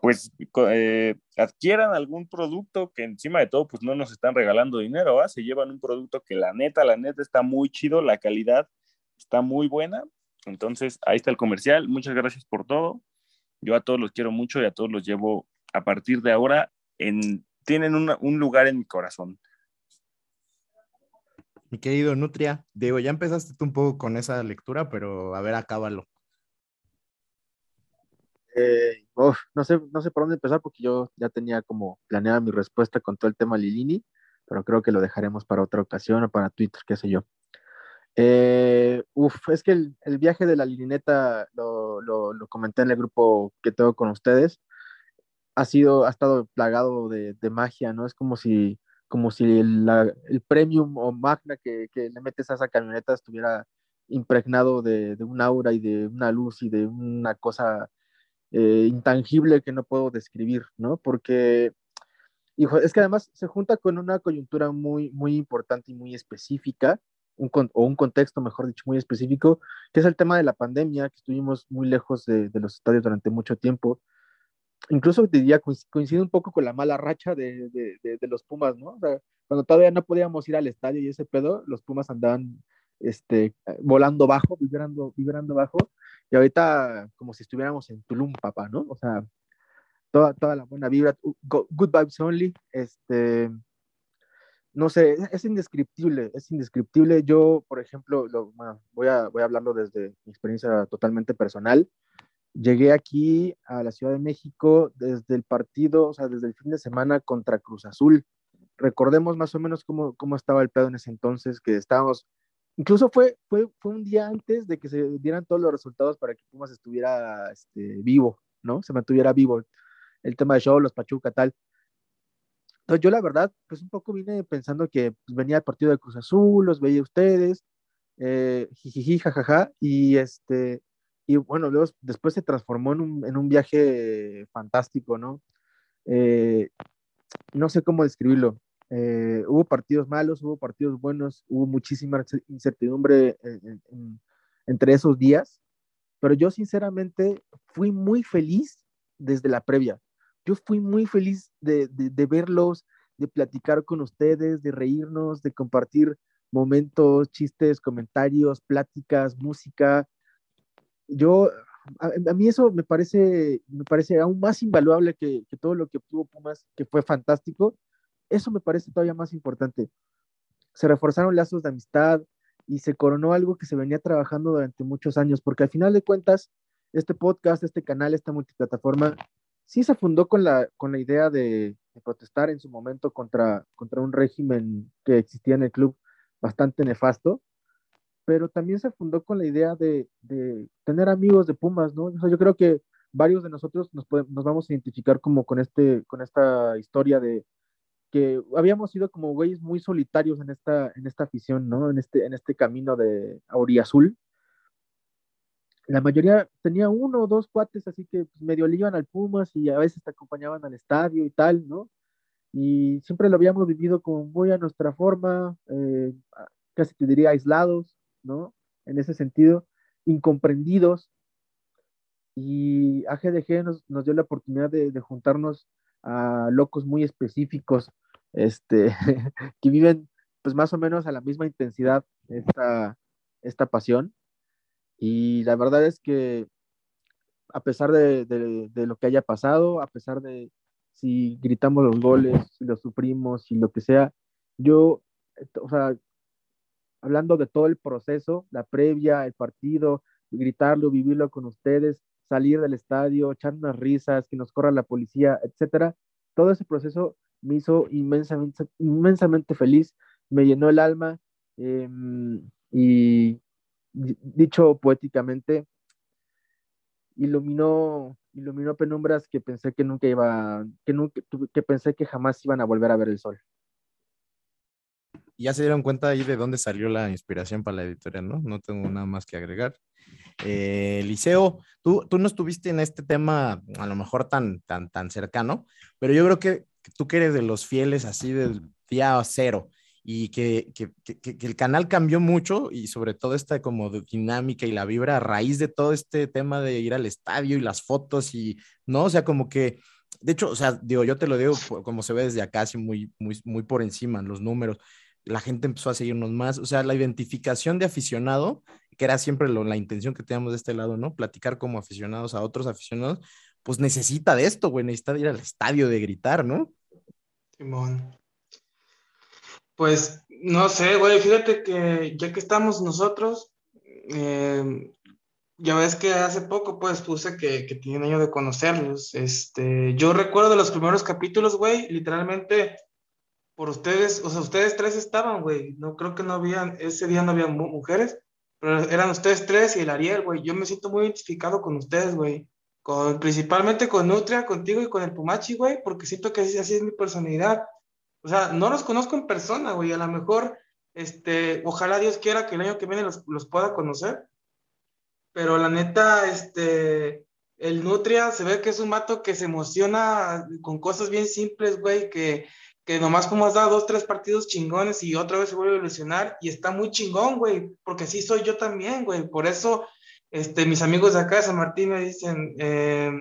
pues eh, adquieran algún producto que encima de todo pues no nos están regalando dinero, se llevan un producto que la neta, la neta está muy chido, la calidad está muy buena, entonces ahí está el comercial, muchas gracias por todo, yo a todos los quiero mucho y a todos los llevo a partir de ahora en, tienen un lugar en mi corazón. Mi querido Nutria, Diego, ya empezaste tú un poco con esa lectura, pero a ver, acábalo. Eh, no, sé, no sé por dónde empezar porque yo ya tenía como planeada mi respuesta con todo el tema Lilini, pero creo que lo dejaremos para otra ocasión o para Twitter, qué sé yo. Eh, uf, es que el, el, viaje de la Lilineta, lo, lo, lo, comenté en el grupo que tengo con ustedes, ha sido, ha estado plagado de, de magia, ¿no? Es como si, como si el, el premium o magna que, que, le metes a esa camioneta estuviera impregnado de, de un aura y de una luz y de una cosa eh, intangible que no puedo describir, ¿no? Porque, hijo, es que además se junta con una coyuntura muy, muy importante y muy específica, un, o un contexto, mejor dicho, muy específico, que es el tema de la pandemia, que estuvimos muy lejos de, los estadios durante mucho tiempo. Incluso diría, coincide un poco con la mala racha de, de los Pumas, ¿no? O sea, cuando todavía no podíamos ir al estadio y ese pedo, los Pumas andaban este, volando bajo, vibrando, vibrando bajo, y ahorita como si estuviéramos en Tulum, papá, ¿no? O sea, toda, toda la buena vibra, good vibes only, este, no sé, es, indescriptible, es indescriptible. Yo, por ejemplo, lo, voy, a, voy a hablarlo desde mi experiencia totalmente personal. Llegué aquí a la Ciudad de México desde el partido, o sea, desde el fin de semana contra Cruz Azul. Recordemos más o menos cómo, cómo estaba el pedo en ese entonces, que estábamos Incluso fue, fue, fue un día antes de que se dieran todos los resultados para que Pumas estuviera este, vivo, ¿no? Se mantuviera vivo. El tema de show, los Pachuca, tal. Entonces yo la verdad, pues un poco vine pensando que pues, venía el partido de Cruz Azul, los veía ustedes, eh, jajaja, y este, y bueno, luego, después se transformó en un, en un viaje fantástico, ¿no? Eh, no sé cómo describirlo. Eh, hubo partidos malos, hubo partidos buenos, hubo muchísima incertidumbre entre esos días, pero yo sinceramente fui muy feliz desde la previa. Yo fui muy feliz de, de, verlos, de platicar con ustedes, de reírnos, de compartir momentos, chistes, comentarios, pláticas, música. Yo, a, a mí eso me parece, me parece aún más invaluable que, que todo lo que obtuvo Pumas, que fue fantástico. Eso me parece todavía más importante. Se reforzaron lazos de amistad y se coronó algo que se venía trabajando durante muchos años, porque al final de cuentas, este podcast, este canal, esta multiplataforma, sí se fundó con la, con la idea de, protestar en su momento contra, contra un régimen que existía en el club bastante nefasto, pero también se fundó con la idea de, tener amigos de Pumas, ¿no? O yo creo que varios de nosotros nos, podemos, nos vamos a identificar como con, este, con esta historia de que habíamos sido como güeyes muy solitarios en esta, en esta afición, ¿no? En este, en este camino de Auriazul. La mayoría tenía uno o dos cuates, así que pues, medio le iban al Pumas y a veces te acompañaban al estadio y tal, ¿no? Y siempre lo habíamos vivido como muy a nuestra forma, eh, casi te diría aislados, ¿no? En ese sentido, incomprendidos. Y AGDG nos, nos dio la oportunidad de, de juntarnos a locos muy específicos, este, que viven pues más o menos a la misma intensidad esta, esta pasión. Y la verdad es que a pesar de, de, lo que haya pasado, a pesar de si gritamos los goles, si los sufrimos, y lo que sea, yo, o sea, hablando de todo el proceso, la previa, el partido, gritarlo, vivirlo con ustedes, salir del estadio, echar unas risas, que nos corra la policía, etcétera. Todo ese proceso me hizo inmensamente, inmensamente feliz, me llenó el alma eh, y dicho poéticamente, iluminó, iluminó penumbras que pensé que nunca iba, que, nunca, que pensé que jamás iban a volver a ver el sol. Ya se dieron cuenta ahí de dónde salió la inspiración para la editorial, ¿no? No tengo nada más que agregar. Eh, Liceo, tú, tú no estuviste en este tema a lo mejor tan, tan, tan cercano, pero yo creo que tú que eres de los fieles así del día cero y que, que, que, el canal cambió mucho y sobre todo esta como dinámica y la vibra a raíz de todo este tema de ir al estadio y las fotos y, ¿no? O sea, como que, de hecho, o sea, digo, yo te lo digo como se ve desde acá, así muy, muy, muy por encima, los números, la gente empezó a seguirnos más, o sea, la identificación de aficionado, que era siempre lo, la intención que teníamos de este lado, ¿no? Platicar como aficionados a otros aficionados, pues necesita de esto, güey, necesita ir al estadio, de gritar, ¿no? Simón. Pues no sé, güey, fíjate que ya que estamos nosotros, eh, ya ves que hace poco pues puse que, que tienen año de conocerlos. Este, yo recuerdo de los primeros capítulos, güey, literalmente por ustedes, o sea, ustedes tres estaban, güey. No creo que no habían, ese día no había mujeres, pero eran ustedes tres y el Ariel, güey. Yo me siento muy identificado con ustedes, güey. Con, principalmente con Nutria, contigo y con el Pumachi, güey, porque siento que así, así es mi personalidad. O sea, no los conozco en persona, güey. A lo mejor, este, ojalá Dios quiera que el año que viene los, los pueda conocer. Pero la neta, este, el Nutria se ve que es un mato que se emociona con cosas bien simples, güey, que, que nomás como has dado dos, tres partidos chingones y otra vez se vuelve a ilusionar y está muy chingón, güey, porque así soy yo también, güey. Por eso, este, mis amigos de acá de San Martín me dicen, eh,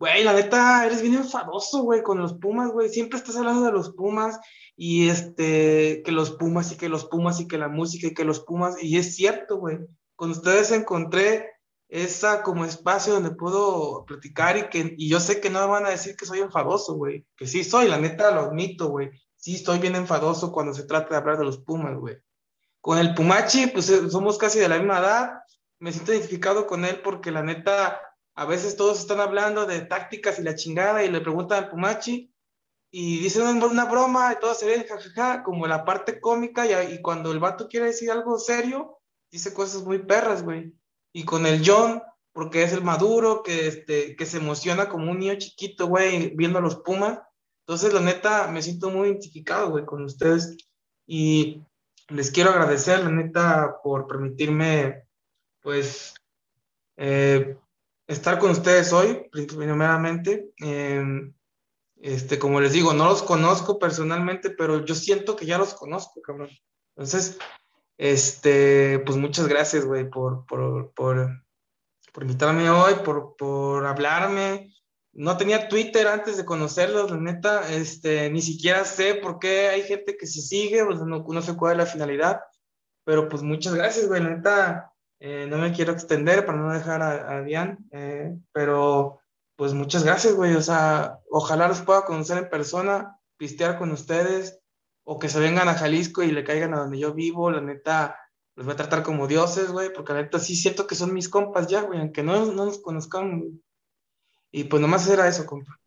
Güey, la neta, eres bien enfadoso, güey, con los Pumas, güey. Siempre estás hablando de los Pumas y este, que los Pumas y que los Pumas y que la música y que los Pumas. Y es cierto, güey. Con ustedes encontré esa como espacio donde puedo platicar y que y yo sé que no me van a decir que soy enfadoso, güey. Que sí soy, la neta lo admito, güey. Sí estoy bien enfadoso cuando se trata de hablar de los Pumas, güey. Con el Pumachi, pues somos casi de la misma edad. Me siento identificado con él porque la neta a veces todos están hablando de tácticas y la chingada y le preguntan al Pumachi y dicen una broma y todo se ve jajaja, como la parte cómica y, y, cuando el vato quiere decir algo serio, dice cosas muy perras, güey. Y con el John, porque es el maduro, que, este, que se emociona como un niño chiquito, güey, viendo a los Pumas. Entonces, la neta, me siento muy identificado, güey, con ustedes. Y les quiero agradecer, la neta, por permitirme, pues, eh, estar con ustedes hoy, primeramente. Eh, este, como les digo, no los conozco personalmente, pero yo siento que ya los conozco, cabrón. Entonces, este, pues muchas gracias, güey, por, por, por, por, invitarme hoy, por, por hablarme. No tenía Twitter antes de conocerlos, la neta, este, ni siquiera sé por qué hay gente que se sigue, pues no, no sé cuál es la finalidad, pero pues muchas gracias, güey, la neta, eh, no me quiero extender para no dejar a, Dian, eh, pero pues muchas gracias, güey, o sea, ojalá los pueda conocer en persona, pistear con ustedes, o que se vengan a Jalisco y le caigan a donde yo vivo, la neta, los voy a tratar como dioses, güey, porque la neta sí siento que son mis compas ya, güey, aunque no, no nos conozcan. Y pues nomás era eso, compa.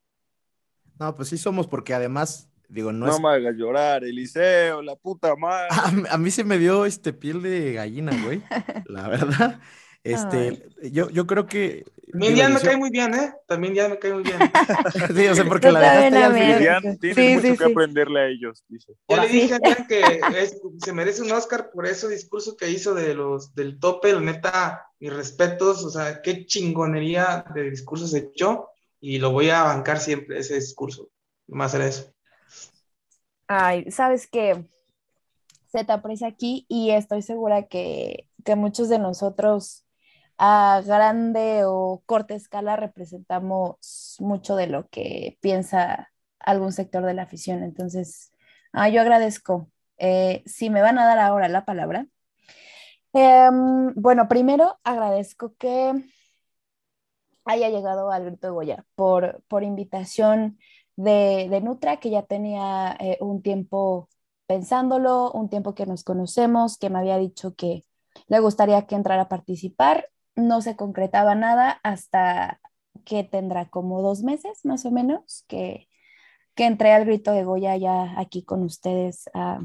No, pues sí somos, porque además, digo, no, No, es. me hagas llorar, Eliseo, la puta madre. A, mí- a mí se me dio este piel de gallina, güey. La verdad. Este, yo, yo creo que. También me cae muy bien, ¿eh? También Dian me cae muy bien. Sí, o sea, porque la ya tienes Sí, mucho sí, que sí. aprenderle a ellos, dice. Yo le dije a Dian que es- se merece un Oscar por ese discurso que hizo de los del tope, la neta, mis respetos, o sea, qué chingonería de discurso se echó y lo voy a bancar siempre ese discurso. Más era eso. Sabes que se te aprecia aquí y estoy segura que, que muchos de nosotros a grande o corta escala representamos mucho de lo que piensa algún sector de la afición. Entonces, ah, yo agradezco. Eh, si me van a dar ahora la palabra. Em, bueno, primero agradezco que haya llegado al Grito de Goya por, por invitación de, de Nutra, que ya tenía eh, un tiempo pensándolo, un tiempo que nos conocemos, que me había dicho que le gustaría que entrara a participar. No se concretaba nada hasta que tendrá como dos meses más o menos que, que entré al Grito de Goya ya aquí con ustedes a,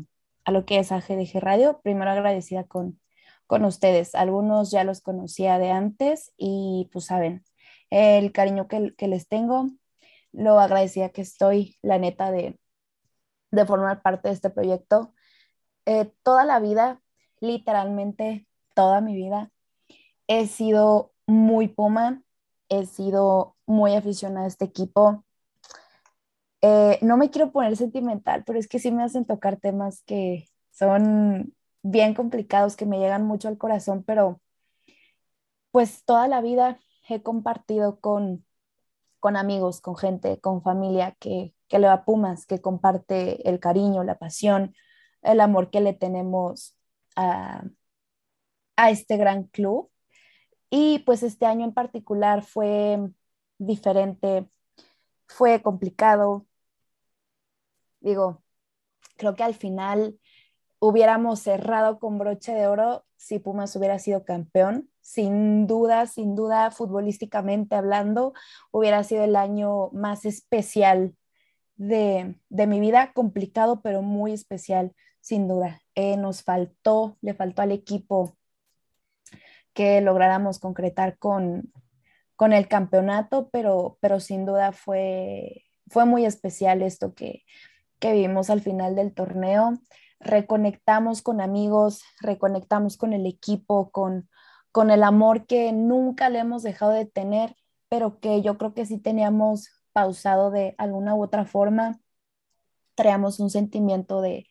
a lo que es AGDG Radio. Primero agradecida con, con ustedes. Algunos ya los conocía de antes y pues saben el cariño que, que les tengo, lo agradecida que estoy, la neta, de, de formar parte de este proyecto. Eh, toda la vida, literalmente toda mi vida, he sido muy Puma, he sido muy aficionada a este equipo. Eh, no me quiero poner sentimental, pero es que sí me hacen tocar temas que son bien complicados, que me llegan mucho al corazón, pero pues toda la vida he compartido con, con amigos, con gente, con familia que, que le va a Pumas, que comparte el cariño, la pasión, el amor que le tenemos a, a este gran club. Y pues este año en particular fue diferente, fue complicado. Digo, creo que al final hubiéramos cerrado con broche de oro si Pumas hubiera sido campeón. Sin duda, sin duda, futbolísticamente hablando, hubiera sido el año más especial de, de mi vida, complicado, pero muy especial, sin duda. Eh, nos faltó, le faltó al equipo que lográramos concretar con, con el campeonato, pero, pero sin duda fue, fue muy especial esto que, que vivimos al final del torneo. Reconectamos con amigos, reconectamos con el equipo, con, con el amor que nunca le hemos dejado de tener, pero que yo creo que sí teníamos pausado de alguna u otra forma. Traíamos un sentimiento de,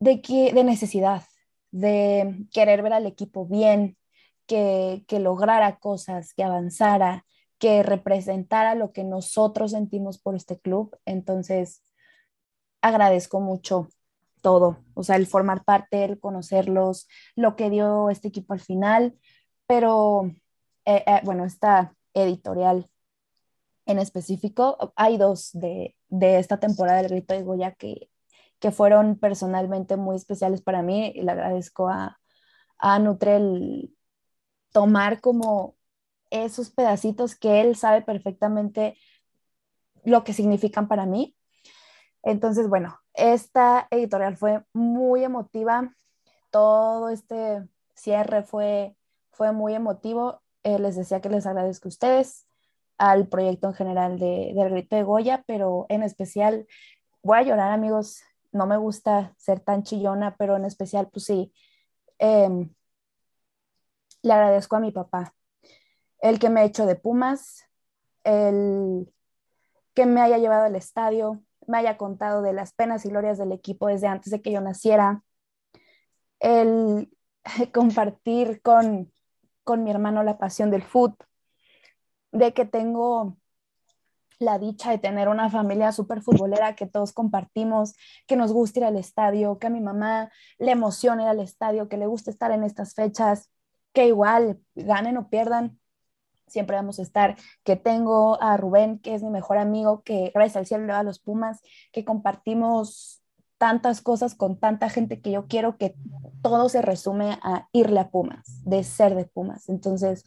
de, que, de necesidad, de querer ver al equipo bien, que, que lograra cosas, que avanzara, que representara lo que nosotros sentimos por este club. Entonces, agradezco mucho todo, o sea, el formar parte, el conocerlos, lo que dio este equipo al final, pero eh, eh, bueno, esta editorial en específico, hay dos de, de esta temporada del Grito de Goya que, que fueron personalmente muy especiales para mí y le agradezco a, a Nutrel tomar como esos pedacitos que él sabe perfectamente lo que significan para mí. Entonces, bueno, esta editorial fue muy emotiva, todo este cierre fue, fue muy emotivo. Eh, les decía que les agradezco a ustedes, al proyecto en general de, del Grito de Goya, pero en especial, voy a llorar amigos, no me gusta ser tan chillona, pero en especial, pues sí, eh, le agradezco a mi papá, el que me ha hecho de Pumas, el que me haya llevado al estadio, me haya contado de las penas y glorias del equipo desde antes de que yo naciera, el compartir con, con mi hermano la pasión del fútbol, de que tengo la dicha de tener una familia súper futbolera que todos compartimos, que nos gusta ir al estadio, que a mi mamá le emociona ir al estadio, que le gusta estar en estas fechas, que igual ganen o pierdan, siempre vamos a estar, que tengo a Rubén, que es mi mejor amigo, que gracias al cielo le va a los Pumas, que compartimos tantas cosas con tanta gente que yo quiero que todo se resume a irle a Pumas, de ser de Pumas. Entonces,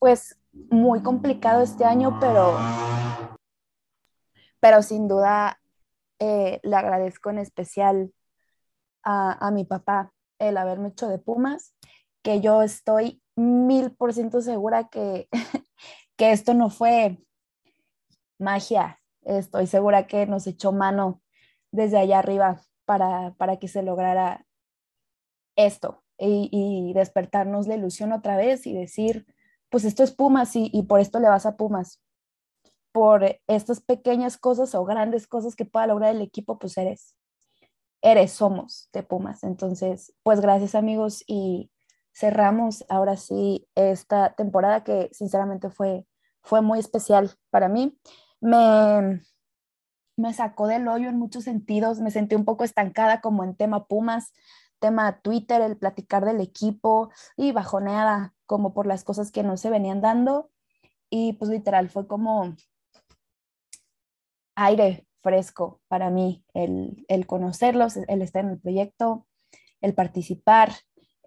pues muy complicado este año, pero, pero sin duda eh, le agradezco en especial a, a mi papá el haberme hecho de Pumas, que yo estoy mil por ciento segura que, que esto no fue magia. Estoy segura que nos echó mano desde allá arriba para, para que se lograra esto y, y, despertarnos la ilusión otra vez y decir, pues esto es Pumas y, y por esto le vas a Pumas. Por estas pequeñas cosas o grandes cosas que pueda lograr el equipo, pues eres, eres, somos de Pumas. Entonces, pues gracias amigos y cerramos ahora sí esta temporada que sinceramente fue, fue muy especial para mí. Me, me sacó del hoyo en muchos sentidos, me sentí un poco estancada como en tema Pumas, tema Twitter, el platicar del equipo y bajoneada como por las cosas que no se venían dando. Y pues literal fue como aire fresco para mí el, el conocerlos, el estar en el proyecto, el participar,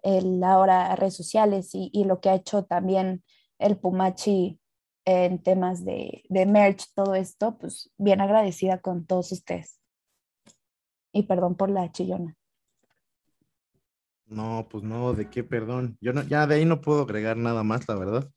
el ahora redes sociales y, y, lo que ha hecho también el Pumachi en temas de, de merch, todo esto, pues bien agradecida con todos ustedes. Y perdón por la chillona. No, pues no, ¿de qué perdón? Yo no, ya de ahí no puedo agregar nada más, la verdad.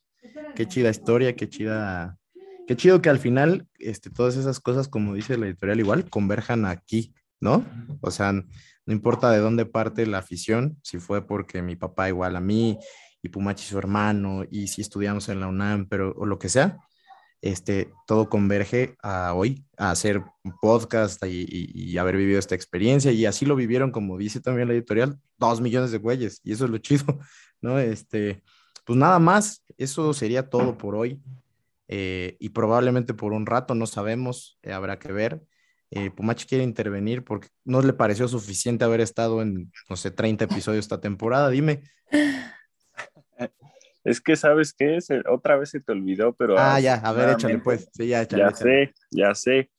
Qué chida historia, qué chida, qué chido que al final, este, todas esas cosas, como dice la editorial, igual converjan aquí, ¿no? O sea, no importa de dónde parte la afición, si fue porque mi papá igual a mí y Pumachi su hermano y si estudiamos en la UNAM, pero o lo que sea, este, todo converge a hoy, a hacer podcast y, y, y, haber vivido esta experiencia. Y así lo vivieron, como dice también la editorial, dos millones de güeyes. Y eso es lo chido, ¿no? Este, pues nada más, eso sería todo por hoy. Eh, y probablemente por un rato, no sabemos, eh, habrá que ver. Eh, Pumachi quiere intervenir porque no le pareció suficiente haber estado en, no sé, 30 episodios esta temporada. Dime. Es que, ¿sabes qué? Se, otra vez se te olvidó, pero... Ah, ya, a ver, échale pues. Sí, ya, échale, ya échale. sé, ya sé.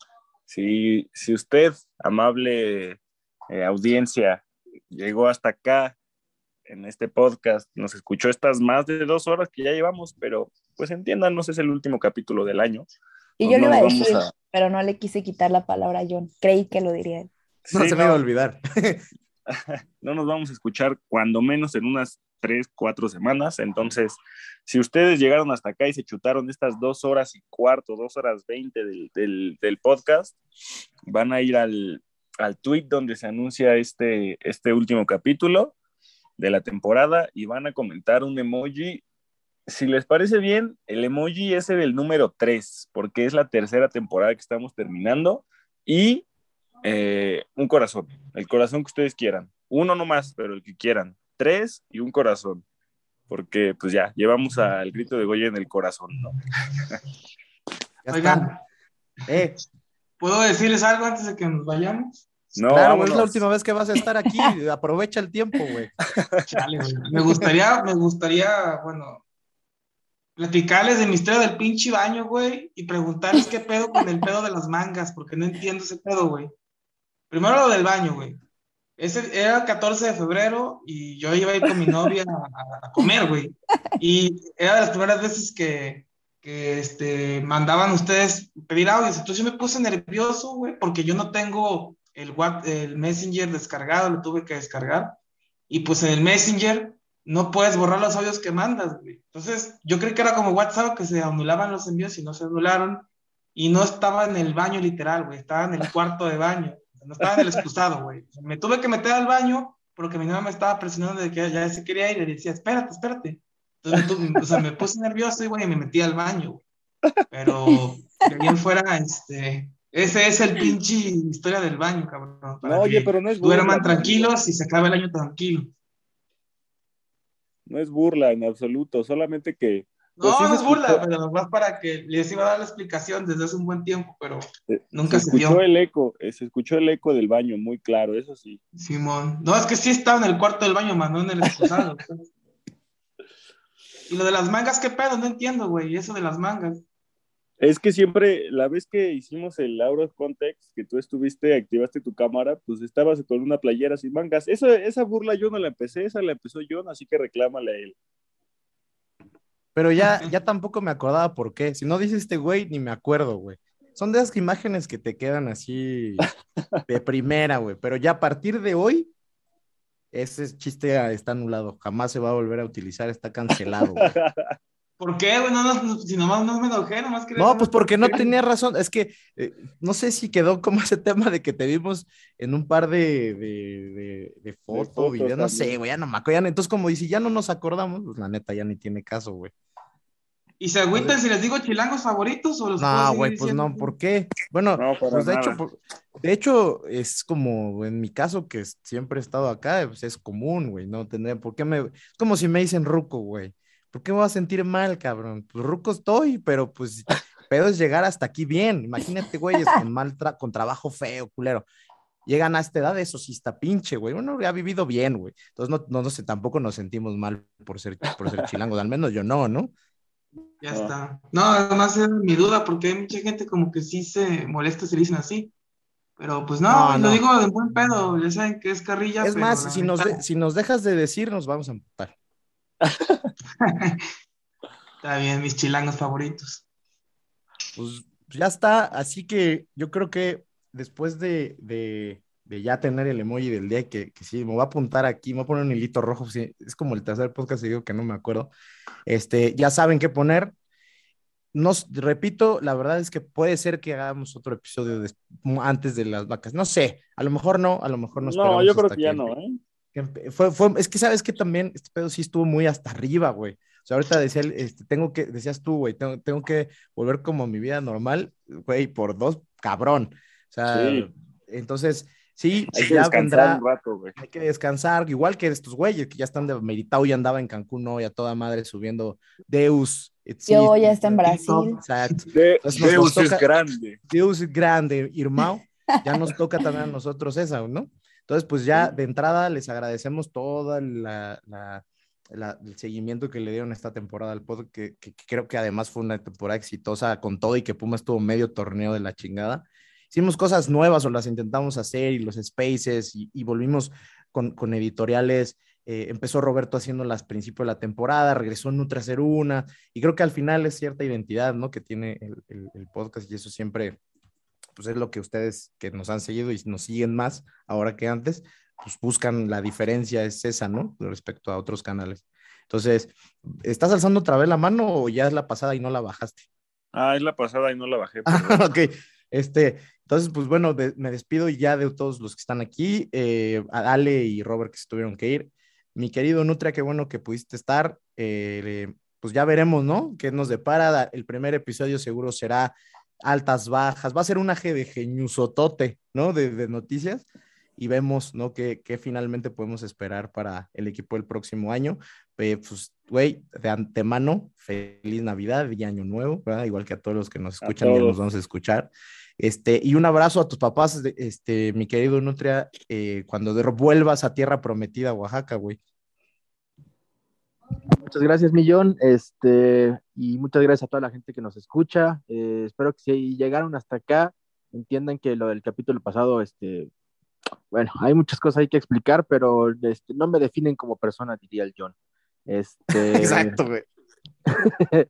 Si, si usted, amable eh, audiencia, llegó hasta acá en este podcast, nos escuchó estas más de dos horas que ya llevamos, pero pues entiéndanos, es el último capítulo del año. Y yo le iba a decir, a... pero no le quise quitar la palabra a John. Creí que lo diría él. No sí, se me iba a olvidar. no nos vamos a escuchar cuando menos en unas tres, cuatro semanas. Entonces, si ustedes llegaron hasta acá y se chutaron estas dos horas y cuarto, dos horas veinte del, del, del, podcast, van a ir al, al tweet donde se anuncia este, este último capítulo de la temporada y van a comentar un emoji. Si les parece bien, el emoji es el número 3, porque es la tercera temporada que estamos terminando, y eh, un corazón, el corazón que ustedes quieran. Uno nomás, pero el que quieran tres y un corazón, porque pues ya, llevamos al grito de Goya en el corazón, ¿no? Oigan, eh. ¿puedo decirles algo antes de que nos vayamos? No, claro, es la última vez que vas a estar aquí, aprovecha el tiempo, güey. me gustaría, me gustaría, bueno, platicarles de misterio del pinche baño, güey, y preguntarles qué pedo con el pedo de las mangas, porque no entiendo ese pedo, güey. Primero lo del baño, güey. Ese era el 14 de febrero y yo iba a ir con mi novia a, comer, güey. Y era de las primeras veces que, que este, mandaban ustedes pedir audios. Entonces yo me puse nervioso, güey, porque yo no tengo el, el Messenger descargado, lo tuve que descargar. Y pues en el Messenger no puedes borrar los audios que mandas, güey. Entonces yo creí que era como WhatsApp, que se anulaban los envíos y no se anularon. Y no estaba en el baño literal, güey, estaba en el cuarto de baño no estaba en el excusado, güey. Me tuve que meter al baño porque mi mamá me estaba presionando de que ya se quería ir y le decía, espérate, espérate. Entonces, me, tuve, o sea, me puse nervioso y, güey, me metí al baño, güey. Pero, de bien fuera, este, ese es el pinche historia del baño, cabrón. No, oye, pero no es burla. Duerman tranquilos y se acabe el año tranquilo. No es burla en absoluto, solamente que Pues No, sí no se es burla, escuchó- pero nomás para que les iba a dar la explicación desde hace un buen tiempo, pero nunca se se escuchó dio. el eco, eh, se escuchó el eco del baño, muy claro, eso sí. Simón. No, es que sí estaba en el cuarto del baño, más no en el excusado. y lo de las mangas, ¿qué pedo? No entiendo, güey, eso de las mangas. Es que siempre, la vez que hicimos el Out of Context, que tú estuviste, activaste tu cámara, pues estabas con una playera sin mangas. Esa, esa burla yo no la empecé, esa la empezó John, así que reclámale a él. Pero ya, ya tampoco me acordaba por qué. Si no dice este güey, ni me acuerdo, güey. Son de esas imágenes que te quedan así de primera, güey. Pero ya a partir de hoy, ese chiste está anulado. Jamás se va a volver a utilizar, está cancelado. güey. ¿Por qué, güey? No, no, no, si nomás no me enojé, nomás quería No, pues por porque no tenía razón. Es que eh, no sé si quedó como ese tema de que te vimos en un par de, de, de, de fotos, videos, no sé, güey, ya no me acuerdo. Ya- Entonces, como dice, ya no nos acordamos, pues la neta ya ni tiene caso, güey. ¿Y se agüitan si les digo chilangos favoritos o los No, güey, pues diciendo? no, ¿por qué? Bueno, No, pues de hecho, por- de hecho, es como en mi caso, que siempre he estado acá, pues es común, güey, no tendría, ¿por qué me, es como si me dicen ruco, güey, ¿por qué me voy a sentir mal, cabrón? Pues ruco estoy, pero pues, pedo es llegar hasta aquí bien, imagínate, güey, es con mal, tra- con trabajo feo, culero, llegan a esta edad, eso sí está pinche, güey, uno ha vivido bien, güey, entonces no, no, no sé, tampoco nos sentimos mal por ser, por ser chilangos, al menos yo no, ¿no? Ya está. No, además es mi duda, porque hay mucha gente como que sí se molesta si le dicen así. Pero pues no, No, lo digo de buen pedo, ya saben que es carrilla. Es pero más, si nos, de- si nos dejas de decir, nos vamos a emputar. Está bien, mis chilangos favoritos. Pues ya está, así que yo creo que después de, de- de ya tener el emoji del día, que, que sí, me voy a apuntar aquí, me voy a poner un hilito rojo, sí, es como el tercer podcast y digo que no me acuerdo, este, ya saben qué poner. Nos, repito, la verdad es que puede ser que hagamos otro episodio antes de las vacas, no sé, a lo mejor no, a lo mejor no. No, yo creo que ya no, ¿eh? Fue, fue, es que sabes que también este pedo sí estuvo muy hasta arriba, güey. O sea, ahorita decía, este, tengo que, decías tú, güey, tengo, tengo que volver como a mi vida normal, güey, por dos, cabrón. O sea, Sí. entonces, sí, Hay que ya descansar vendrá, un rato, güey. hay que descansar, igual que estos güeyes que ya están de meritado y andaba en Cancún hoy a toda madre subiendo Deus. Yo ya está en Brasil. Exacto. De- Entonces nos- Deus es grande. Deus es grande, Irmao. Ya nos toca también a nosotros esa, ¿no? Entonces, pues ya de entrada les agradecemos todo la, la- la- el seguimiento que le dieron esta temporada al podcast, que, que- que creo que además fue una temporada exitosa con todo y que Pumas tuvo medio torneo de la chingada. Hicimos cosas nuevas o las intentamos hacer y los spaces y, y volvimos con, con editoriales. eh, empezó Roberto haciéndolas al principio de la temporada, regresó Nutra a hacer una y creo que al final es cierta identidad, ¿no? Que tiene el, el- el podcast y eso siempre, pues es lo que ustedes que nos han seguido y nos siguen más ahora que antes, pues buscan la diferencia, es esa, ¿no? Respecto a otros canales. Entonces, ¿estás alzando otra vez la mano o ya es la pasada y no la bajaste? Ah, es la pasada y no la bajé. Ah, ok. Este, entonces, pues bueno, de- me despido ya de todos los que están aquí, eh, a Ale y Robert que se tuvieron que ir. Mi querido Nutria, qué bueno que pudiste estar. eh, pues ya veremos, ¿no? ¿Qué nos depara? El primer episodio seguro será altas, bajas. Va a ser un aje de geniusotote, ¿no? De, de noticias. Y vemos, ¿no? ¿Qué, qué finalmente podemos esperar para el equipo del próximo año. Eh, pues, güey, de antemano, feliz Navidad y Año Nuevo, ¿verdad? Igual que a todos los que nos escuchan y nos vamos a escuchar. Este, y un abrazo a tus papás, este, mi querido Nutria, eh, cuando vuelvas a Tierra Prometida, Oaxaca, güey. Muchas gracias, Millón. Este, y muchas gracias a toda la gente que nos escucha. Eh, espero que si llegaron hasta acá, entiendan que lo del capítulo pasado, este, bueno, hay muchas cosas hay que explicar, pero este, no me definen como persona, diría el John. Este, Exacto, güey.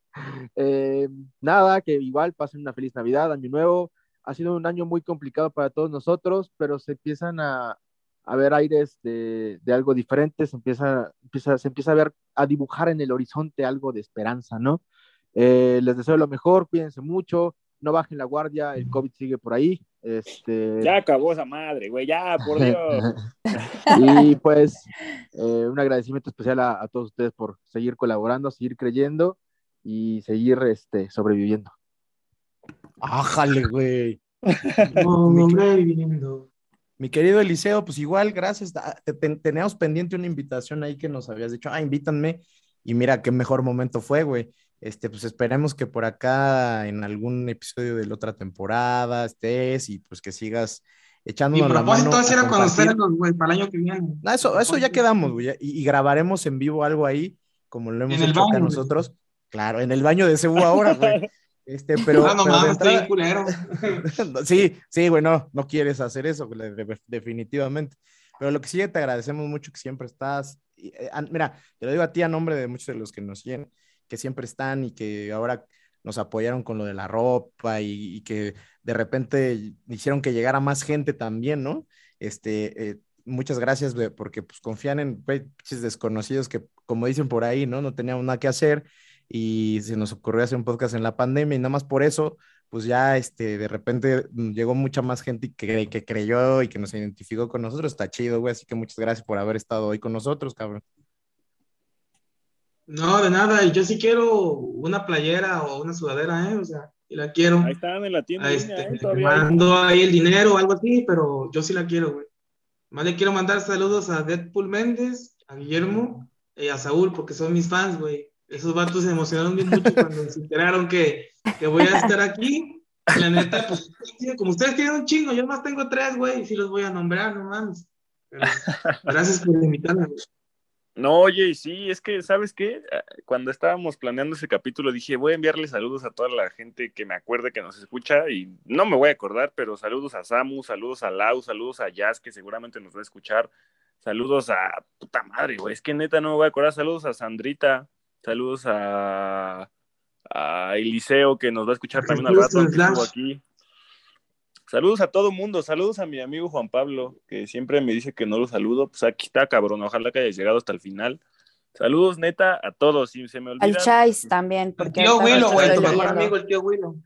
eh, nada, que igual pasen una feliz Navidad, Año Nuevo. Ha sido un año muy complicado para todos nosotros, pero se empiezan a, a ver aires de, de algo diferente, se empieza, empieza, se empieza a ver, a dibujar en el horizonte algo de esperanza, ¿no? Eh, les deseo lo mejor, cuídense mucho, no bajen la guardia, el COVID sigue por ahí. Este... Ya acabó esa madre, güey, ya, por Dios. y pues eh, un agradecimiento especial a, a todos ustedes por seguir colaborando, seguir creyendo y seguir este, sobreviviendo. Ájale, güey. Sobreviviendo. Mi querido Eliseo, pues igual, gracias. Ah, te- te- teníamos pendiente una invitación ahí que nos habías dicho, ah, invítanme. Y mira qué mejor momento fue, güey. Este, pues esperemos que por acá en algún episodio de la otra temporada estés y pues que sigas echándonos Mi la mano. propósito era a compartir. conocerlos, güey, para el año que viene. No, eso, eso ya quedamos, güey. Y, y grabaremos en vivo algo ahí, como lo hemos hecho baño, nosotros. Claro, en el baño de Cebu ahora, güey. Este, pero. Ah, no estoy entrada- culero. sí, sí, güey, no, no quieres hacer eso, definitivamente. Pero lo que sí te agradecemos mucho que siempre estás. eh, mira, te lo digo a ti a nombre de muchos de los que nos siguen, que siempre están y que ahora nos apoyaron con lo de la ropa y, y que de repente hicieron que llegara más gente también, ¿no? Este, eh, muchas gracias, porque pues confían en desconocidos que, como dicen por ahí, ¿no? No teníamos nada que hacer y se nos ocurrió hacer un podcast en la pandemia y nada más por eso, pues ya este, de repente mm, llegó mucha más gente que, que creyó y que nos identificó con nosotros. Está chido, güey, así que muchas gracias por haber estado hoy con nosotros, cabrón. No, de nada, y yo sí quiero una playera o una sudadera, ¿eh? O sea, y la quiero. Ahí están en la tienda. Ahí este, ¿eh? Mando ahí el dinero o algo así, pero yo sí la quiero, güey. Más le quiero mandar saludos a Deadpool Méndez, a Guillermo y a Saúl, porque son mis fans, güey. Esos vatos se emocionaron bien mucho cuando se enteraron que, que voy a estar aquí. La neta, pues, como ustedes tienen un chingo, yo más tengo tres, güey, y sí los voy a nombrar, no mames. Pero gracias por invitarme, güey. No, oye, sí, es que, ¿sabes qué? Ah, Cuando estábamos planeando ese capítulo dije, voy a enviarle saludos a toda la gente que me acuerde que nos escucha y no me voy a acordar, pero saludos a Samu, saludos a Lau, saludos a Jazz, que seguramente nos va a escuchar, saludos a puta madre, güey, es que neta no me voy a acordar, saludos a Sandrita, saludos a, a Eliseo, que nos va a escuchar también al rato, que estuvo aquí. Saludos a todo mundo, saludos a mi amigo Juan Pablo, que siempre me dice que no lo saludo, pues aquí está, cabrón, ojalá que hayas llegado hasta el final. Saludos, neta, a todos, si se me olvida. Al Chais también, porque Tío ahorita Willow, lo güey, tu mejor amigo, el tío Willow.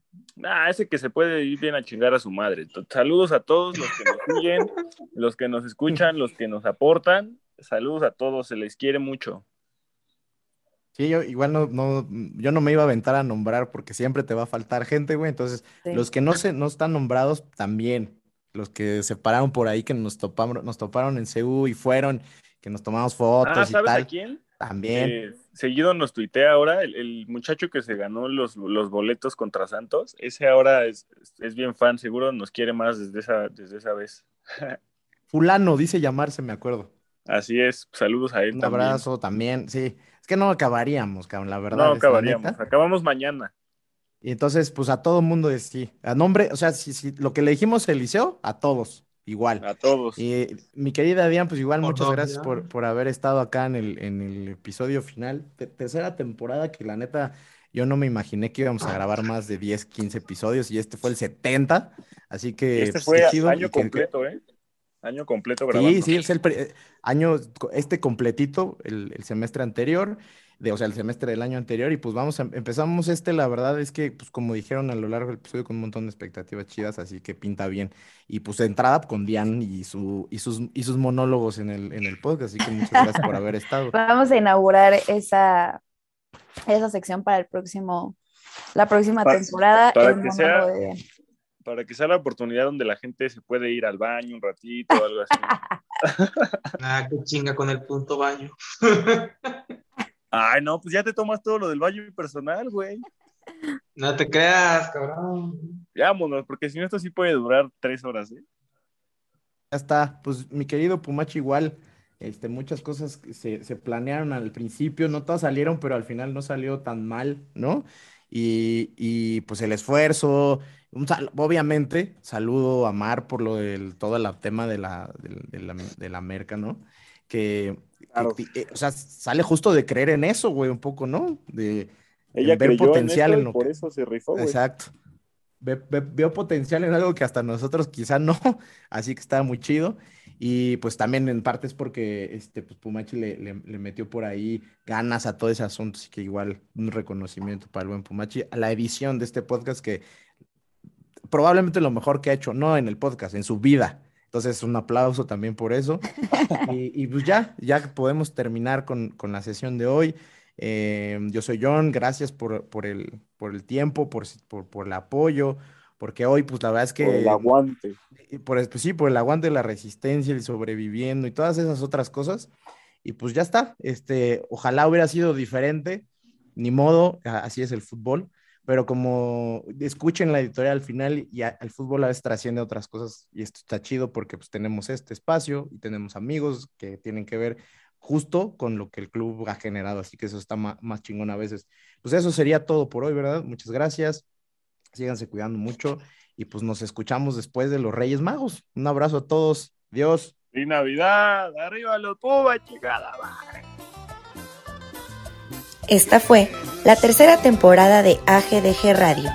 Ah, ese que se puede ir bien a chingar a su madre. Saludos a todos los que nos siguen, los que nos escuchan, los que nos aportan. Saludos a todos, se les quiere mucho. Sí, yo igual no, no, yo no me iba a aventar a nombrar porque siempre te va a faltar gente, güey. Entonces, Sí. los que no se, no están nombrados también, los que se pararon por ahí, que nos topamos, nos toparon en CU y fueron, que nos tomamos fotos Ah, y ¿sabes tal. a quién? También. Eh, seguido nos tuitea ahora el, el muchacho que se ganó los, los boletos contra Santos. Ese ahora es, es bien fan, seguro nos quiere más desde esa, desde esa vez. Fulano, dice llamarse, me acuerdo. Así es, saludos a él Un también. abrazo también, sí. Es que no acabaríamos, cabrón, la verdad. No acabaríamos, acabamos mañana. Y entonces, pues a todo mundo es sí. A nombre, o sea, si, si lo que le dijimos Eliseo, a todos, igual. A todos. Y mi querida Diana, pues igual Por muchas gracias por, por haber estado acá en el, en el episodio final. Te- tercera temporada que la neta, yo no me imaginé que íbamos a grabar más de 10, 15 episodios y este fue el 70. Así que, Y este pues, fue año y que- completo, ¿eh? Año completo grabando. Sí, sí, es el pre- eh, año, este completito, el, el semestre anterior, de, o sea, el semestre del año anterior, y pues vamos, a- empezamos este, la verdad es que, pues como dijeron a lo largo del episodio, con un montón de expectativas chidas, así que pinta bien. Y pues de entrada con Diane y, su, y, sus, y sus monólogos en el, en el podcast, así que muchas gracias por haber estado. Vamos a inaugurar esa, esa sección para el próximo, la próxima temporada. para que sea- de. Para que sea la oportunidad donde la gente se puede ir al baño un ratito o algo así. Ah, qué chinga con el punto baño. Ay, no, pues ya te tomas todo lo del baño personal, güey. No te creas, cabrón. Vámonos, porque si no, esto sí puede durar tres horas, ¿eh? Ya está, pues mi querido Pumachi igual, este, muchas cosas que se, se planearon al principio, no todas salieron, pero al final no salió tan mal, ¿no? Y, y, pues el esfuerzo, un sal- obviamente, saludo a Mar por lo del todo el tema de la, del- de, la, de la merca, ¿no? Que, que- que, eh, o sea, sale justo de creer en eso, güey, un poco, ¿no? De Ella ver potencial en, en lo por que- eso se rifó, güey. Exacto. Ve- ve- veo potencial en algo que hasta nosotros quizá no, así que está muy chido. Y pues también en parte es porque este, pues, Pumachi le, le- le metió por ahí ganas a todo ese asunto, así que igual un reconocimiento para el buen Pumachi, a la edición de este podcast que probablemente lo mejor que ha hecho, no en el podcast, en su vida. Entonces, un aplauso también por eso. Y, y pues ya, ya podemos terminar con, con la sesión de hoy. Eh, yo soy John, gracias por, por el, por el tiempo, por, por, por el apoyo, porque hoy, pues la verdad es que... Por el aguante. y Por, pues, sí, por el aguante, la resistencia, el sobreviviendo y todas esas otras cosas. Y pues ya está. Este, ojalá hubiera sido diferente, ni modo, así es el fútbol, pero como escuchen la editorial al final y el fútbol a veces trasciende otras cosas y esto está chido porque pues tenemos este espacio y tenemos amigos que tienen que ver justo con lo que el club ha generado, así que eso está más, chingón a veces. Pues eso sería todo por hoy, ¿verdad? Muchas gracias, síganse cuidando mucho y pues nos escuchamos después de los Reyes Magos. Un abrazo a todos, Dios. Y Navidad, arriba los Pumas, chingada Esta fue la tercera temporada de AGDG Radio,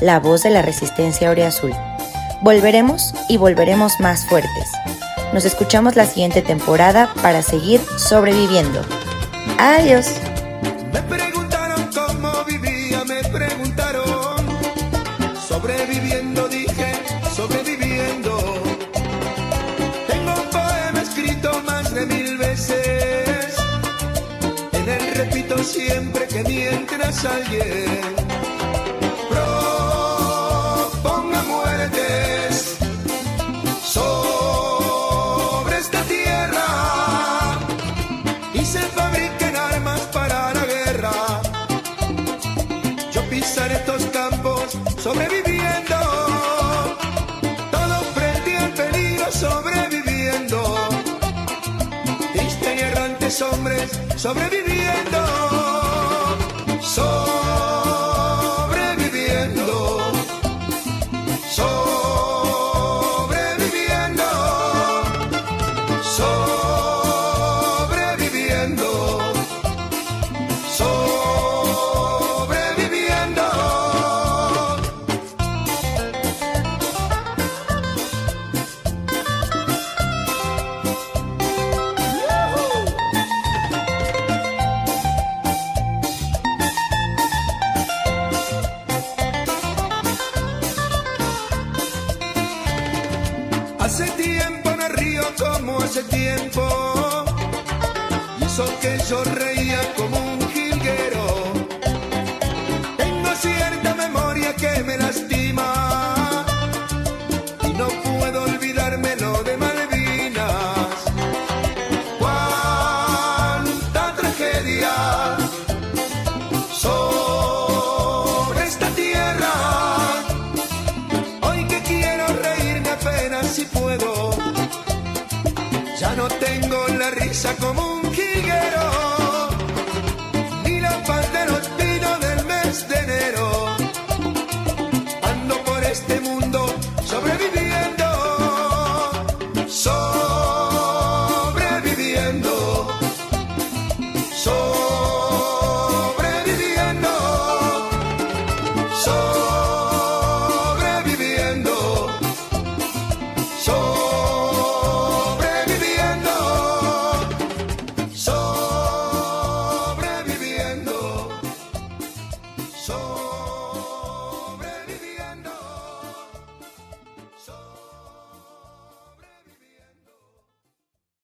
la voz de la resistencia Azul. Volveremos y volveremos más fuertes. Nos escuchamos la siguiente temporada para seguir sobreviviendo. Adiós. Siempre que mientras alguien proponga muertes. sobre esta tierra y se fabriquen armas para la guerra. Yo pisaré estos campos sobreviviendo, todo frente al peligro sobreviviendo. Triste y errantes hombres sobreviviendo.